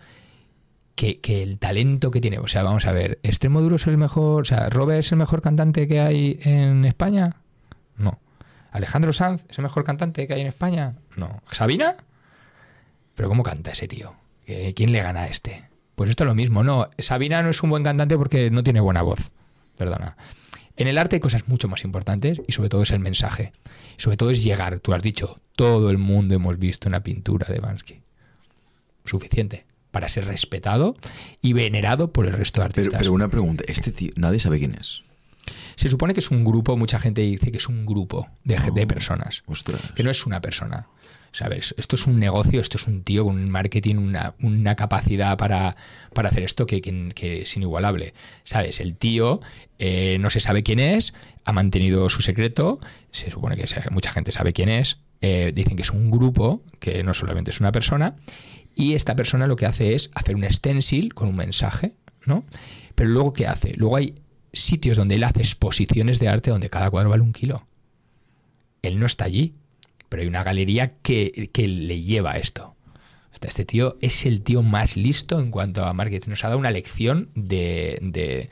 que, el talento que tiene. O sea, vamos a ver, ¿Extremo Duro es el mejor? O sea, ¿Robert es el mejor cantante que hay en España? No. ¿Alejandro Sanz es el mejor cantante que hay en España? No. ¿Sabina? ¿Pero cómo canta ese tío? ¿Quién le gana a este? Pues esto es lo mismo. No, Sabina no es un buen cantante porque no tiene buena voz. Perdona. En el arte hay cosas mucho más importantes y sobre todo es el mensaje. Sobre todo es llegar, tú has dicho, todo el mundo hemos visto una pintura de Bansky. Suficiente para ser respetado y venerado por el resto de artistas. Pero, una pregunta, este tío, nadie sabe quién es. Se supone que es un grupo, mucha gente dice que es un grupo de, de personas. Que no es una persona. Esto es un negocio, esto es un tío con un marketing, una, una capacidad para, para, hacer esto que, que, es inigualable. ¿Sabes? El tío eh, no se sabe quién es, ha mantenido su secreto, se supone que mucha gente sabe quién es, eh, dicen que es un grupo, que no solamente es una persona, y esta persona lo que hace es hacer un stencil con un mensaje, ¿no? Pero luego, ¿qué hace? Luego hay sitios donde él hace exposiciones de arte donde cada cuadro vale un kilo. Él no está allí, pero hay una galería que, le lleva a esto. Este tío es el tío más listo en cuanto a marketing. Nos ha dado una lección de, de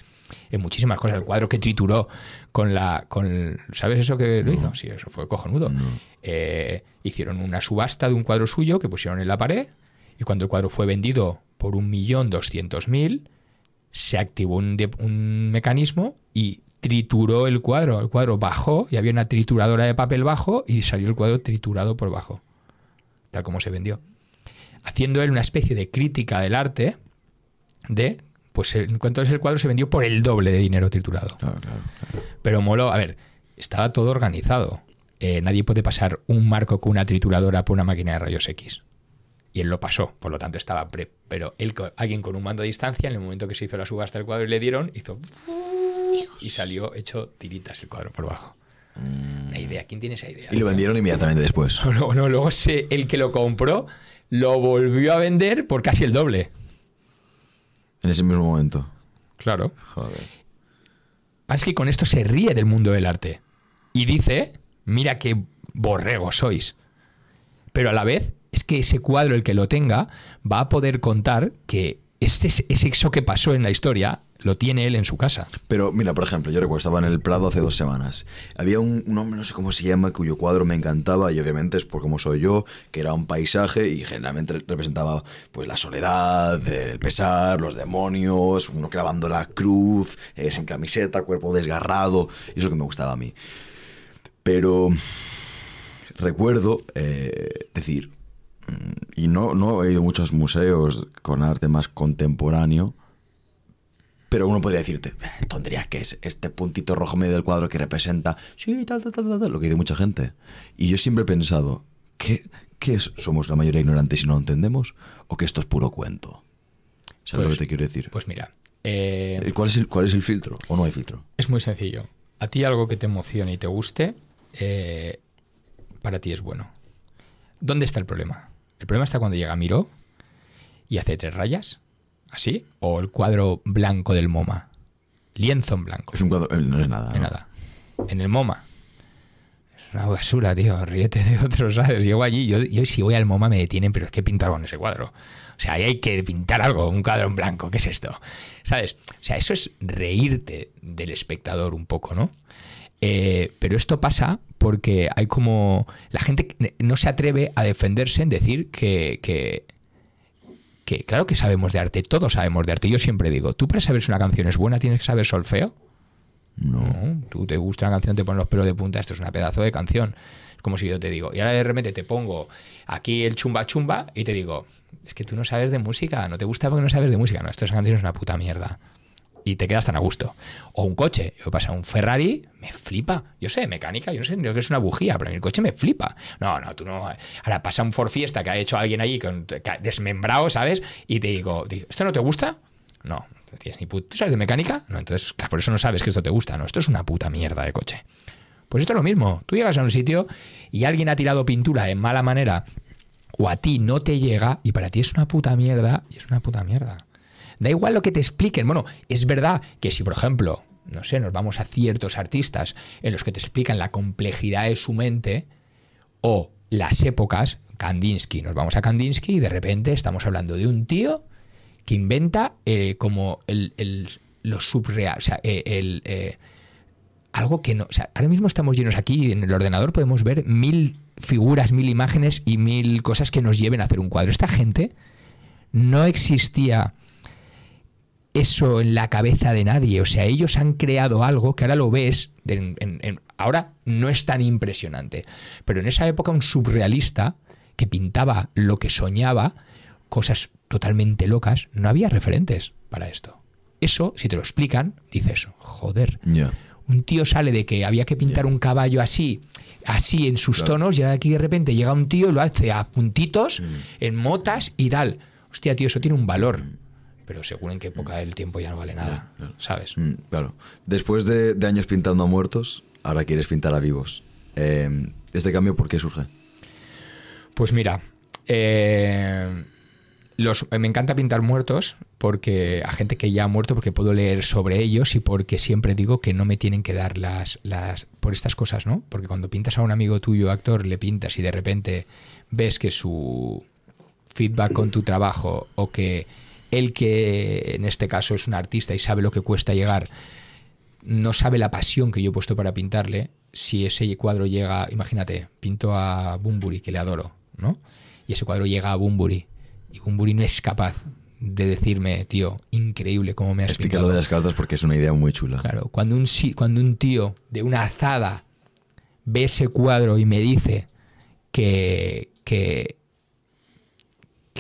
en muchísimas cosas. El cuadro que trituró con la. Con, ¿Sabes eso que lo hizo? Sí, eso fue cojonudo. Eh, hicieron una subasta de un cuadro suyo que pusieron en la pared. Y cuando el cuadro fue vendido por un millón doscientos mil, se activó un, un mecanismo y trituró el cuadro. El cuadro bajó y había una trituradora de papel bajo y salió el cuadro triturado por bajo, tal como se vendió. Haciendo él una especie de crítica del arte de, pues en cuanto es el cuadro se vendió por el doble de dinero triturado. Pero moló, a ver, estaba todo organizado. Eh, nadie puede pasar un marco con una trituradora por una máquina de rayos X. Y él lo pasó, por lo tanto estaba pre. Pero él, alguien con un mando a distancia, en el momento que se hizo la subasta del cuadro y le dieron, hizo y salió hecho tiritas el cuadro por bajo. Una idea. ¿Quién tiene esa idea? Y lo vendieron inmediatamente después. No, no, luego el que lo compró lo volvió a vender por casi el doble. En ese mismo momento. Claro. Joder. que con esto se ríe del mundo del arte. Y dice, mira qué borrego sois. Pero a la vez es que ese cuadro, el que lo tenga, va a poder contar que ese, es eso que pasó en la historia lo tiene él en su casa. Pero mira, por ejemplo, yo recuerdo, estaba en el Prado hace dos semanas. Había un, hombre, no sé cómo se llama, cuyo cuadro me encantaba y obviamente es por cómo soy yo, que era un paisaje y generalmente representaba pues la soledad, el pesar, los demonios, uno clavando la cruz, eh, sin camiseta, cuerpo desgarrado, y eso que me gustaba a mí. Pero recuerdo eh, decir, y no, no he ido a muchos museos con arte más contemporáneo, pero uno podría decirte, tonterías que es este puntito rojo medio del cuadro que representa, sí, tal, tal, tal, tal, lo que dice mucha gente. Y yo siempre he pensado, ¿qué, qué es? ¿Somos la mayoría ignorantes y no lo entendemos? ¿O que esto es puro cuento? ¿Sabes lo pues que te quiero decir? Pues mira. Eh, ¿Cuál, es el, ¿Cuál es el filtro? ¿O no hay filtro? Es muy sencillo. A ti algo que te emocione y te guste, eh, para ti es bueno. ¿Dónde está el problema? El problema está cuando llega Miro y hace tres rayas ¿Así? ¿O el cuadro blanco del MoMA? Lienzo en blanco. Es un cuadro, eh, no es nada. nada. En el MoMA. Es una basura, tío. Ríete de otros, ¿sabes? Llego allí, yo, yo si voy al MoMA me detienen, pero es que pintar con ese cuadro. O sea, ahí hay que pintar algo, un cuadro en blanco. ¿Qué es esto? ¿Sabes? O sea, eso es reírte del espectador un poco, ¿no? Eh, pero esto pasa porque hay como. La gente no se atreve a defenderse en decir que, que claro que sabemos de arte, todos sabemos de arte. Yo siempre digo, tú para saber si una canción es buena tienes que saber solfeo. No. tú te gusta una canción, te pones los pelos de punta, esto es una pedazo de canción. Es como si yo te digo, y ahora de repente te pongo aquí el chumba chumba y te digo, es que tú no sabes de música, no te gusta porque no sabes de música. No, esto esa canción es una puta mierda y te quedas tan a gusto. O un coche, yo pasa un Ferrari, me flipa. Yo sé, mecánica, yo no sé, creo que es una bujía, pero el coche me flipa. No, no, tú no. Ahora pasa un Ford Fiesta que ha hecho alguien allí con, desmembrado, ¿sabes? Y te digo, ¿esto no te gusta? No, ¿tú sabes de mecánica? No, entonces, claro, por eso no sabes que esto te gusta. No, esto es una puta mierda de coche. Pues esto es lo mismo. Tú llegas a un sitio y alguien ha tirado pintura de mala manera o a ti no te llega y para ti es una puta mierda y es una puta mierda. Da igual lo que te expliquen. Bueno, es verdad que si, por ejemplo, no sé, nos vamos a ciertos artistas en los que te explican la complejidad de su mente o las épocas, Kandinsky, nos vamos a Kandinsky y de repente estamos hablando de un tío que inventa eh, como el, lo subreal, o sea, eh, el, eh, algo que no, o sea, ahora mismo estamos llenos aquí en el ordenador, podemos ver mil figuras, mil imágenes y mil cosas que nos lleven a hacer un cuadro. Esta gente no existía eso en la cabeza de nadie. O sea, ellos han creado algo que ahora lo ves, ahora no es tan impresionante, pero en esa época un surrealista que pintaba lo que soñaba, cosas totalmente locas, no había referentes para esto. Eso, si te lo explican, dices, joder, un tío sale de que había que pintar un caballo así, así en sus Claro. tonos, y ahora aquí de repente llega un tío y lo hace a puntitos, Mm. en motas y tal. Hostia, tío, eso tiene un valor. Pero según en qué época del tiempo ya no vale nada, claro. ¿sabes? Mm, claro. Después de, de años pintando a muertos, ahora quieres pintar a vivos. Eh, este cambio, ¿por qué surge? Pues mira, eh, los, me encanta pintar muertos porque a gente que ya ha muerto porque puedo leer sobre ellos y porque siempre digo que no me tienen que dar las, las por estas cosas, ¿no? Porque cuando pintas a un amigo tuyo, actor, le pintas y de repente ves que su feedback con tu trabajo o que él que en este caso es un artista y sabe lo que cuesta llegar, no sabe la pasión que yo he puesto para pintarle, si ese cuadro llega, imagínate, pinto a Bumburi, que le adoro, ¿no? Y ese cuadro llega a Bumburi y Bumburi no es capaz de decirme, tío, increíble cómo me has Explica pintado. lo de las cartas porque es una idea muy chula. Claro, cuando un, cuando un tío de una azada ve ese cuadro y me dice que, que,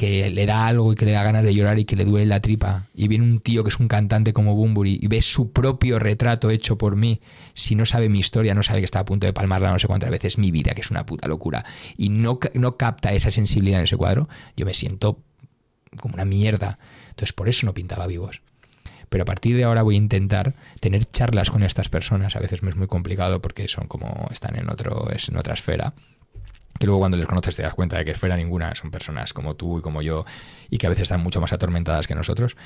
que le da algo y que le da ganas de llorar y que le duele la tripa, y viene un tío que es un cantante como Bumburi y ve su propio retrato hecho por mí, si no sabe mi historia, no sabe que está a punto de palmarla no sé cuántas veces, mi vida, que es una puta locura, y no, no capta esa sensibilidad en ese cuadro, yo me siento como una mierda. Entonces por eso no pintaba vivos. Pero a partir de ahora voy a intentar tener charlas con estas personas. A veces me es muy complicado porque son como están en otro es en otra esfera. Que luego cuando les conoces te das cuenta de que esfera ninguna son personas como tú y como yo y que a veces están mucho más atormentadas que nosotros,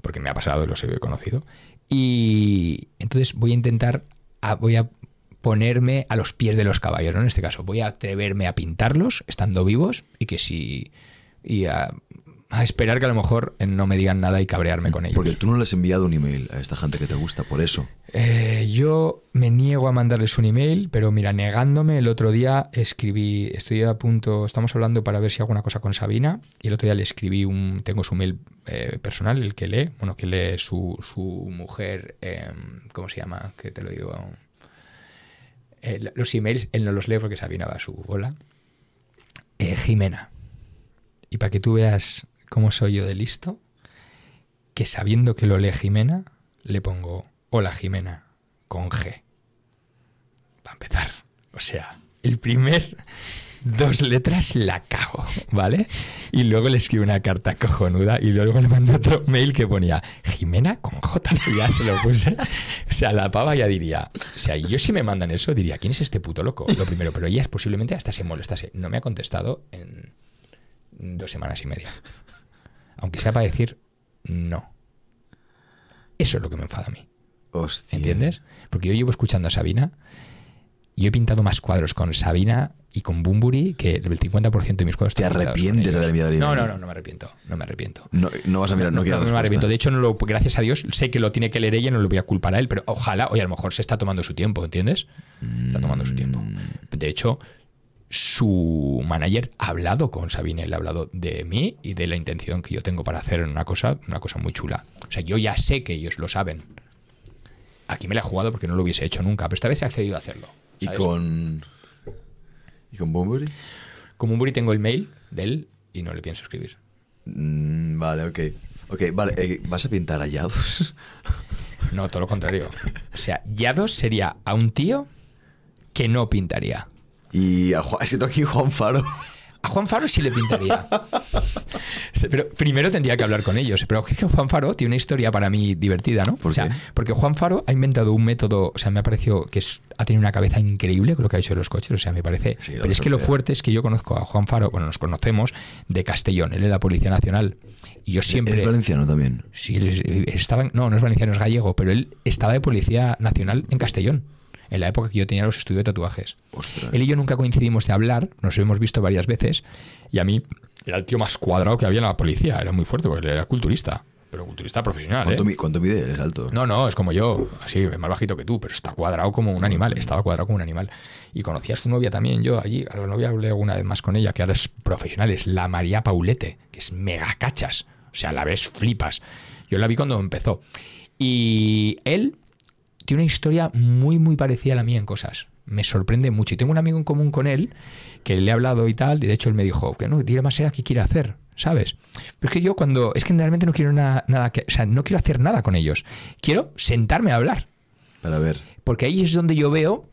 porque me ha pasado y los he conocido. Y entonces voy a intentar, voy a ponerme a los pies de los caballos, ¿no? En este caso, voy a atreverme a pintarlos estando vivos y que si y a, a esperar que a lo mejor eh, no me digan nada y cabrearme con ellos. Porque tú no le has enviado un email a esta gente que te gusta, por eso. Eh, yo me niego a mandarles un email, pero mira, negándome, el otro día escribí, estoy a punto, estamos hablando para ver si hago una cosa con Sabina, y el otro día le escribí un, tengo su mail eh, personal, el que lee, bueno, que lee su, su mujer, eh, ¿cómo se llama? Que te lo digo. Los emails, él no los lee porque Sabina va a su bola. Jimena. Y para que tú veas cómo soy yo de listo, que sabiendo que lo lee Jimena, le pongo Hola Jimena con G. Para empezar. O sea, el primer dos letras la cago, ¿vale? Y luego le escribo una carta cojonuda y luego le mando otro mail que ponía Jimena con J. Ya se lo puse. O sea, la pava ya diría. O sea, yo si me mandan eso diría, ¿quién es este puto loco? Lo primero, pero ella posiblemente hasta se molestase. No me ha contestado en dos semanas y media. Aunque sea para decir no. Eso es lo que me enfada a mí. Hostia. ¿Entiendes? Porque yo llevo escuchando a Sabina y he pintado más cuadros con Sabina y con Bumburi que el 50% de mis cuadros ¿Te arrepientes de haber enviado el No, email? no, no, no me arrepiento. No me arrepiento. No, no vas a mirar, no, quiero no me respuesta. arrepiento. De hecho, no lo, gracias a Dios, sé que lo tiene que leer ella y no lo voy a culpar a él, pero ojalá, oye, a lo mejor se está tomando su tiempo, ¿entiendes? Está tomando su tiempo. De hecho, su manager ha hablado con Sabine, él ha hablado de mí y de la intención que yo tengo para hacer una cosa, una cosa muy chula. O sea, yo ya sé que ellos lo saben. Aquí me la he jugado porque no lo hubiese hecho nunca, pero esta vez he accedido a hacerlo. ¿Y con. ¿Y con Bunbury? Como un Buri tengo el mail de él y no le pienso escribir. Mm, vale, ok. Ok, vale. eh, ¿Vas a pintar hallados? No, todo lo contrario. O sea, Yados sería a un tío que no pintaría. Y a Juan. Siento aquí Juan Faro. A Juan Faro sí le pintaría. Pero primero tendría que hablar con ellos. Pero es que Juan Faro tiene una historia para mí divertida, ¿no? ¿Por o sea, qué? porque Juan Faro ha inventado un método, o sea, me ha parecido que es- ha tenido una cabeza increíble con lo que ha hecho de los coches, o sea, me parece. Sí, pero es que lo fuerte es que yo conozco a Juan Faro, bueno, nos conocemos de Castellón, él es la Policía Nacional. Y yo siempre. Es valenciano también. Sí, él es- estaba, no, no es valenciano, es gallego, pero él estaba de Policía Nacional en Castellón, en la época que yo tenía los estudios de tatuajes. Ostras. Él y yo nunca coincidimos de hablar, nos hemos visto varias veces, y a mí era el tío más cuadrado que había en la policía, era muy fuerte, porque él era culturista, pero culturista profesional. ¿eh? ¿Cuánto, mi- cuánto mide? Él es alto. No, no, es como yo, así, más bajito que tú, pero está cuadrado como un animal, estaba cuadrado como un animal. Y conocí a su novia también, yo allí, a la novia hablé alguna vez más con ella, que ahora es profesional, es la María Paulete, que es mega cachas, o sea, la ves, flipas. Yo la vi cuando empezó. Y él tiene una historia muy, muy parecida a la mía en cosas. Me sorprende mucho. Y tengo un amigo en común con él que le he hablado y tal, y de hecho él me dijo que no, dile más era qué quiere hacer, ¿sabes? Pero es que yo cuando. Es que realmente no quiero nada, nada que. O sea, no quiero hacer nada con ellos. Quiero sentarme a hablar. Para ver. Porque ahí es donde yo veo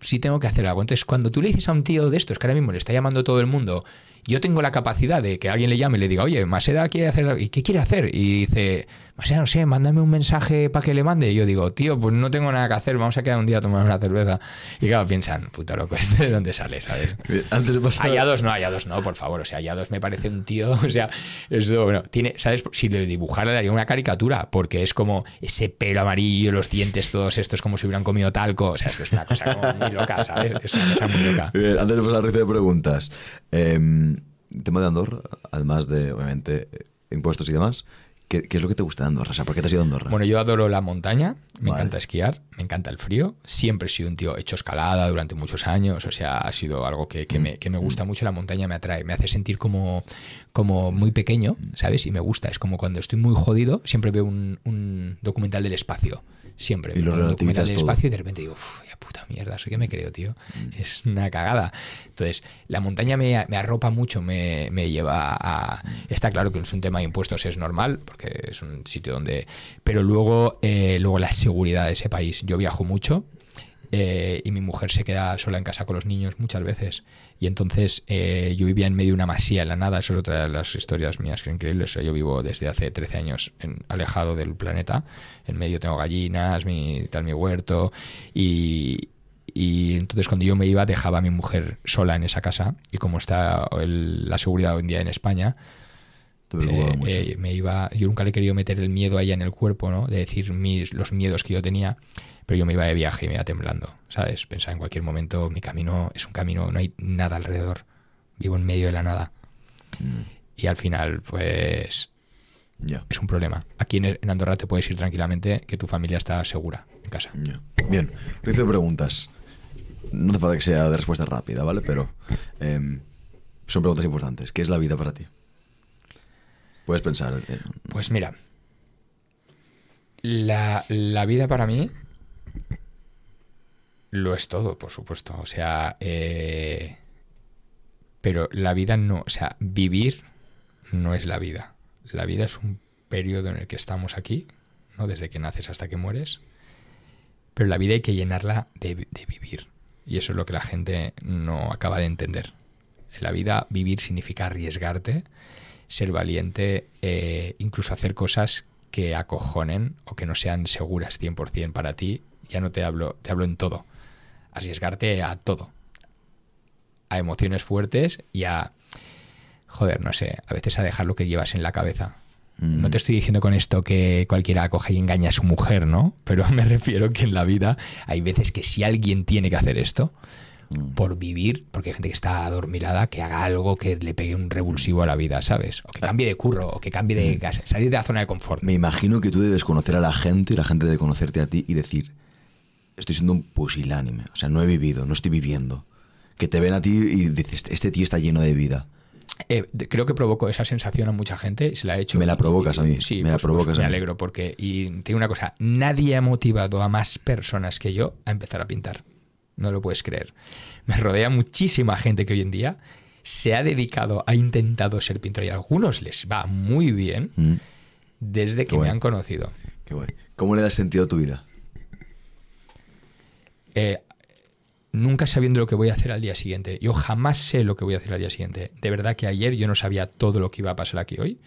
si tengo que hacer algo. Entonces, cuando tú le dices a un tío de estos, que ahora mismo le está llamando todo el mundo, yo tengo la capacidad de que alguien le llame y le diga, oye, Maseda quiere hacer, ¿y qué quiere hacer? Y dice, Maseda, no sé, mándame un mensaje para que le mande. Y yo digo, tío, pues no tengo nada que hacer, vamos a quedar un día a tomar una cerveza. Y claro, piensan, puta loco, ¿este de dónde sale, sabes? Antes de pasar... Hallados no, Hallados no, por favor. O sea, Hallados me parece un tío, o sea, eso, bueno, tiene, ¿sabes? Si le dibujara le haría una caricatura, porque es como ese pelo amarillo, los dientes todos estos como si hubieran comido talco. O sea, esto es una cosa como muy loca, ¿sabes? Es una cosa muy loca. Bien, antes de pasar al de preguntas. Eh, tema de Andorra, además de, obviamente, impuestos y demás, ¿qué, qué es lo que te gusta de Andorra? O sea, ¿por qué te has ido a Andorra? Bueno, yo adoro la montaña, me Vale. encanta esquiar, me encanta el frío. Siempre he sido un tío, he hecho escalada durante muchos años, o sea, ha sido algo que, que me, que me gusta mucho. La montaña me atrae, me hace sentir como, como muy pequeño, ¿sabes? Y me gusta. Es como cuando estoy muy jodido, siempre veo un, un documental del espacio. Siempre. Y lo Veo un documental del todo. espacio y de repente digo, "Uf, ya puta mierda, ¿soy que me creo, tío? Es una cagada. Entonces, la montaña me, me arropa mucho, me, me lleva a... Está claro que es un tema de impuestos, es normal, porque es un sitio donde... Pero luego, eh, luego la seguridad de ese país. Yo viajo mucho eh, y mi mujer se queda sola en casa con los niños muchas veces. Y entonces eh, yo vivía en medio de una masía en la nada. Eso es otra de las historias mías que increíbles. O sea, yo vivo desde hace 13 años en- alejado del planeta. En medio tengo gallinas, mi, tal, mi huerto. Y, y entonces cuando yo me iba dejaba a mi mujer sola en esa casa. Y como está el- la seguridad hoy en día en España, eh, eh, me iba, yo nunca le he querido meter el miedo a ella en el cuerpo, ¿no? De decir mis, los miedos que yo tenía, pero yo me iba de viaje y me iba temblando, ¿sabes? Pensaba en cualquier momento, mi camino es un camino, no hay nada alrededor, vivo en medio de la nada. Mm, Y al final, pues, es un problema. Aquí en, Andorra te puedes ir tranquilamente, que tu familia está segura en casa. ya. Bien, de preguntas. No hace falta que sea de respuesta rápida, ¿vale? Pero em, son preguntas importantes. ¿Qué es la vida para ti? Puedes pensar. eh, Pues mira, la, la vida para mí lo es todo, por supuesto. O sea, eh, pero la vida no, o sea, vivir no es la vida. La vida es un periodo en el que estamos aquí, ¿no? Desde que naces hasta que mueres. Pero la vida hay que llenarla de, vivir. Y eso es lo que la gente no acaba de entender. En la vida vivir significa arriesgarte, ser valiente, eh, incluso hacer cosas que acojonen o que no sean seguras 100% para ti. Ya no te hablo, te hablo en todo. Arriesgarte a todo. A emociones fuertes y a, joder, no sé, a veces a dejar lo que llevas en la cabeza. mm, No te estoy diciendo con esto que cualquiera coge y engaña a su mujer, ¿no? Pero me refiero que en la vida hay veces que si alguien tiene que hacer esto, mm. por vivir, porque hay gente que está adormilada, que haga algo que le pegue un revulsivo a la vida, ¿sabes? O que cambie de curro, o que cambie de casa, salir de la zona de confort. Me imagino que tú debes conocer a la gente y la gente debe conocerte a ti y decir, estoy siendo un pusilánime, o sea, no he vivido, no estoy viviendo. Que te ven a ti y dices, este tío está lleno de vida. Eh, creo que provoco esa sensación a mucha gente se la he hecho. Me la provocas a mí, Sí, me la provocas a Me alegro porque, y te digo una cosa, nadie ha motivado a más personas que yo a empezar a pintar. No lo puedes creer. Me rodea muchísima gente que hoy en día se ha dedicado, ha intentado ser pintor y a algunos les va muy bien Mm, desde que me han conocido. qué guay. ¿Cómo le das sentido a tu vida? Eh, nunca sabiendo lo que voy a hacer al día siguiente. Yo jamás sé lo que voy a hacer al día siguiente. De verdad que ayer yo no sabía todo lo que iba a pasar aquí hoy,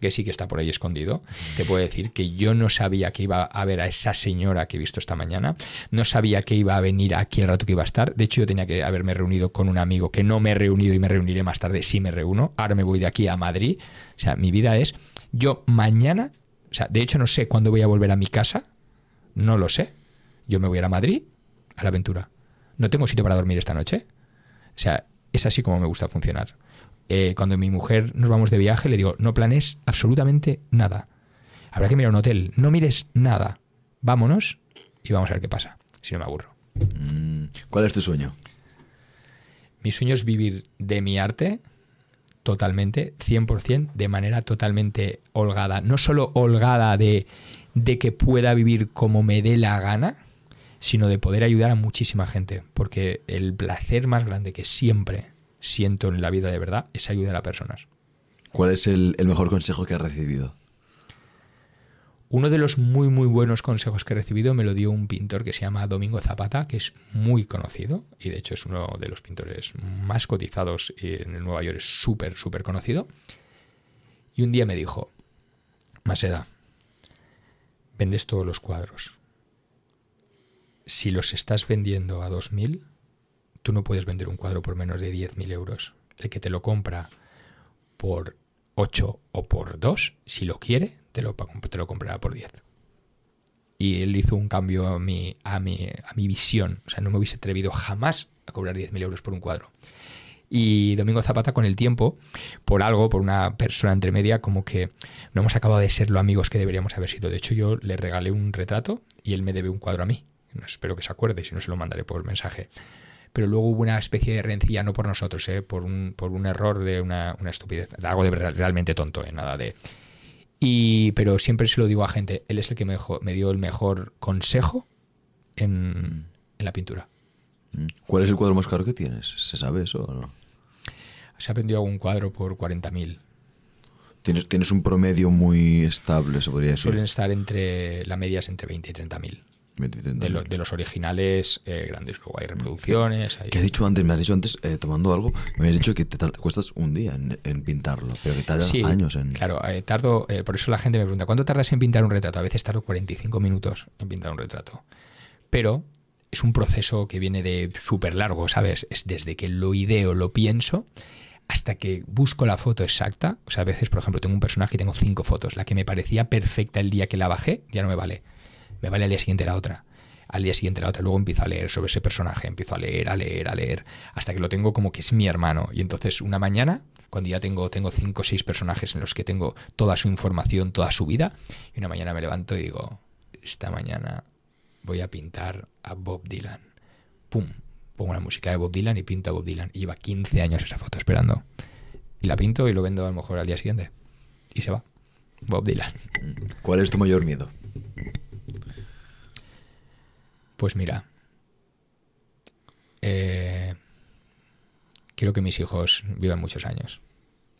que sí que está por ahí escondido. Te puedo decir que yo no sabía que iba a ver a esa señora que he visto esta mañana, no sabía que iba a venir aquí el rato que iba a estar. De hecho, yo tenía que haberme reunido con un amigo que no me he reunido y me reuniré más tarde si me reúno. Ahora me voy de aquí a Madrid. O sea, mi vida es, yo mañana, o sea, de hecho no sé cuándo voy a volver a mi casa, no lo sé. Yo me voy a ir a Madrid a la aventura. No tengo sitio para dormir esta noche. O sea, es así como me gusta funcionar. Eh, cuando mi mujer nos vamos de viaje, le digo, no planes absolutamente nada. Habrá que mirar un hotel. No mires nada. Vámonos y vamos a ver qué pasa. Si no me aburro. Mm, ¿Cuál es tu sueño? Mi sueño es vivir de mi arte totalmente, 100%, de manera totalmente holgada. No solo holgada de, de que pueda vivir como me dé la gana, sino de poder ayudar a muchísima gente. Porque el placer más grande que siempre siento en la vida de verdad es ayudar a personas. ¿Cuál es el, el mejor consejo que has recibido? Uno de los muy, muy buenos consejos que he recibido me lo dio un pintor que se llama Domingo Zapata, que es muy conocido y de hecho es uno de los pintores más cotizados en Nueva York, es súper, súper conocido. Y un día me dijo, Maseda, vendes todos los cuadros. Si los estás vendiendo a 2.000, tú no puedes vender un cuadro por menos de 10.000 euros. El que te lo compra por 8 o por 2, si lo quiere, te lo, te lo comprará por 10. Y él hizo un cambio a mi, a, mi, a mi visión. O sea, no me hubiese atrevido jamás a cobrar 10.000 euros por un cuadro. Y Domingo Zapata, con el tiempo, por algo, por una persona entre media, como que no hemos acabado de ser los amigos que deberíamos haber sido. De hecho, yo le regalé un retrato y él me debe un cuadro a mí. Espero que se acuerde, si no se lo mandaré por mensaje pero luego hubo una especie de rencilla, no por nosotros, ¿eh? por, un, por un error de una, una estupidez, algo de realmente tonto, ¿eh? nada de... Y, pero siempre se lo digo a gente, él es el que me, me dio el mejor consejo en, en, la pintura. Mm. ¿Cuál es el cuadro más caro que tienes? ¿Se sabe eso o no? Se ha vendido algún cuadro por 40.000. ¿Tienes, tienes un promedio muy estable, se podría decir. Suelen estar entre, la media es entre 20 y 30.000 de, de, los originales eh, grandes. Luego hay reproducciones. ¿Qué has dicho antes? Me has dicho antes, eh, tomando algo, me has dicho que te, cuestas un día en, pintarlo, pero que tardas años en. Claro, eh, tardo. por eso la gente me pregunta, ¿cuánto tardas en pintar un retrato? A veces tardo 45 minutos en pintar un retrato. Pero es un proceso que viene de súper largo, ¿sabes? Es desde que lo ideo, lo pienso, hasta que busco la foto exacta. O sea, a veces, por ejemplo, tengo un personaje y tengo cinco fotos. La que me parecía perfecta el día que la bajé ya no me vale me vale al día siguiente la otra, al día siguiente la otra, luego empiezo a leer sobre ese personaje, empiezo a leer, a leer, a leer, hasta que lo tengo como que es mi hermano. Y entonces una mañana, cuando ya tengo, tengo cinco o seis personajes en los que tengo toda su información, toda su vida, y una mañana me levanto y digo, esta mañana voy a pintar a Bob Dylan. ¡Pum! Pongo la música de Bob Dylan y pinto a Bob Dylan. Y lleva 15 años esa foto esperando. Y la pinto y lo vendo a lo mejor al día siguiente. Y se va. Bob Dylan. ¿Cuál es tu mayor miedo? Pues mira, eh, quiero que mis hijos vivan muchos años.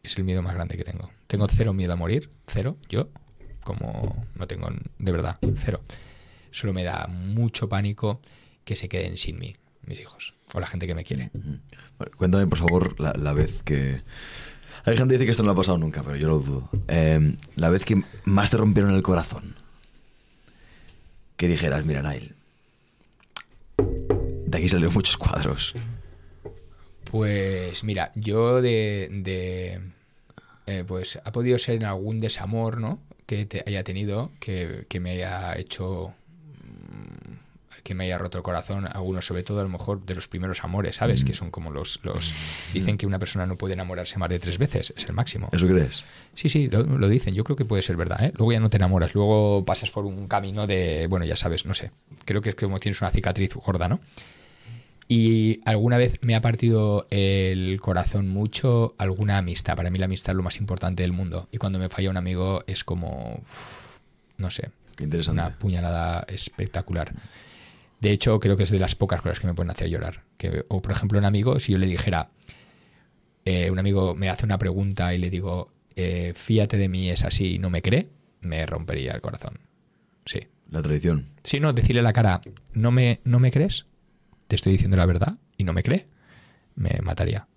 Es el miedo más grande que tengo. Tengo cero miedo a morir, cero, yo, como no tengo, de verdad, cero. Solo me da mucho pánico que se queden sin mí, mis hijos, o la gente que me quiere. cuéntame, por favor, la, vez que... Hay gente que dice que esto no lo ha pasado nunca, pero yo lo dudo. Eh, la vez que más te rompieron el corazón. Que dijeras, mira, Nail, de aquí salieron muchos cuadros. Pues mira, yo de... Eh, pues ha podido ser en algún desamor, ¿no? Que te haya tenido, que, me haya hecho que me haya roto el corazón, algunos sobre todo a lo mejor de los primeros amores, ¿sabes? Que mm. son como los, los... Mm. Dicen que una persona no puede enamorarse más de tres veces, es el máximo. ¿Eso crees? Sí, sí, lo, lo, dicen, yo creo que puede ser verdad, ¿eh? Luego ya no te enamoras, luego pasas por un camino de, bueno, ya sabes, no sé, creo que es como tienes una cicatriz gorda, ¿no? Y alguna vez me ha partido el corazón mucho alguna amistad. Para mí la amistad es lo más importante del mundo. Y cuando me falla un amigo es como, no sé, una puñalada espectacular. De hecho, creo que es de las pocas cosas que me pueden hacer llorar. Que, o, por ejemplo, un amigo, si yo le dijera, eh, un amigo me hace una pregunta y le digo, eh, fíjate de mí, es así, y no me cree, me rompería el corazón. Sí. La tradición. Sí, no, decirle a la cara, ¿no me, no me crees? te estoy diciendo la verdad y no me cree, me mataría.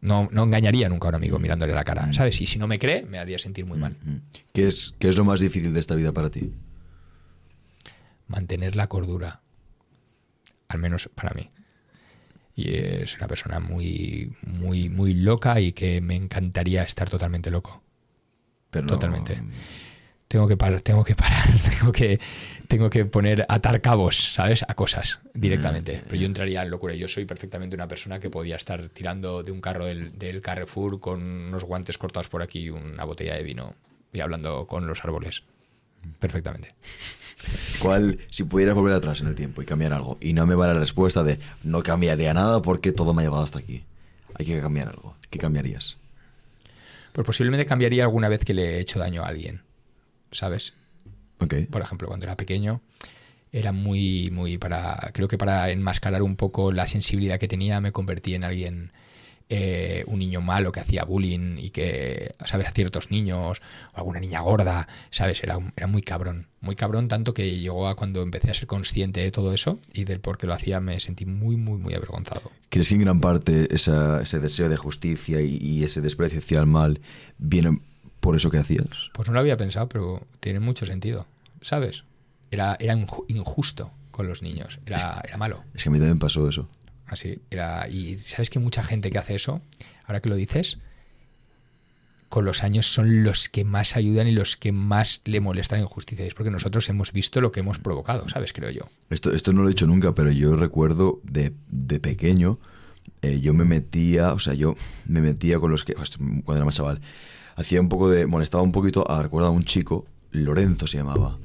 No, no engañaría nunca a un amigo mirándole la cara, mm. ¿sabes? Y si no me cree, me haría sentir muy mal. Mm, mm. ¿Qué es, qué es lo más difícil de esta vida para ti? Mantener la cordura. Al menos para mí. Y es una persona muy, muy, muy loca y que me encantaría estar totalmente loco. Pero totalmente tengo que parar, tengo que parar, tengo que, tengo que poner, atar cabos, ¿sabes? A cosas directamente. Mm. Pero yo entraría en locura. Yo soy perfectamente una persona que podía estar tirando de un carro del, del Carrefour con unos guantes cortados por aquí y una botella de vino y hablando con los árboles. Perfectamente. ¿Cuál, si pudieras volver atrás en el tiempo y cambiar algo? Y no me va la respuesta de no cambiaría nada porque todo me ha llevado hasta aquí. Hay que cambiar algo. ¿Qué cambiarías? Pues posiblemente cambiaría alguna vez que le he hecho daño a alguien. ¿sabes? Por ejemplo, cuando era pequeño, era muy, muy para, creo que para enmascarar un poco la sensibilidad que tenía, me convertí en alguien eh, un niño malo que hacía bullying y que, ¿sabes? A ciertos niños, o alguna niña gorda, ¿sabes? Era, era muy cabrón, muy cabrón, tanto que llegó a cuando empecé a ser consciente de todo eso y del por qué lo hacía, me sentí muy, muy, muy avergonzado. ¿Crees que en gran parte esa- ese deseo de justicia y, y ese desprecio hacia el mal viene por eso que hacías? Pues no lo había pensado, pero tiene mucho sentido, ¿sabes? Era, era inju- injusto con los niños, era, era malo. Es que a mí también pasó eso. Así, era. Y sabes que mucha gente que hace eso, ahora que lo dices, con los años son los que más ayudan y los que más le molestan injusticias. Porque nosotros hemos visto lo que hemos provocado, ¿sabes? Creo yo. Esto, esto no lo he dicho nunca, pero yo recuerdo de, de pequeño, eh, yo me metía, o sea, yo me metía con los que, pues, cuando era más chaval, hacía un poco de, molestaba un poquito, a, recuerdo a un chico, Lorenzo se llamaba,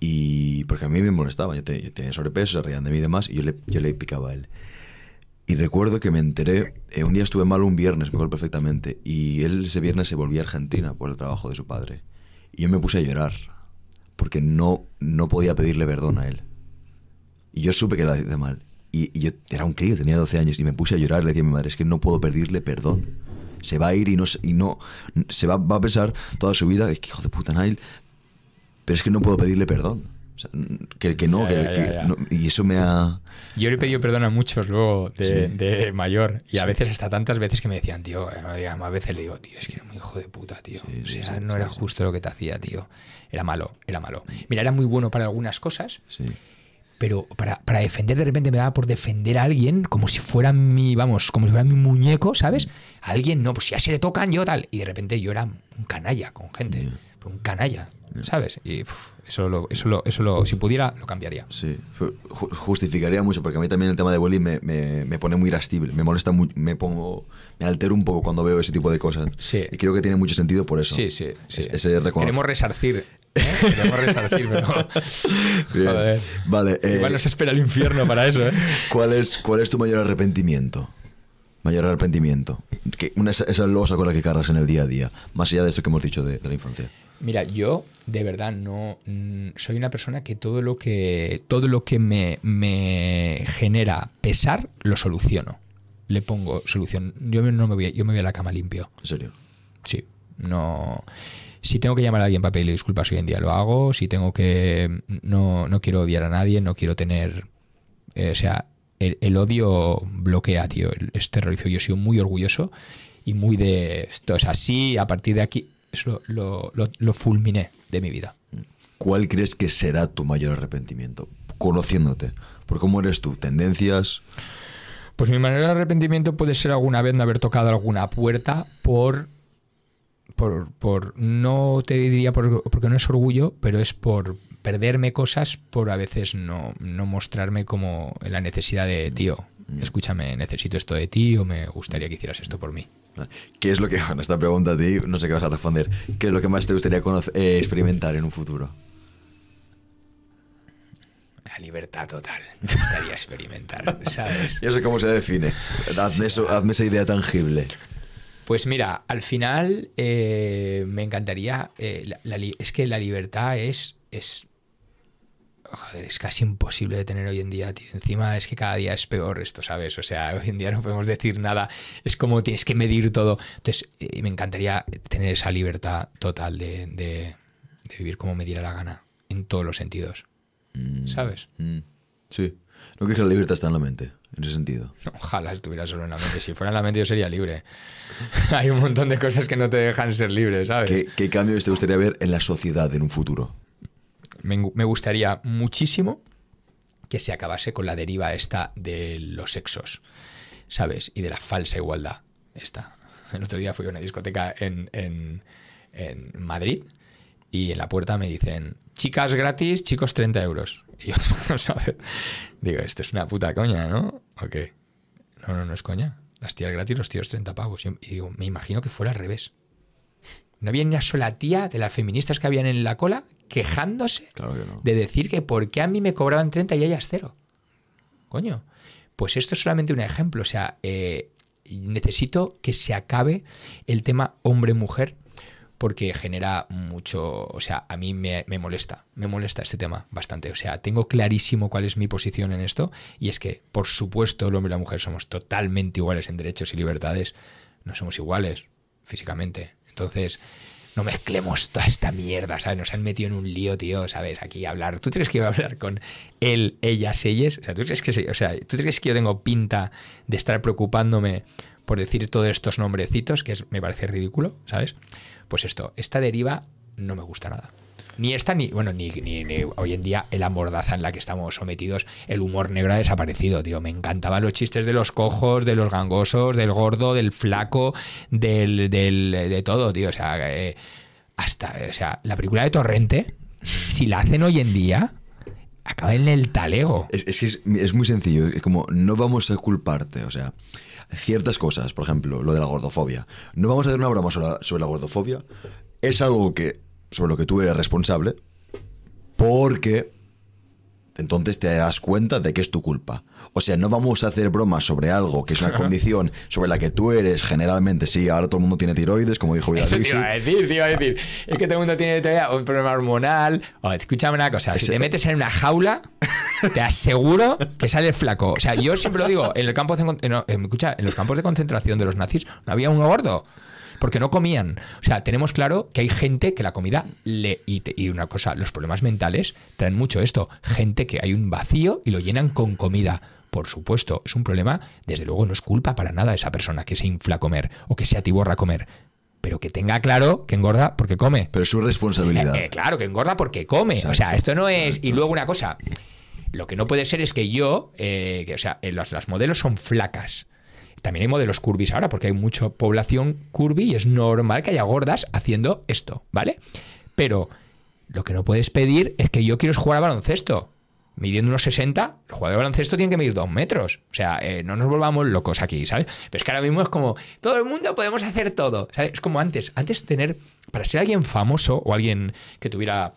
y porque a mí me molestaba, yo tenía sobrepeso, se reían de mí y demás, y yo le, yo le picaba a él. Y recuerdo que me enteré, eh, un día estuve mal un viernes, me acuerdo perfectamente, y él ese viernes se volvía a Argentina por el trabajo de su padre. Y yo me puse a llorar, porque no, no podía pedirle perdón a él. Y yo supe que la hice mal. Y, yo era un crío, tenía 12 años, y me puse a llorar. Le decía a mi madre, es que no puedo pedirle perdón. Se va a ir y no, y no se va, va a pensar toda su vida, es que hijo de puta Nile, pero es que no puedo pedirle perdón. O sea, que, que no, Ya, que- ya, que ya, ya. no- y eso me ha... Yo le he pedido perdón a muchos luego de, Sí. de mayor. Y a veces, hasta tantas veces que me decían, tío, no digas más veces le digo, tío, es que era un hijo de puta, tío. Sí, O sea, sí, no era justo lo que te hacía, tío. Era malo, era malo. Mira, era muy bueno para algunas cosas, Sí. pero para, para defender de repente me daba por defender a alguien como si fuera mi, vamos, como si fuera mi muñeco, ¿sabes? A alguien, no, pues si ya se le tocan, yo tal. Y de repente yo era un canalla con gente, un canalla, ¿sabes? Y uf, eso, lo, eso, lo, eso lo, si pudiera, lo cambiaría. Sí, Ju- ju- justificaría mucho, porque a mí también el tema de bullying me, me, me pone muy irascible, me molesta muy, me pongo, me altero un poco cuando veo ese tipo de cosas. Sí. Y creo que tiene mucho sentido por eso. Sí, sí, sí. Es- ese Queremos resarcir. ¿eh? Queremos resarcir, pero... Joder. Vale, eh, Igual nos espera el infierno para eso, ¿eh? ¿cuál, es, ¿cuál es tu mayor arrepentimiento? Mayor arrepentimiento. Que una, esa, esa losa con la que cargas en el día a día, más allá de eso que hemos dicho de, de la infancia. Mira, yo de verdad no mm, soy una persona que todo lo que todo lo que me, me genera pesar lo soluciono. Le pongo solución. Yo no me voy, yo me voy a la cama limpio. En serio. Sí, no. Si tengo que llamar a alguien para pedirle disculpas hoy en día, lo hago. Si tengo que. No, no quiero odiar a nadie, no quiero tener. eh, o sea, el, el odio bloquea, tío. Es terrorífico. Yo soy muy orgulloso y muy de. Esto es así, a partir de aquí. Eso lo, lo, lo fulminé de mi vida. ¿Cuál crees que será tu mayor arrepentimiento? Conociéndote. Por cómo eres tú, tendencias. Pues mi de arrepentimiento puede ser alguna vez no haber tocado alguna puerta por. Por, por no te diría por- porque no es orgullo, pero es por perderme cosas, por a veces no, no mostrarme como en la necesidad de tío. Escúchame, necesito esto de ti o me gustaría que hicieras esto por mí. ¿Qué es lo que, bueno, esta pregunta a ti, no sé qué vas a responder. ¿Qué es lo que más te gustaría conocer- eh, experimentar en un futuro? La libertad total. Me gustaría experimentar, ¿sabes? Y eso cómo se define. Hazme, eso, hazme esa idea tangible. Pues mira, al final eh, me encantaría. eh, la- la li- es que la libertad es, es. Joder, es casi imposible de tener hoy en día, tío. Encima es que cada día es peor esto, ¿sabes? O sea, hoy en día no podemos decir nada. Es como tienes que medir todo. Entonces, eh, me encantaría tener esa libertad total de, de- de vivir como me diera la gana. En todos los sentidos. ¿Sabes? Mm, Sí. No crees que la libertad está en la mente, en ese sentido. Ojalá estuviera solo en la mente. Si fuera en la mente yo sería libre. Hay un montón de cosas que no te dejan ser libre, ¿sabes? ¿Qué, qué cambios te gustaría ver en la sociedad en un futuro? Me, gustaría muchísimo que se acabase con la deriva esta de los sexos, ¿sabes? Y de la falsa igualdad. Esta. El otro día fui a una discoteca en, en- en Madrid y en la puerta me dicen, chicas gratis, chicos 30 euros. Y yo, ¿sabes? Digo, esto es una puta coña, ¿no? ¿O qué? No, no, no es coña. Las tías gratis, los tíos 30 pavos. Y digo, me imagino que fuera al revés. No había ni una sola tía de las feministas que habían en la cola quejándose Claro que no. de decir que por qué a mí me cobraban 30 y a ellas cero. Coño. Pues esto es solamente un ejemplo. O sea, eh, necesito que se acabe el tema hombre-mujer porque genera mucho, o sea, a mí me, me, molesta, me molesta este tema bastante. O sea, tengo clarísimo cuál es mi posición en esto y es que, por supuesto, el hombre y la mujer somos totalmente iguales en derechos y libertades, no somos iguales físicamente. Entonces, no mezclemos toda esta mierda, ¿sabes? Nos han metido en un lío, tío, ¿sabes? Aquí hablar. ¿Tú crees que iba a hablar con él, ellas, ellas? O sea, ¿tú crees que, o sea, ¿tú crees que yo tengo pinta de estar preocupándome por decir todos estos nombrecitos, que me parece ridículo, ¿sabes? Pues esto, esta deriva no me gusta nada. Ni esta, ni, bueno, ni, ni, hoy en día la mordaza en la que estamos sometidos, el humor negro ha desaparecido, tío. Me encantaban los chistes de los cojos, de los gangosos, del gordo, del flaco, del, del de todo, tío. O sea, eh, hasta, o sea, la película de Torrente, si la hacen hoy en día, acaba en el talego. Es, es, es, muy sencillo, es como no vamos a culparte, o sea, ciertas cosas, por ejemplo, lo de la gordofobia. No vamos a hacer una broma sobre sobre la gordofobia. Es algo que sobre lo que tú eres responsable porque entonces te das cuenta de que es tu culpa. O sea, no vamos a hacer bromas sobre algo que es una condición sobre la que tú eres generalmente, sí, ahora todo el mundo tiene tiroides, como dijo Eso te iba a decir, te iba a decir. Es que todo el mundo tiene un problema hormonal. O, escúchame una cosa, si te metes en una jaula, te aseguro que sales flaco. O sea, yo siempre lo digo, en el campo de, no, escucha, en los campos de concentración de los nazis no había uno gordo porque no comían. O sea, tenemos claro que hay gente que la comida le... Y, te, y, una cosa, los problemas mentales traen mucho esto. Gente que hay un vacío y lo llenan con comida. Por supuesto, es un problema, desde luego no es culpa para nada de esa persona que se infla a comer o que se atiborra a comer. Pero que tenga claro que engorda porque come. Pero es su responsabilidad. Eh, eh, claro, que engorda porque come. Exacto. O sea, esto no es... Y luego una cosa, lo que no puede ser es que yo, eh, que, o sea, las, las modelos son flacas. También hay modelos curvis ahora, porque hay mucha población curvy y es normal que haya gordas haciendo esto, ¿vale? Pero lo que no puedes pedir es que yo quiero jugar a baloncesto. Midiendo unos 60, el jugador de baloncesto tiene que medir dos metros. O sea, eh, no nos volvamos locos aquí, ¿sabes? Pero es que ahora mismo es como, todo el mundo podemos hacer todo. ¿sabes? Es como antes. Antes tener, para ser alguien famoso o alguien que tuviera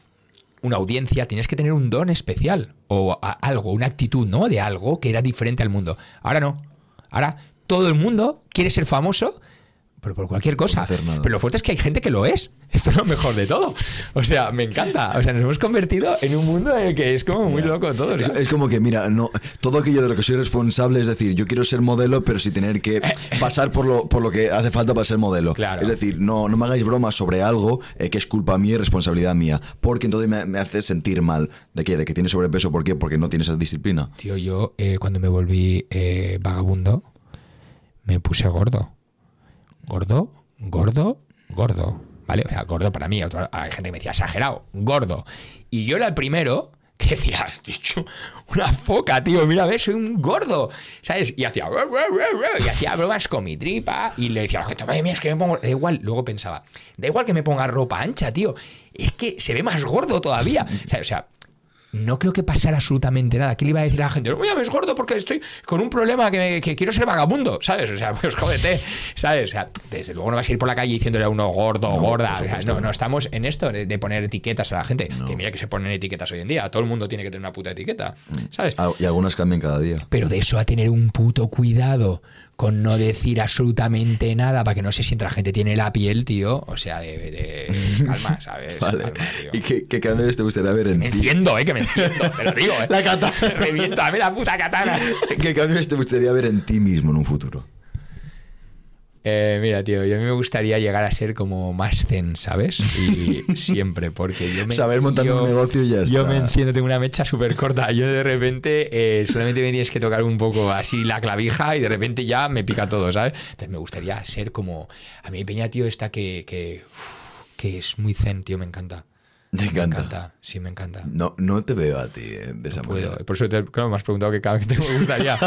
una audiencia, tienes que tener un don especial o algo, una actitud, ¿no? De algo que era diferente al mundo. Ahora no. Ahora todo el mundo quiere ser famoso, pero por cualquier cosa. Pero lo fuerte es que hay gente que lo es. Esto es lo mejor de todo. O sea, me encanta. O sea, nos hemos convertido en un mundo en el que es como muy loco todo. Es, es, como que, mira, no, todo aquello de lo que soy responsable es decir, yo quiero ser modelo, pero sin tener que pasar por lo, por lo que hace falta para ser modelo. Claro. Es decir, no, no me hagáis bromas sobre algo eh, que es culpa mía y responsabilidad mía. Porque entonces me, me, hace sentir mal. ¿De qué? De que tienes sobrepeso. ¿Por qué? Porque no tienes esa disciplina. Tío, yo eh, cuando me volví eh, vagabundo me puse gordo. Gordo, gordo, gordo. ¿Vale? O sea, gordo para mí. Otro, hay gente que me decía exagerado, gordo. Y yo era el primero que decía, has dicho una foca, tío, mira, ves, soy un gordo, ¿sabes? Y hacía, y hacía bromas con mi tripa y le decía a la gente, madre mía, es que me pongo, da igual, luego pensaba, da igual que me ponga ropa ancha, tío, es que se ve más gordo todavía, ¿sabes? O sea, no creo que pasara absolutamente nada. ¿Qué le iba a decir a la gente? No me llames gordo porque estoy con un problema que, me, que, quiero ser vagabundo, ¿sabes? O sea, pues jódete, ¿sabes? O sea, desde luego no vas a ir por la calle diciéndole a uno gordo o no, gorda. O sea, no, no, estamos en esto de, poner etiquetas a la gente. No. Que mira que se ponen etiquetas hoy en día. Todo el mundo tiene que tener una puta etiqueta, ¿sabes? Ah, Y algunas cambian cada día. Pero de eso a tener un puto cuidado con no decir absolutamente nada para que no se sienta la gente tiene la piel, tío. O sea, de, de calma, ¿sabes? Vale. Calma, ¿Y qué, qué te gustaría ver en me ti? enciendo, eh, que me enciendo, te lo digo, eh. La katana. Reviento, dame la puta katana. ¿Qué cambios te gustaría ver en ti mismo en un futuro? Eh, mira, tío, yo a mí me gustaría llegar a ser como más zen, ¿sabes? Y siempre, porque yo me. Saber montar un negocio y ya está. Yo me enciendo, tengo una mecha súper corta. Yo de repente eh, solamente me tienes que tocar un poco así la clavija y de repente ya me pica todo, ¿sabes? Entonces me gustaría ser como. A mí, Peña, tío, esta que. que, uf, que es muy zen, tío, me encanta. Te encanta. Me encanta, sí, me encanta. No, no te veo a ti eh, de esa no manera. Por eso te, claro, me has preguntado que cada vez que te gustaría.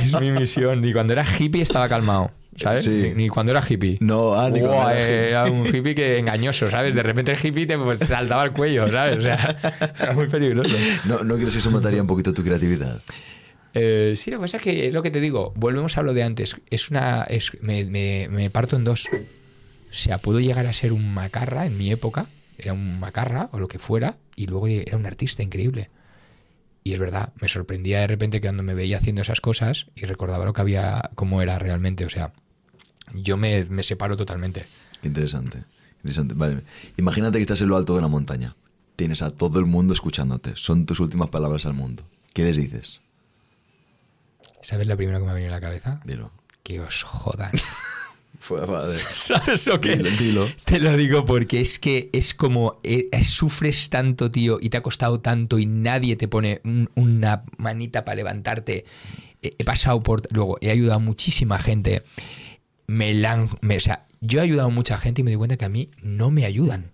es mi misión. Y cuando era hippie estaba calmado. ¿Sabes? Sí. Ni, ni, cuando era hippie. No, ah, ni Wow, cuando era eh, hippie. era un hippie que engañoso, ¿sabes? De repente el hippie te pues, saltaba el cuello, ¿sabes? O sea, era muy peligroso. No, ¿No crees que eso mataría un poquito tu creatividad? Eh, sí, lo que pasa es que es lo que te digo, volvemos a lo de antes. Es una. Es, me, me, me parto en dos. O sea, puedo llegar a ser un macarra en mi época, era un macarra o lo que fuera, y luego era un artista increíble. Y es verdad, me sorprendía de repente que cuando me veía haciendo esas cosas y recordaba lo que había, cómo era realmente. O sea, yo me, me separo totalmente. Qué interesante. Interesante. Vale. Imagínate que estás en lo alto de una montaña. Tienes a todo el mundo escuchándote. Son tus últimas palabras al mundo. ¿Qué les dices? ¿Sabes lo primero que me ha venido a la cabeza? Dilo. Que os jodan. Fue padre. ¿Sabes o qué? Dilo, dilo. Te lo digo porque es que es como eh, sufres tanto, tío, y te ha costado tanto y nadie te pone un- una manita para levantarte. He pasado por. Luego, he ayudado a muchísima gente. Me la me- o sea, yo he ayudado a mucha gente y me doy cuenta que a mí no me ayudan.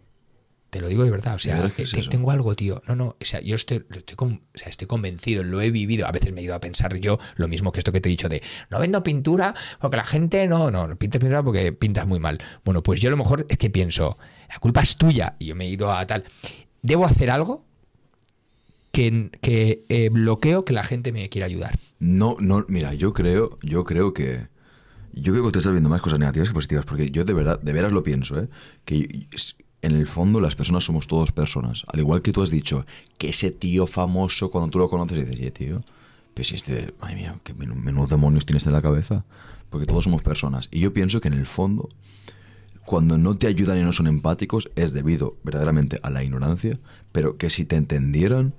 Te lo digo de verdad. O sea, ¿De verdad que es te- eso? tengo algo, tío. No, no. O sea, yo estoy, estoy, con- o sea, estoy convencido, lo he vivido. A veces me he ido a pensar yo lo mismo que esto que te he dicho de no vendo pintura porque la gente no, no, no pintas pintura porque pintas muy mal. Bueno, pues yo a lo mejor es que pienso, la culpa es tuya. Y yo me he ido a tal. ¿Debo hacer algo? Que, que eh, bloqueo que la gente me quiera ayudar. No, no, mira, yo creo, yo creo que. Yo creo que tú estás viendo más cosas negativas que positivas, porque yo de verdad, de veras lo pienso, ¿eh? Que en el fondo las personas somos todos personas. Al igual que tú has dicho, que ese tío famoso, cuando tú lo conoces, dices, "Oye, tío, pues este, madre mía, qué menú demonios tienes en la cabeza. Porque todos somos personas. Y yo pienso que en el fondo, cuando no te ayudan y no son empáticos, es debido verdaderamente a la ignorancia, pero que si te entendieran,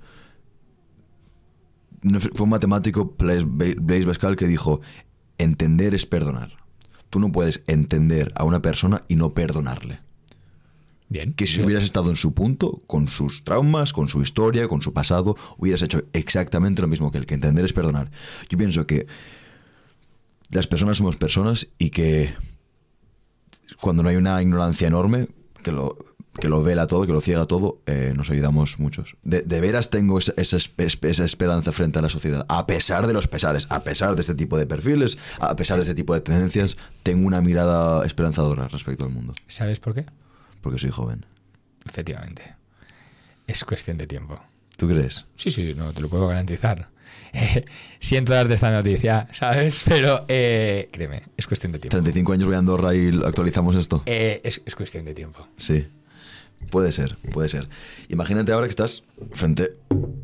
fue un matemático, Blaise Pascal, que dijo, entender es perdonar. Tú no puedes entender a una persona y no perdonarle. Bien. Que si hubieras estado en su punto, con sus traumas, con su historia, con su pasado, hubieras hecho exactamente lo mismo que él, que entender es perdonar. Yo pienso que las personas somos personas y que cuando no hay una ignorancia enorme, que lo, que lo vela todo, que lo ciega todo, eh, nos ayudamos muchos. De, de veras tengo esa, esa esa esperanza frente a la sociedad. A pesar de los pesares, a pesar de este tipo de perfiles, a pesar de este tipo de tendencias, tengo una mirada esperanzadora respecto al mundo. ¿Sabes por qué? Porque soy joven. Efectivamente. Es cuestión de tiempo. ¿Tú crees? Sí, sí, no, te lo puedo garantizar. Eh, siento darte esta noticia, ¿sabes? Pero eh, créeme, es cuestión de tiempo. 35 años voy a Andorra y actualizamos esto. Eh, es, es cuestión de tiempo. Sí. Puede ser, puede ser. Imagínate ahora que estás frente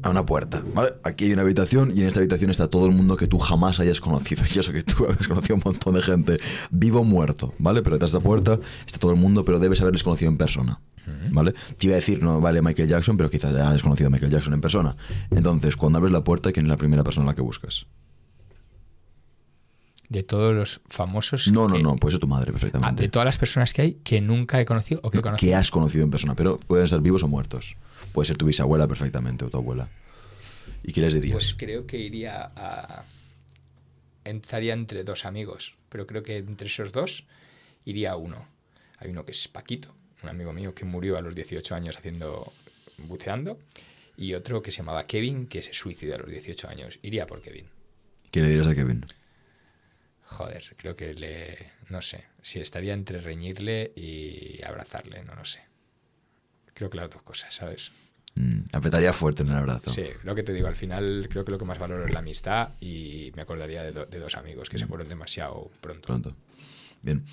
a una puerta, ¿vale? Aquí hay una habitación y en esta habitación está todo el mundo que tú jamás hayas conocido. Y eso que tú has conocido un montón de gente, vivo o muerto, ¿vale? Pero detrás de esta puerta está todo el mundo, pero debes haberles conocido en persona, ¿vale? Te iba a decir, no vale Michael Jackson, pero quizás ya has conocido a Michael Jackson en persona. Entonces, cuando abres la puerta, ¿quién es la primera persona a la que buscas? De todos los famosos. No, no, que- no, puede ser tu madre Ah, perfectamente. de todas las personas que hay que nunca he conocido o que he conocido. que has conocido en persona, pero pueden ser vivos o muertos. Puede ser tu bisabuela perfectamente o tu abuela. ¿Y qué les dirías? Pues creo que iría a. Estaría entre dos amigos, pero creo que entre esos dos iría uno. Hay uno que es Paquito, un amigo mío que murió a los 18 años haciendo buceando, y otro que se llamaba Kevin, que se suicidó a los 18 años. Iría por Kevin. ¿Qué le dirías a Kevin? Joder, creo que le. No sé. Si estaría entre reñirle y abrazarle, no lo sé. Creo que las dos cosas, ¿sabes? Mm, apretaría fuerte en el abrazo. Sí, lo que te digo, al final creo que lo que más valoro es la amistad y me acordaría de, do- de dos amigos Mm. que se fueron demasiado pronto. Pronto. Bien.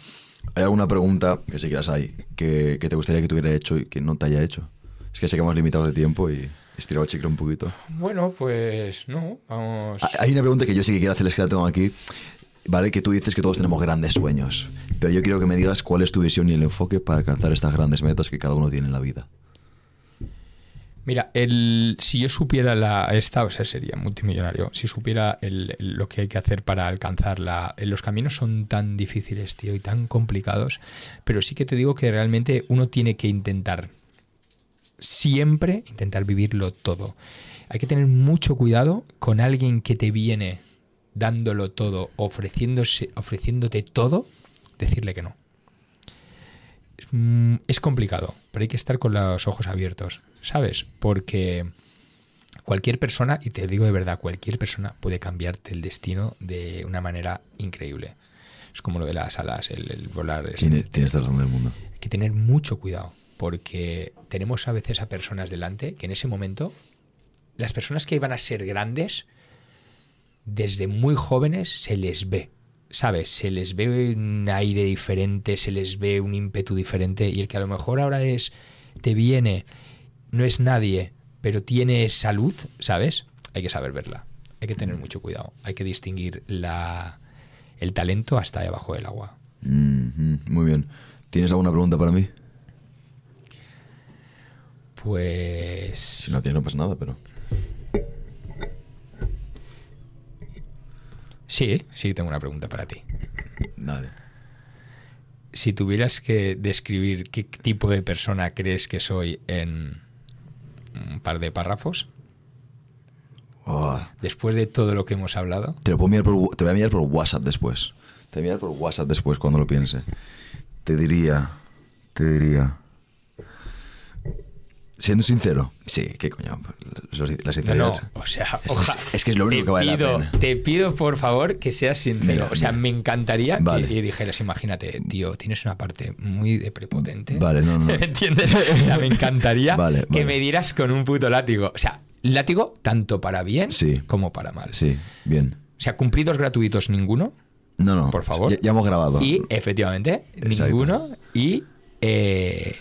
¿Hay alguna pregunta que si quieras hay que, que te gustaría que te hubiera hecho y que no te haya hecho? Es que sé que hemos limitado de tiempo y estirado el chicle un poquito. Bueno, pues no, vamos. Hay una pregunta que yo sí que quiero hacerles que la tengo aquí. Vale, que tú dices que todos tenemos grandes sueños. Pero yo quiero que me digas cuál es tu visión y el enfoque para alcanzar estas grandes metas que cada uno tiene en la vida. Mira, el, si yo supiera la esta, o sea, sería multimillonario. Si supiera el- lo que hay que hacer para alcanzarla, los caminos son tan difíciles, tío, y tan complicados. Pero sí que te digo que realmente uno tiene que intentar siempre intentar vivirlo todo. Hay que tener mucho cuidado con alguien que te viene dándolo todo, ofreciéndose, ofreciéndote todo, decirle que no. Es, mm, es complicado, pero hay que estar con los ojos abiertos, ¿sabes? Porque cualquier persona, y te digo de verdad, cualquier persona puede cambiarte el destino de una manera increíble. Es como lo de las alas, el, el volar. es- Tienes, la razón del mundo. hay que tener mucho cuidado, porque tenemos a veces a personas delante que en ese momento, las personas que iban a ser grandes, desde muy jóvenes se les ve, ¿sabes? Se les ve un aire diferente, se les ve un ímpetu diferente, y el que a lo mejor ahora es, te viene, no es nadie, pero tiene salud, ¿sabes? Hay que saber verla, hay que tener mucho cuidado, hay que distinguir la, el talento hasta debajo del agua. Muy bien. ¿Tienes alguna pregunta para mí? Pues. Si no tienes, no pasa nada, pero. Sí, sí, tengo una pregunta para ti. Dale. Si tuvieras que describir qué tipo de persona crees que soy en un par de párrafos, Oh, después de todo lo que hemos hablado, te lo puedo mirar por, te voy a mirar por WhatsApp después. Te voy a mirar por WhatsApp después cuando lo piense. Te diría. Te diría. Siendo sincero, sí, qué coño. La sinceridad. no, o sea, Es- oja- es- es que es lo único que vale la pido, pena. Te pido, por favor, que seas sincero. Mira, o sea, mira. me encantaría Vale. que dijeras, imagínate, tío, tienes una parte muy de prepotente. Vale, no, no. no. ¿Entiendes? O sea, me encantaría Vale, que vale. me dieras con un puto látigo. O sea, látigo tanto para bien Sí. como para mal. Sí, bien. O sea, cumplidos gratuitos ninguno. No, no. Por favor. Ya, ya hemos grabado. Y efectivamente, Exacto. ninguno. Y eh,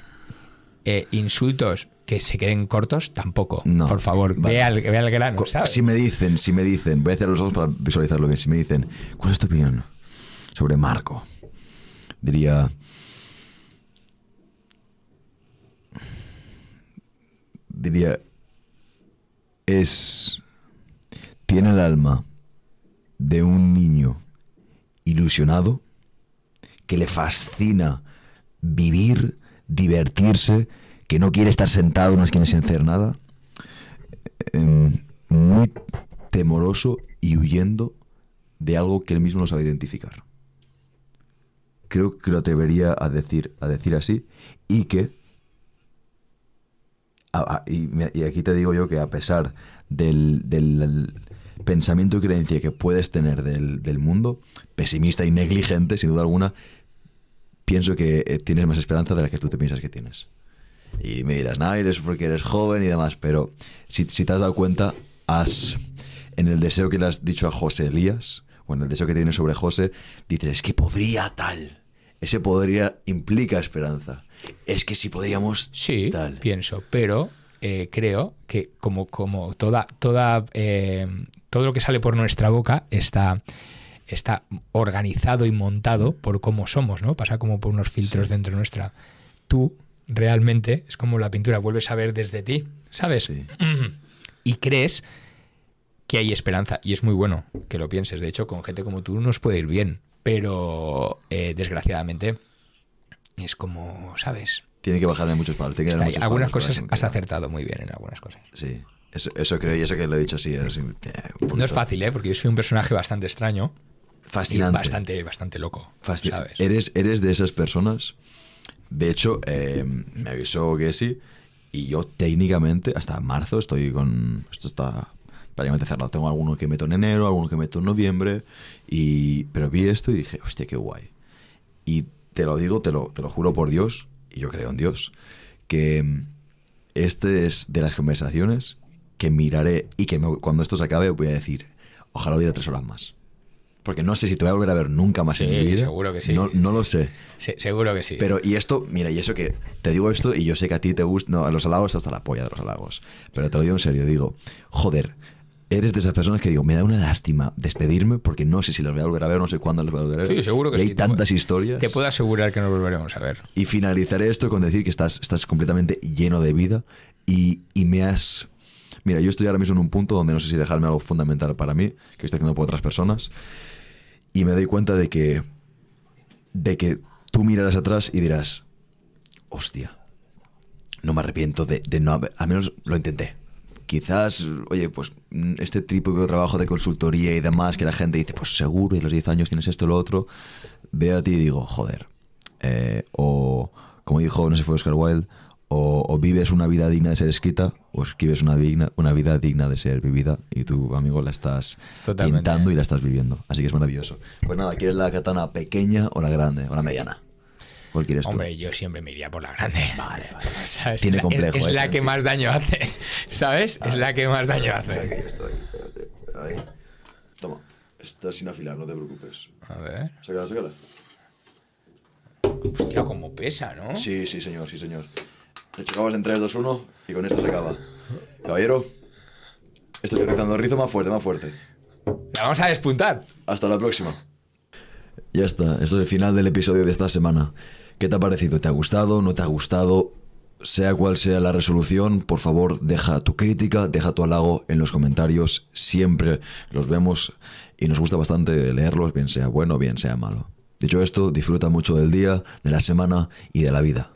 eh, insultos que se queden cortos tampoco. No. Por favor, Vale. ve, al, ve al grano. ¿sabes? Si me dicen, si me dicen, voy a cerrar los ojos para visualizarlo bien. Si me dicen, ¿cuál es tu opinión sobre Marco? Diría. Diría. Es. Tiene el alma de un niño ilusionado que le fascina vivir, divertirse, que no quiere estar sentado esquina sin hacer nada em, muy temoroso y huyendo de algo que él mismo no sabe identificar. Creo que lo atrevería a decir, a decir así y que y, aquí te digo yo que a pesar del, del pensamiento y creencia que puedes tener del, del mundo, pesimista y negligente, sin duda alguna, pienso que eh, tienes más esperanza de la que tú te piensas que tienes. Y me dirás, no, eres porque eres joven y demás, pero si, si te has dado cuenta, has, en el deseo que le has dicho a José Elías, o en el deseo que tienes sobre José, dices, es que podría tal. Ese podría implica esperanza. Es que si podríamos Sí, tal. pienso, pero eh, creo que como, como toda, toda, eh, todo lo que sale por nuestra boca está, está organizado y montado por cómo somos, ¿no? Pasa como por unos filtros dentro nuestra. Tú realmente es como la pintura, vuelves a ver desde ti, ¿sabes? Sí. Y crees que hay esperanza. Y es muy bueno que lo pienses. De hecho, con gente como tú nos puede ir bien. Pero eh, desgraciadamente es como, ¿sabes? Tiene que bajar de muchos palos. tiene que dar muchos Algunas palos cosas has acertado muy bien en algunas cosas. Sí, eso, eso creo y eso que lo he dicho así. es, eh, No es fácil, ¿eh? Porque yo soy un personaje bastante extraño. Fascinante. Y bastante, bastante loco. ¿sabes? Eres, eres de esas personas. De hecho, eh, me avisó Gessi y yo técnicamente hasta marzo estoy con. Esto está prácticamente cerrado. Tengo alguno que meto en enero, alguno que meto en noviembre. Y, pero vi esto y dije, hostia, qué guay. Y te lo digo, te lo, te lo juro por Dios, y yo creo en Dios, que mm, este es de las conversaciones que miraré y que cuando esto se acabe voy a decir, ojalá hubiera tres horas más. Porque no sé si te voy a volver a ver nunca más en Sí, mi vida. seguro que sí. No, no lo sé. Sí, seguro que sí. Pero, y esto, mira, y eso que te digo esto, y yo sé que a ti te gusta, no, a los halagos hasta la polla de los halagos. Pero te lo digo en serio, digo, joder, eres de esas personas que digo, me da una lástima despedirme porque no sé si los voy a volver a ver, no sé cuándo los voy a volver a ver. Sí, seguro que y hay Te tantas puedo- historias. Te puedo asegurar que nos volveremos a ver. Y finalizaré esto con decir que estás, estás completamente lleno de vida y, y me has... Mira, yo estoy ahora mismo en un punto donde no sé si dejarme algo fundamental para mí, que estoy haciendo por otras personas, y me doy cuenta de que, de que tú mirarás atrás y dirás, hostia, no me arrepiento de, de no haber, al menos lo intenté. Quizás, oye, pues mm, este de trabajo de consultoría y demás, que la gente dice, pues seguro, y a los 10 años tienes esto lo otro, veo a ti y digo, joder, eh, o como dijo, no sé si fue Oscar Wilde, o, o vives una vida digna de ser escrita, o escribes una, digna, una vida digna de ser vivida, y tu amigo la estás Totalmente. pintando y la estás viviendo. Así que es maravilloso. Pues nada, ¿quieres la katana pequeña o la grande? O la mediana. ¿Cuál quieres tú? Hombre, yo siempre me iría por la grande. Vale, vale. ¿Sabes? Tiene la- complejo Es, es la que más daño hace. ¿Sabes? Es la que más daño Aquí hace. estoy, espérate. Ahí. Toma, está sin afilar, no te preocupes. A ver. Sácala, sácala. Hostia, como pesa, ¿no? Sí, sí, señor, sí, señor. Le chocabas en 3, 2, 1 y con esto se acaba. Caballero, estoy realizando el rizo más fuerte, más fuerte. La vamos a despuntar. Hasta la próxima. Ya está, esto es el final del episodio de esta semana. ¿Qué te ha parecido? ¿Te ha gustado? ¿No te ha gustado? sea cual sea la resolución, por favor, deja tu crítica, deja tu halago en los comentarios. Siempre los vemos y nos gusta bastante leerlos, bien sea bueno, bien sea malo. Dicho esto, disfruta mucho del día, de la semana y de la vida.